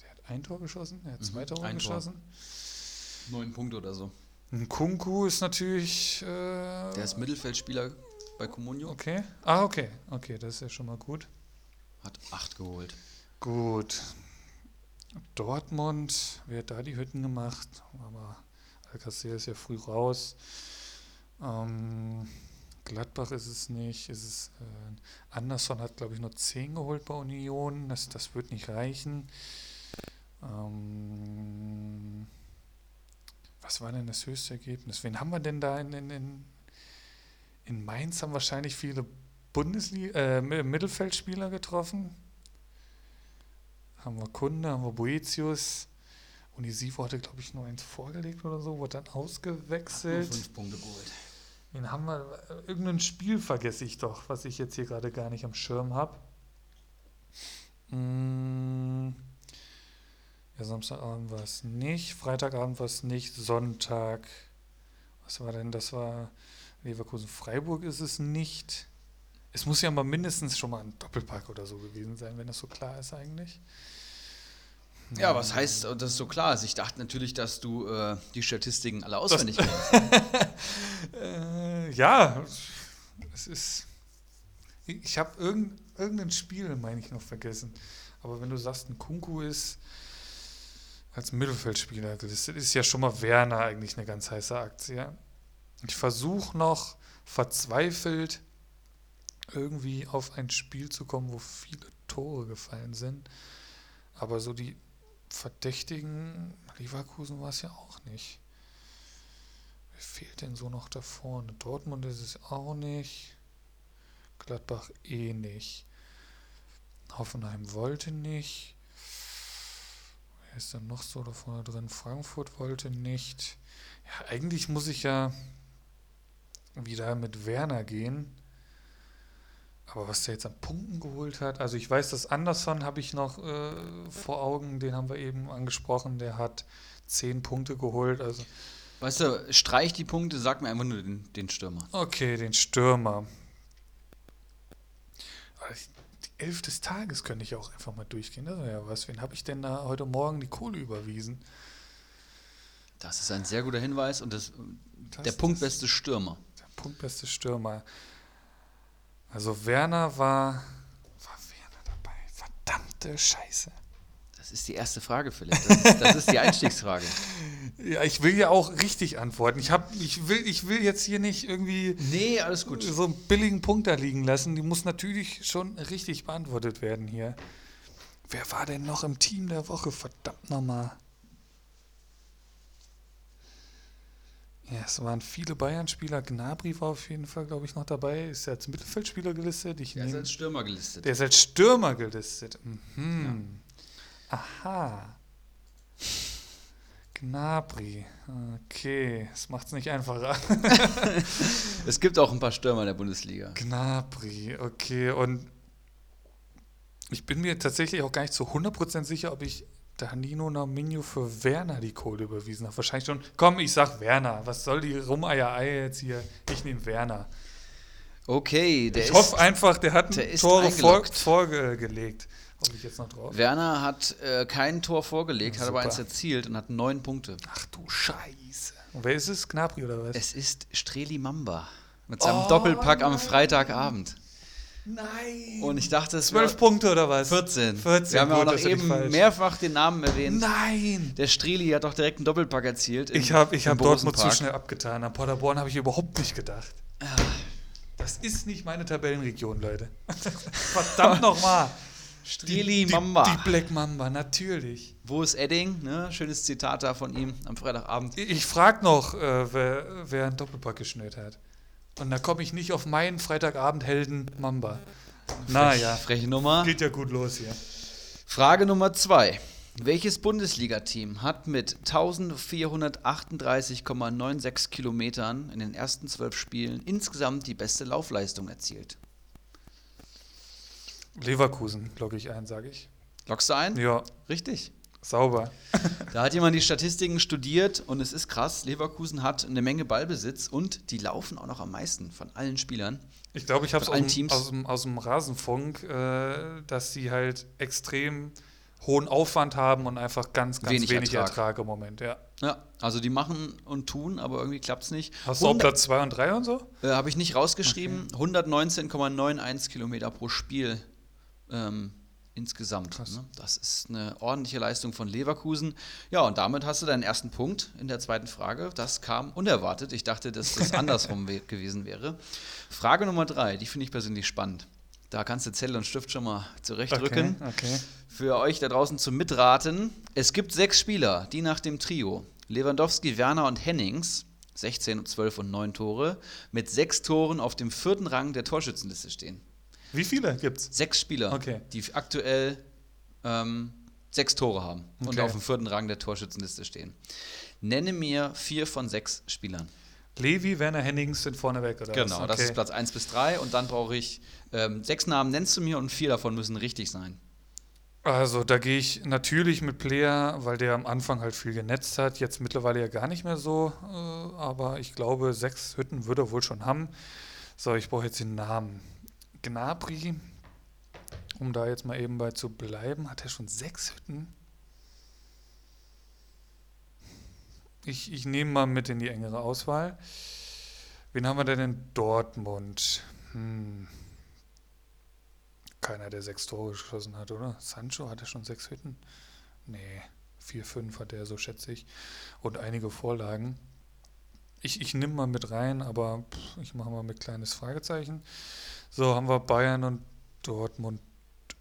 Der hat ein Tor geschossen, er hat mhm, zwei Tore geschossen.
Tor. Neun Punkte oder so.
Ein Kunku ist natürlich. Äh,
Der ist Mittelfeldspieler bei Comunio.
Okay. Ah, okay. Okay, das ist ja schon mal gut.
Hat acht geholt.
Gut. Dortmund, wer hat da die Hütten gemacht? Aber Alcacer ist ja früh raus. Ähm, Gladbach ist es nicht. Ist es, äh, Anderson hat, glaube ich, nur 10 geholt bei Union. Das, das wird nicht reichen. Ähm, was war denn das höchste Ergebnis? Wen haben wir denn da in, in, in, in Mainz? Haben wahrscheinlich viele Bundesliga, äh, Mittelfeldspieler getroffen haben wir Kunde, haben wir Boetius. Und die Sivo hatte, glaube ich, nur eins vorgelegt oder so, wurde dann ausgewechselt.
Ach, fünf Punkte geholt.
Wen haben wir? Irgendein Spiel vergesse ich doch, was ich jetzt hier gerade gar nicht am Schirm habe. Hm. Ja, Samstagabend war es nicht, Freitagabend war es nicht, Sonntag. Was war denn? Das war Leverkusen-Freiburg ist es nicht. Es muss ja mal mindestens schon mal ein Doppelpack oder so gewesen sein, wenn das so klar ist eigentlich.
Ja, was heißt, dass es so klar ist? Ich dachte natürlich, dass du äh, die Statistiken alle auswendig kennst.
äh, ja, es ist. Ich habe irgend, irgendein Spiel, meine ich, noch vergessen. Aber wenn du sagst, ein Kunku ist als Mittelfeldspieler gelistet, ist ja schon mal Werner eigentlich eine ganz heiße Aktie. Ich versuche noch verzweifelt irgendwie auf ein Spiel zu kommen, wo viele Tore gefallen sind. Aber so die Verdächtigen, Leverkusen war es ja auch nicht. Wer fehlt denn so noch da vorne? Dortmund ist es auch nicht. Gladbach eh nicht. Hoffenheim wollte nicht. Wer ist denn noch so da vorne drin? Frankfurt wollte nicht. Ja, eigentlich muss ich ja wieder mit Werner gehen. Aber was der jetzt an Punkten geholt hat, also ich weiß, dass Anderson habe ich noch äh, vor Augen, den haben wir eben angesprochen, der hat zehn Punkte geholt. Also
weißt du, streich die Punkte, sag mir einfach nur den, den Stürmer.
Okay, den Stürmer. die Elf des Tages könnte ich auch einfach mal durchgehen. Das ja was. Wen habe ich denn da heute Morgen die Kohle überwiesen?
Das ist ein sehr guter Hinweis und das, das der punktbeste Stürmer.
Der punktbeste Stürmer. Also Werner war, war Werner dabei. Verdammte Scheiße.
Das ist die erste Frage, Philipp. Das ist, das ist die Einstiegsfrage.
ja, ich will ja auch richtig antworten. Ich, hab, ich, will, ich will jetzt hier nicht irgendwie
nee, alles gut.
so einen billigen Punkt da liegen lassen. Die muss natürlich schon richtig beantwortet werden hier. Wer war denn noch im Team der Woche? Verdammt nochmal. Ja, es waren viele Bayern-Spieler. Gnabry war auf jeden Fall, glaube ich, noch dabei. Ist er als Mittelfeldspieler gelistet? Ich
der nehm, ist als Stürmer gelistet.
Der ist als Stürmer gelistet. Mhm. Ja. Aha. Gnabry. Okay, das macht es nicht einfacher.
es gibt auch ein paar Stürmer in der Bundesliga.
Gnabry, okay. Und ich bin mir tatsächlich auch gar nicht zu 100% sicher, ob ich Danilo Naminho für Werner die Kohle überwiesen hat. Wahrscheinlich schon. Komm, ich sag Werner. Was soll die Rumeierei jetzt hier? Ich nehme Werner.
Okay,
der Ich ist, hoffe einfach, der hat ein Tor vor, vorgelegt. Ich jetzt noch drauf.
Werner hat äh, kein Tor vorgelegt, ja, hat aber eins erzielt und hat neun Punkte.
Ach du Scheiße. Und wer ist es? Gnabry oder was?
Es ist Streli Mamba. Mit seinem oh, Doppelpack nein. am Freitagabend.
Nein.
Und ich dachte, es
Zwölf Punkte oder was?
14.
14.
Wir haben ja auch noch eben mehrfach den Namen erwähnt.
Nein.
Der Streli hat doch direkt einen Doppelpack erzielt.
ich habe ich hab Dortmund zu schnell abgetan. An Paderborn habe ich überhaupt nicht gedacht. Das ist nicht meine Tabellenregion, Leute. Verdammt nochmal.
Streli Mamba.
Die, die, Black Mamba, natürlich.
Wo ist Edding? Ne? Schönes Zitat da von ihm am Freitagabend.
Ich, ich frage noch, äh, wer, wer einen Doppelpack geschnürt hat. Und da komme ich nicht auf meinen Freitagabend-Helden Mamba. Naja.
Freche Nummer.
Geht ja gut los hier.
Frage Nummer zwei. Welches Bundesliga-Team hat mit 1438,96 Kilometern in den ersten zwölf Spielen insgesamt die beste Laufleistung erzielt?
Leverkusen, logge ich ein, sage ich.
Loggst du ein?
Ja.
Richtig.
Sauber.
da hat jemand die Statistiken studiert und es ist krass. Leverkusen hat eine Menge Ballbesitz und die laufen auch noch am meisten von allen Spielern.
Ich glaube, ich habe es aus, aus, dem Rasenfunk, äh, dass sie halt extrem hohen Aufwand haben und einfach ganz, ganz wenig, wenig Ertrag. Ertrag. im Moment, ja.
Ja, also die machen und tun, aber irgendwie klappt es nicht.
Hast du auch Platz 2 und 3 und so?
Äh, habe ich nicht rausgeschrieben. Okay. 119,91 Kilometer pro Spiel ähm, insgesamt. Ne? Das ist eine ordentliche Leistung von Leverkusen. Ja, und damit hast du deinen ersten Punkt in der zweiten Frage. Das kam unerwartet. Ich dachte, dass das andersrum gewesen wäre. Frage Nummer drei, die finde ich persönlich spannend. Da kannst du Zettel und Stift schon mal zurechtrücken.
Okay, okay.
Für euch da draußen zum Mitraten. Es gibt sechs Spieler, die nach dem Trio Lewandowski, Werner und Hennings 16, 12 und 9 Tore mit sechs Toren auf dem vierten Rang der Torschützenliste stehen.
Wie viele gibt's?
Sechs Spieler,
okay.
die aktuell ähm, sechs Tore haben okay. und auf dem vierten Rang der Torschützenliste stehen. Nenne mir vier von sechs Spielern.
Levi, Werner, Hennings sind vorneweg, oder
Genau, okay. das ist Platz 1 bis 3 und dann brauche ich ähm, sechs Namen, nennst du mir und vier davon müssen richtig sein.
Also da gehe ich natürlich mit Player, weil der am Anfang halt viel genetzt hat, jetzt mittlerweile ja gar nicht mehr so, äh, aber ich glaube, sechs Hütten würde er wohl schon haben. So, ich brauche jetzt den Namen. Gnabry, um da jetzt mal eben bei zu bleiben, hat er schon sechs Hütten? Ich, ich nehme mal mit in die engere Auswahl. Wen haben wir denn in Dortmund? Hm. Keiner, der sechs Tore geschossen hat, oder? Sancho hat er schon sechs Hütten? Nee, vier, fünf hat er, so schätze ich. Und einige Vorlagen. Ich, ich nehme mal mit rein, aber ich mache mal mit kleines Fragezeichen. So, haben wir Bayern und Dortmund.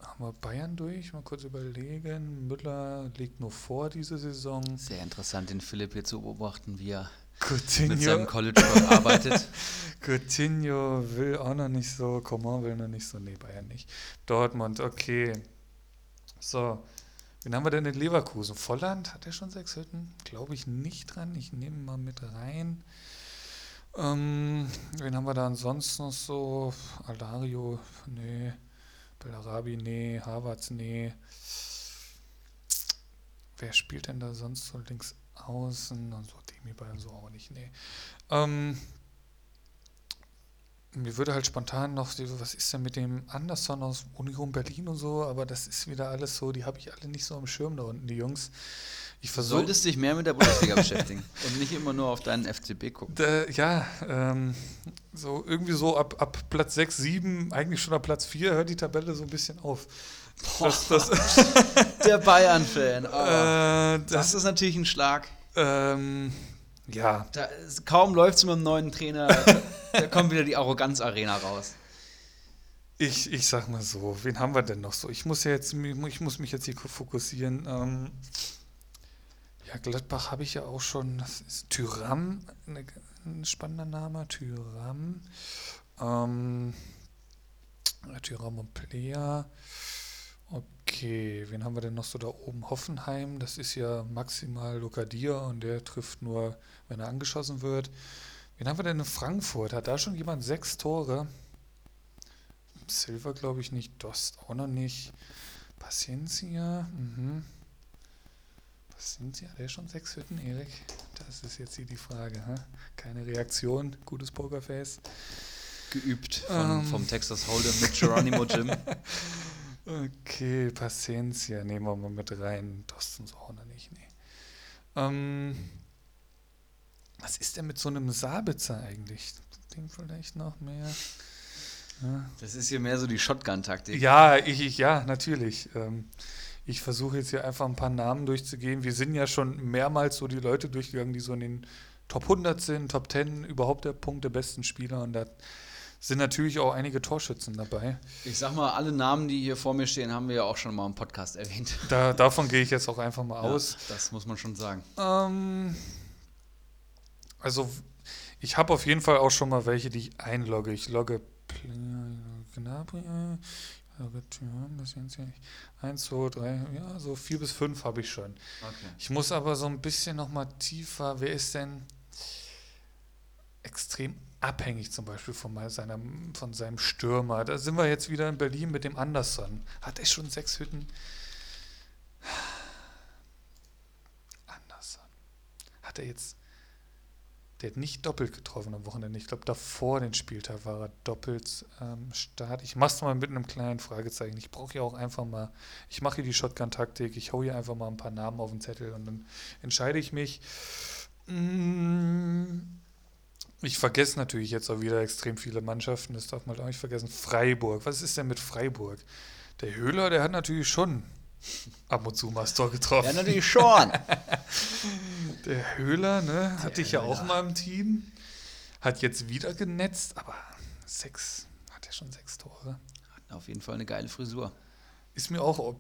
Haben wir Bayern durch? Mal kurz überlegen. Müller liegt nur vor diese Saison.
Sehr interessant, den Philipp hier zu beobachten, wie er
Coutinho.
mit seinem College arbeitet.
Coutinho will auch noch nicht so, Coman will noch nicht so, nee, Bayern nicht. Dortmund, okay. So, wen haben wir denn in Leverkusen? Volland, hat er schon sechs Hütten? Glaube ich nicht dran. Ich nehme mal mit rein. Ähm, wen haben wir da ansonsten noch so? Alario, nee. Bellarabi, nee. Havertz, nee. Wer spielt denn da sonst so links außen? Und so Demi bei so auch nicht, nee. Ähm, mir würde halt spontan noch, was ist denn mit dem Anderson aus Union Berlin und so, aber das ist wieder alles so, die habe ich alle nicht so am Schirm da unten, die Jungs.
Ich versuch, du solltest dich mehr mit der Bundesliga beschäftigen und nicht immer nur auf deinen FCB gucken.
Da, ja, ähm, so irgendwie so ab, ab Platz 6, 7, eigentlich schon ab Platz 4 hört die Tabelle so ein bisschen auf.
Das, das der Bayern-Fan. Oh, äh, das, ist natürlich ein Schlag.
Ähm, ja.
Da, kaum läuft es mit dem neuen Trainer, da kommt wieder die Arroganz-Arena raus.
Ich, ich sag mal so, wen haben wir denn noch so? Ich muss ja jetzt, ich muss mich jetzt hier fokussieren. Ähm, ja, Gladbach habe ich ja auch schon. Das ist Tyram, eine, ein spannender Name. Tyram. Ähm, Tyram und Plea. Okay, wen haben wir denn noch so da oben? Hoffenheim, das ist ja maximal Lokadia und der trifft nur, wenn er angeschossen wird. Wen haben wir denn in Frankfurt? Hat da schon jemand sechs Tore? Silver glaube ich nicht, Dost auch noch nicht. Paciencia, mhm. Paciencia, der schon sechs Hütten, Erik? Das ist jetzt hier die Frage. Hä? Keine Reaktion, gutes Pokerface.
Geübt von, ähm. vom Texas Hold'em mit Geronimo Jim.
Okay, Paciencia nehmen wir mal mit rein. Dostens auch noch nicht, nee. Ähm, was ist denn mit so einem Sabitzer eigentlich? Dem vielleicht noch mehr.
Ja. Das ist hier mehr so die Shotgun-Taktik.
Ja, ich, ich, ja, natürlich. Ähm, ich versuche jetzt hier einfach ein paar Namen durchzugehen. Wir sind ja schon mehrmals so die Leute durchgegangen, die so in den Top 100 sind, Top 10, überhaupt der Punkt der besten Spieler. Und da sind natürlich auch einige Torschützen dabei.
Ich sag mal, alle Namen, die hier vor mir stehen, haben wir ja auch schon mal im Podcast erwähnt.
Da, davon gehe ich jetzt auch einfach mal aus.
Ja, das muss man schon sagen.
Ähm, also, ich habe auf jeden Fall auch schon mal welche, die ich einlogge. Ich logge Gnabry, Eins, zwei, drei, ja, so vier bis fünf habe ich schon. Okay. Ich muss aber so ein bisschen noch mal tiefer. Wer ist denn extrem abhängig zum Beispiel von, seiner, von seinem Stürmer. Da sind wir jetzt wieder in Berlin mit dem Anderson. Hat er schon sechs Hütten? Anderson. Hat er jetzt. Der hat nicht doppelt getroffen am Wochenende. Ich glaube, davor den Spieltag war er doppelt ähm, Start. Ich mache es mal mit einem kleinen Fragezeichen. Ich brauche ja auch einfach mal. Ich mache hier die Shotgun-Taktik. Ich hau hier einfach mal ein paar Namen auf den Zettel und dann entscheide ich mich. Mmh ich vergesse natürlich jetzt auch wieder extrem viele Mannschaften, das darf man auch nicht vergessen. Freiburg, was ist denn mit Freiburg? Der Höhler, der hat natürlich schon ab und zu mal das Tor getroffen. Ja,
natürlich schon.
der Höhler, ne, hatte ich ja auch mal im Team. Hat jetzt wieder genetzt, aber sechs, hat er schon sechs Tore.
Hat auf jeden Fall eine geile Frisur.
Ist mir auch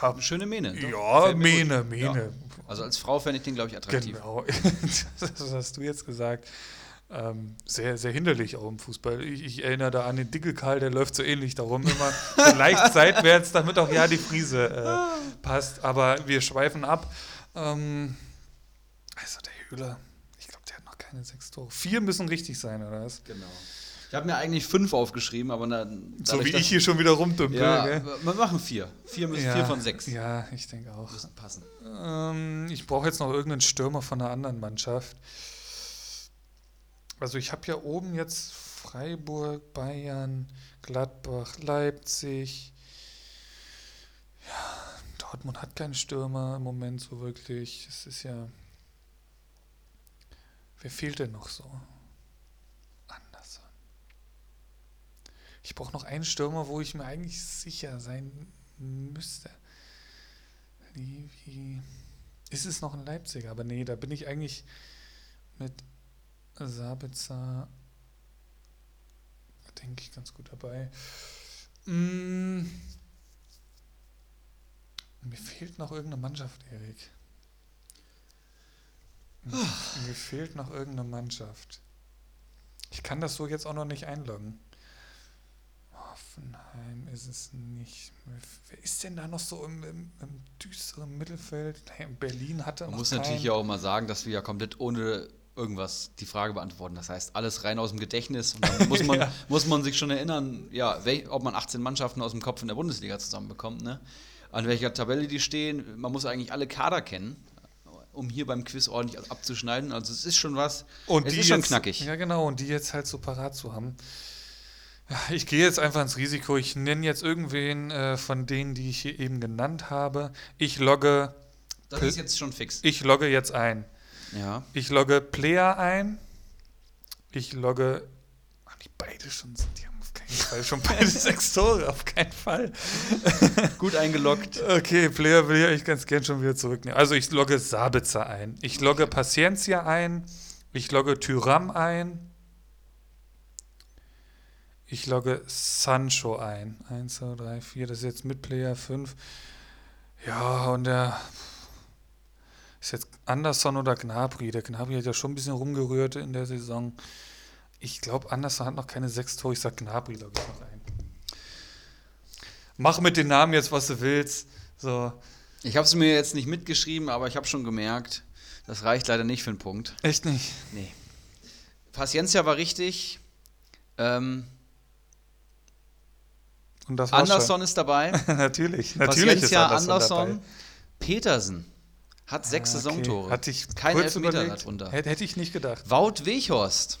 ja,
schöne Mähne.
Ja, Mähne, Mähne. Ja.
Also als Frau fände ich den, glaube ich, attraktiv.
Genau, das hast du jetzt gesagt ähm, sehr, sehr hinderlich auch im Fußball. Ich, ich, erinnere da an den Dickelkarl, der läuft so ähnlich darum, immer so leicht seitwärts, damit auch ja die Frise äh, passt. Aber wir schweifen ab. Ähm, also der Höhler, ich glaube, der hat noch keine sechs Tore. Vier müssen richtig sein, oder was?
Genau. Ich habe mir eigentlich fünf aufgeschrieben, aber dann.
So wie ich hier schon wieder rumdümpel.
Ja, gell? wir machen vier. Vier, müssen, ja, vier von sechs.
Ja, ich denke auch.
Müssen passen.
Ähm, ich brauche jetzt noch irgendeinen Stürmer von einer anderen Mannschaft. Also ich habe ja oben jetzt Freiburg, Bayern, Gladbach, Leipzig. Ja, Dortmund hat keinen Stürmer im Moment so wirklich. Es ist ja. Wer fehlt denn noch so? Anderson. Ich brauche noch einen Stürmer, wo ich mir eigentlich sicher sein müsste. Wie, ist es noch ein Leipziger? Aber nee, da bin ich eigentlich mit Sabitzer, denke ich, ganz gut dabei. Mm. Mir fehlt noch irgendeine Mannschaft, Erik. Mir, mir fehlt noch irgendeine Mannschaft. Ich kann das so jetzt auch noch nicht einloggen. Hoffenheim ist es nicht. Wer ist denn da noch so im, im, im düsteren Mittelfeld? Berlin hatte
Man muss keinen. natürlich auch mal sagen, dass wir ja komplett ohne irgendwas die Frage beantworten. Das heißt, alles rein aus dem Gedächtnis. Und dann muss man, ja. muss man sich schon erinnern, ja, ob man 18 Mannschaften aus dem Kopf in der Bundesliga zusammenbekommt, ne? An welcher Tabelle die stehen. Man muss eigentlich alle Kader kennen. um hier beim Quiz ordentlich abzuschneiden. Also es ist schon was.
Und
es
die
ist schon
jetzt,
knackig.
Ja, genau. Und die jetzt halt so parat zu haben. Ich gehe jetzt einfach ins Risiko. Ich nenne jetzt irgendwen äh, von denen, die ich hier eben genannt habe. Ich logge,
Das ist jetzt schon fix.
ich logge jetzt ein.
Ja.
Ich logge Player ein. Ich logge. Ach, die beide schon. Die haben auf keinen Fall schon beide sechs Tore. Auf keinen Fall.
Gut eingeloggt.
Okay, Player will ich eigentlich ganz gern schon wieder zurücknehmen. Also ich logge Sabitzer ein. Ich logge Paciencia ein. Ich logge Tyram ein. Ich logge Sancho ein. 1, 2, 3, 4. Das ist jetzt mit Player 5. Ja, und der ist jetzt Anderson oder Gnabry. Der Gnabry hat ja schon ein bisschen rumgerührt in der Saison. Ich glaube, Anderson hat noch keine sechs Tore. Ich sag Gnabry logge ich noch ein. Mach mit den Namen jetzt, was du willst. So.
Ich habe es mir jetzt nicht mitgeschrieben, aber ich habe schon gemerkt, das reicht leider nicht für einen Punkt.
Echt nicht.
Nee. Paciencia war richtig. Ähm,
Und das war's
Anderson ist dabei.
schon. natürlich. Natürlich ist
Paciencia,
Anderson,
Anderson.
dabei.
Petersen hat sechs
Ah, okay.
Saisontore.
Hatte ich
Kein Elfmeter darunter.
Hätte, hätte ich nicht gedacht.
Wout Weghorst.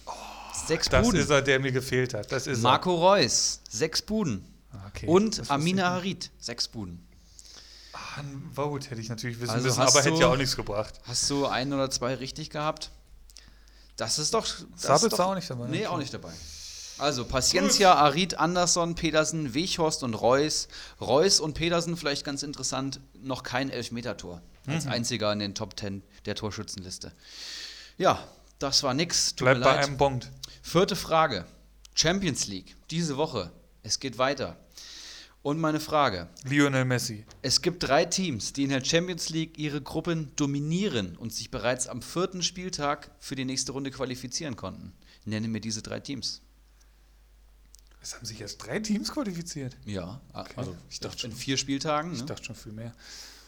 sechs
Das
Buden.
ist er, der mir gefehlt hat. Das ist
Marco Reus. Sechs Buden.
er. Ah, okay. Das
Und Amina
ich
Harid. Sechs Buden.
nicht. Ah, Vote hätte ich natürlich wissen
Also
müssen, aber hätte
du-
ja auch nichts gebracht.
Hast du ein oder zwei richtig gehabt? Das ist doch. Das
Sabitzer auch nicht dabei?
Nee, auch nicht dabei. Also Paciencia, Arid, Anderson, Pedersen, Weghorst und Reus. Reus und Pedersen, vielleicht ganz interessant, noch kein Elfmetertor. Als
Mhm.
einziger in den Top 10 der Torschützenliste. Ja, das war nix. Tut
Bleibt bei einem Bond.
Vierte Frage. Champions League. Diese Woche. Es geht weiter. Und meine Frage.
Lionel Messi.
Es gibt drei Teams, die in der Champions League ihre Gruppen dominieren und sich bereits am vierten Spieltag für die nächste Runde qualifizieren konnten. Nenne mir diese drei Teams.
Es haben sich erst drei Teams qualifiziert.
Ja,
Okay.
also
Ich dachte
in
schon.
vier Spieltagen.
Ich
Ne?
dachte schon viel mehr.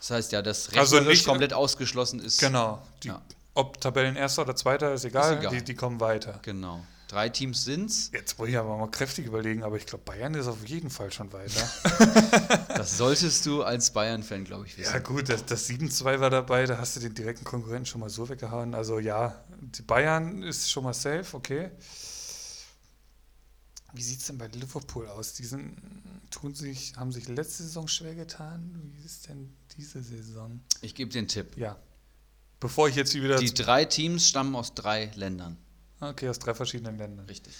Das heißt ja, dass
Also
rechnerisch
nicht-
komplett ausgeschlossen ist.
Genau. Die,
Ja.
Ob Tabellenerster oder Zweiter, ist egal.
egal.
Die, die kommen weiter.
Genau. Drei Teams sind's.
Jetzt muss ich aber mal kräftig überlegen, aber ich glaube, Bayern ist auf jeden Fall schon weiter.
Das solltest du als Bayern-Fan, glaube ich, wissen.
Ja, gut, das, das 7-2 war dabei, da hast du den direkten Konkurrenten schon mal so weggehauen. Also ja, die Bayern ist schon mal safe, okay. Wie sieht es denn bei Liverpool aus? Die sind, tun sich, haben sich letzte Saison schwer getan. Wie ist denn diese Saison?
Ich gebe dir einen Tipp.
Ja. Bevor ich jetzt wieder.
Die drei Teams stammen aus drei Ländern.
okay, aus drei verschiedenen Ländern.
Richtig.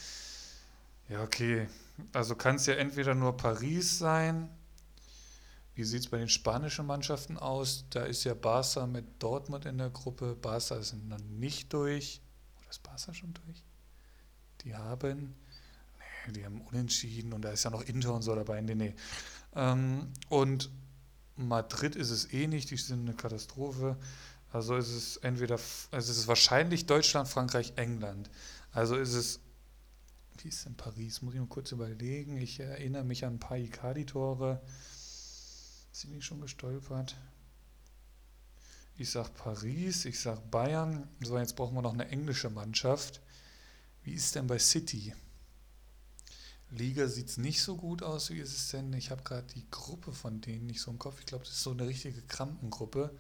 Ja, okay. Also kann es ja entweder nur Paris sein. Wie sieht es bei den spanischen Mannschaften aus? Da ist ja Barca mit Dortmund in der Gruppe. Barca ist noch nicht durch. Oder ist Barca schon durch? Die haben. Die haben unentschieden und da ist ja noch Inter und so dabei. Nee, nee. Ähm, und Madrid ist es eh nicht, die sind eine Katastrophe. Also ist es entweder, also es ist wahrscheinlich Deutschland, Frankreich, England. Also ist es wie ist denn Paris? Muss ich mal kurz überlegen. Ich erinnere mich an ein paar Icardi-Tore. Sind die schon gestolpert? Ich sag Paris, ich sag Bayern. So, jetzt brauchen wir noch eine englische Mannschaft. Wie ist denn bei City? Liga sieht es nicht so gut aus. Wie ist es denn? Ich habe gerade die Gruppe von denen nicht so im Kopf. Ich glaube, das ist so eine richtige Krampengruppe.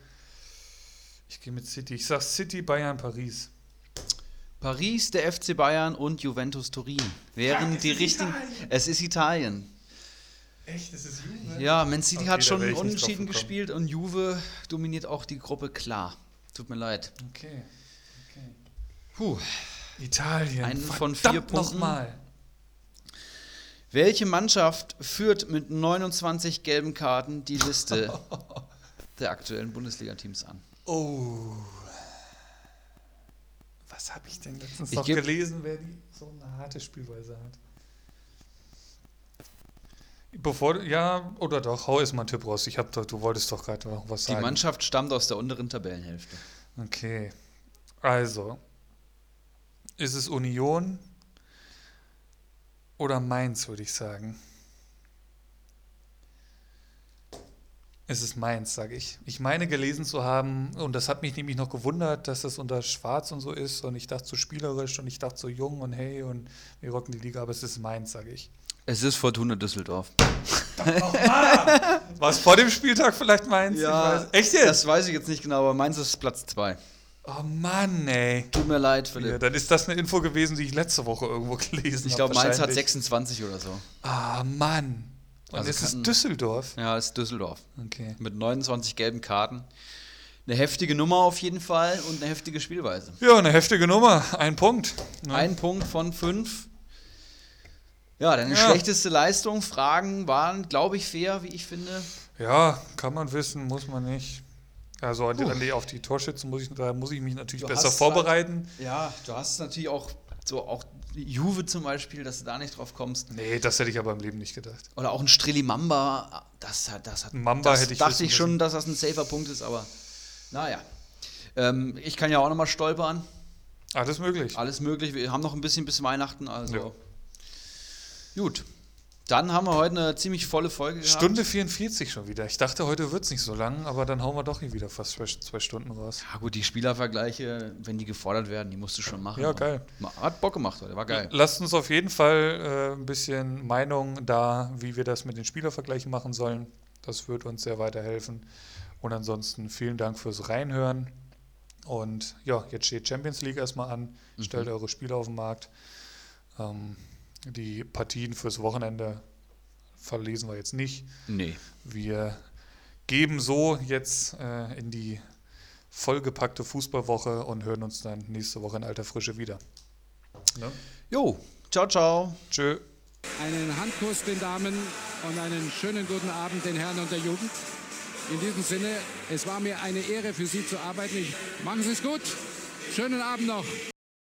Ich gehe mit City. Ich sag City, Bayern, Paris.
Paris, der FC Bayern und Juventus Turin wären
es
die
ist
richtigen.
Italien.
Es ist Italien.
Echt? Das ist Juve?
Ja, Man City
Okay,
hat schon unentschieden gespielt und Juve dominiert auch die Gruppe klar. Tut mir leid.
Okay. okay.
Puh.
Italien.
Einen von vier
Verdammt
Punkten.
Nochmal.
Welche Mannschaft führt mit 29 gelben Karten die Liste der aktuellen Bundesliga-Teams an?
Oh. Was habe ich denn letztens
Ich
noch gelesen, wer die so eine harte Spielweise hat? Bevor, ja, oder doch, hau erst mal einen Tipp raus. Ich hab doch, du wolltest doch gerade noch was
Die
sagen.
Mannschaft stammt aus der unteren Tabellenhälfte.
Okay. Also, ist es Union oder Mainz, würde ich sagen? Es ist Mainz, sage ich. Ich meine gelesen zu haben, und das hat mich nämlich noch gewundert, dass das unter Schwarz und so ist, und ich dachte so spielerisch und ich dachte so jung und hey und wir rocken die Liga, aber es ist Mainz, sage ich.
Es ist Fortuna Düsseldorf.
Was vor dem Spieltag vielleicht meinst?
Ja, Echt jetzt? Das weiß ich jetzt nicht genau, aber meins ist Platz 2.
Oh Mann, ey.
Tut mir leid, Philipp.
Ja, dann ist das eine Info gewesen, die ich letzte Woche irgendwo gelesen habe.
Ich glaube, Mainz hat 26 oder so.
Ah, Mann. Und also ist es Düsseldorf?
Ja, es ist Düsseldorf.
Okay.
Mit 29 gelben Karten. Eine heftige Nummer auf jeden Fall und eine heftige Spielweise.
Ja, eine heftige Nummer. Ein Punkt.
Ne? Ein Punkt von fünf. Ja, deine ja. schlechteste Leistung, Fragen waren, glaube ich, fair, wie ich finde.
Ja, kann man wissen, muss man nicht. Also uh. auf die Torschützen muss ich, da muss ich mich natürlich du besser vorbereiten.
Halt, ja, du hast natürlich auch so auch Juve zum Beispiel, dass du da nicht drauf kommst.
Nee, das hätte ich aber im Leben nicht gedacht.
Oder auch ein Strilli Mamba, das hat, das hat,
Mamba
das
hätte ich
dachte ich schon, dass das ein safer Punkt ist, aber naja. Ähm, ich kann ja auch nochmal stolpern.
Alles möglich.
Alles möglich. Wir haben noch ein bisschen bis Weihnachten, also. Ja. Gut. Dann haben wir heute eine ziemlich volle Folge
gehabt. Stunde 44 schon wieder. Ich dachte, heute wird es nicht so lang, aber dann hauen wir doch wieder fast zwei, zwei, Stunden raus.
Ja gut, die Spielervergleiche, wenn die gefordert werden, die musst du schon machen.
Ja, geil.
Hat Bock gemacht heute, war geil.
Lasst uns auf jeden Fall äh, ein bisschen Meinung da, wie wir das mit den Spielervergleichen machen sollen. Das wird uns sehr weiterhelfen. Und ansonsten vielen Dank fürs Reinhören. Und ja, jetzt steht Champions League erstmal an. Stellt mhm. eure Spiele auf den Markt. Ähm, die Partien fürs Wochenende verlesen wir jetzt nicht.
Nee.
Wir geben so jetzt äh, in die vollgepackte Fußballwoche und hören uns dann nächste Woche in alter Frische wieder.
Ne? Jo, ciao, ciao.
Tschö.
Einen Handkuss den Damen und einen schönen guten Abend den Herren und der Jugend. In diesem Sinne, es war mir eine Ehre für Sie zu arbeiten. Ich, machen Sie es gut. Schönen Abend noch.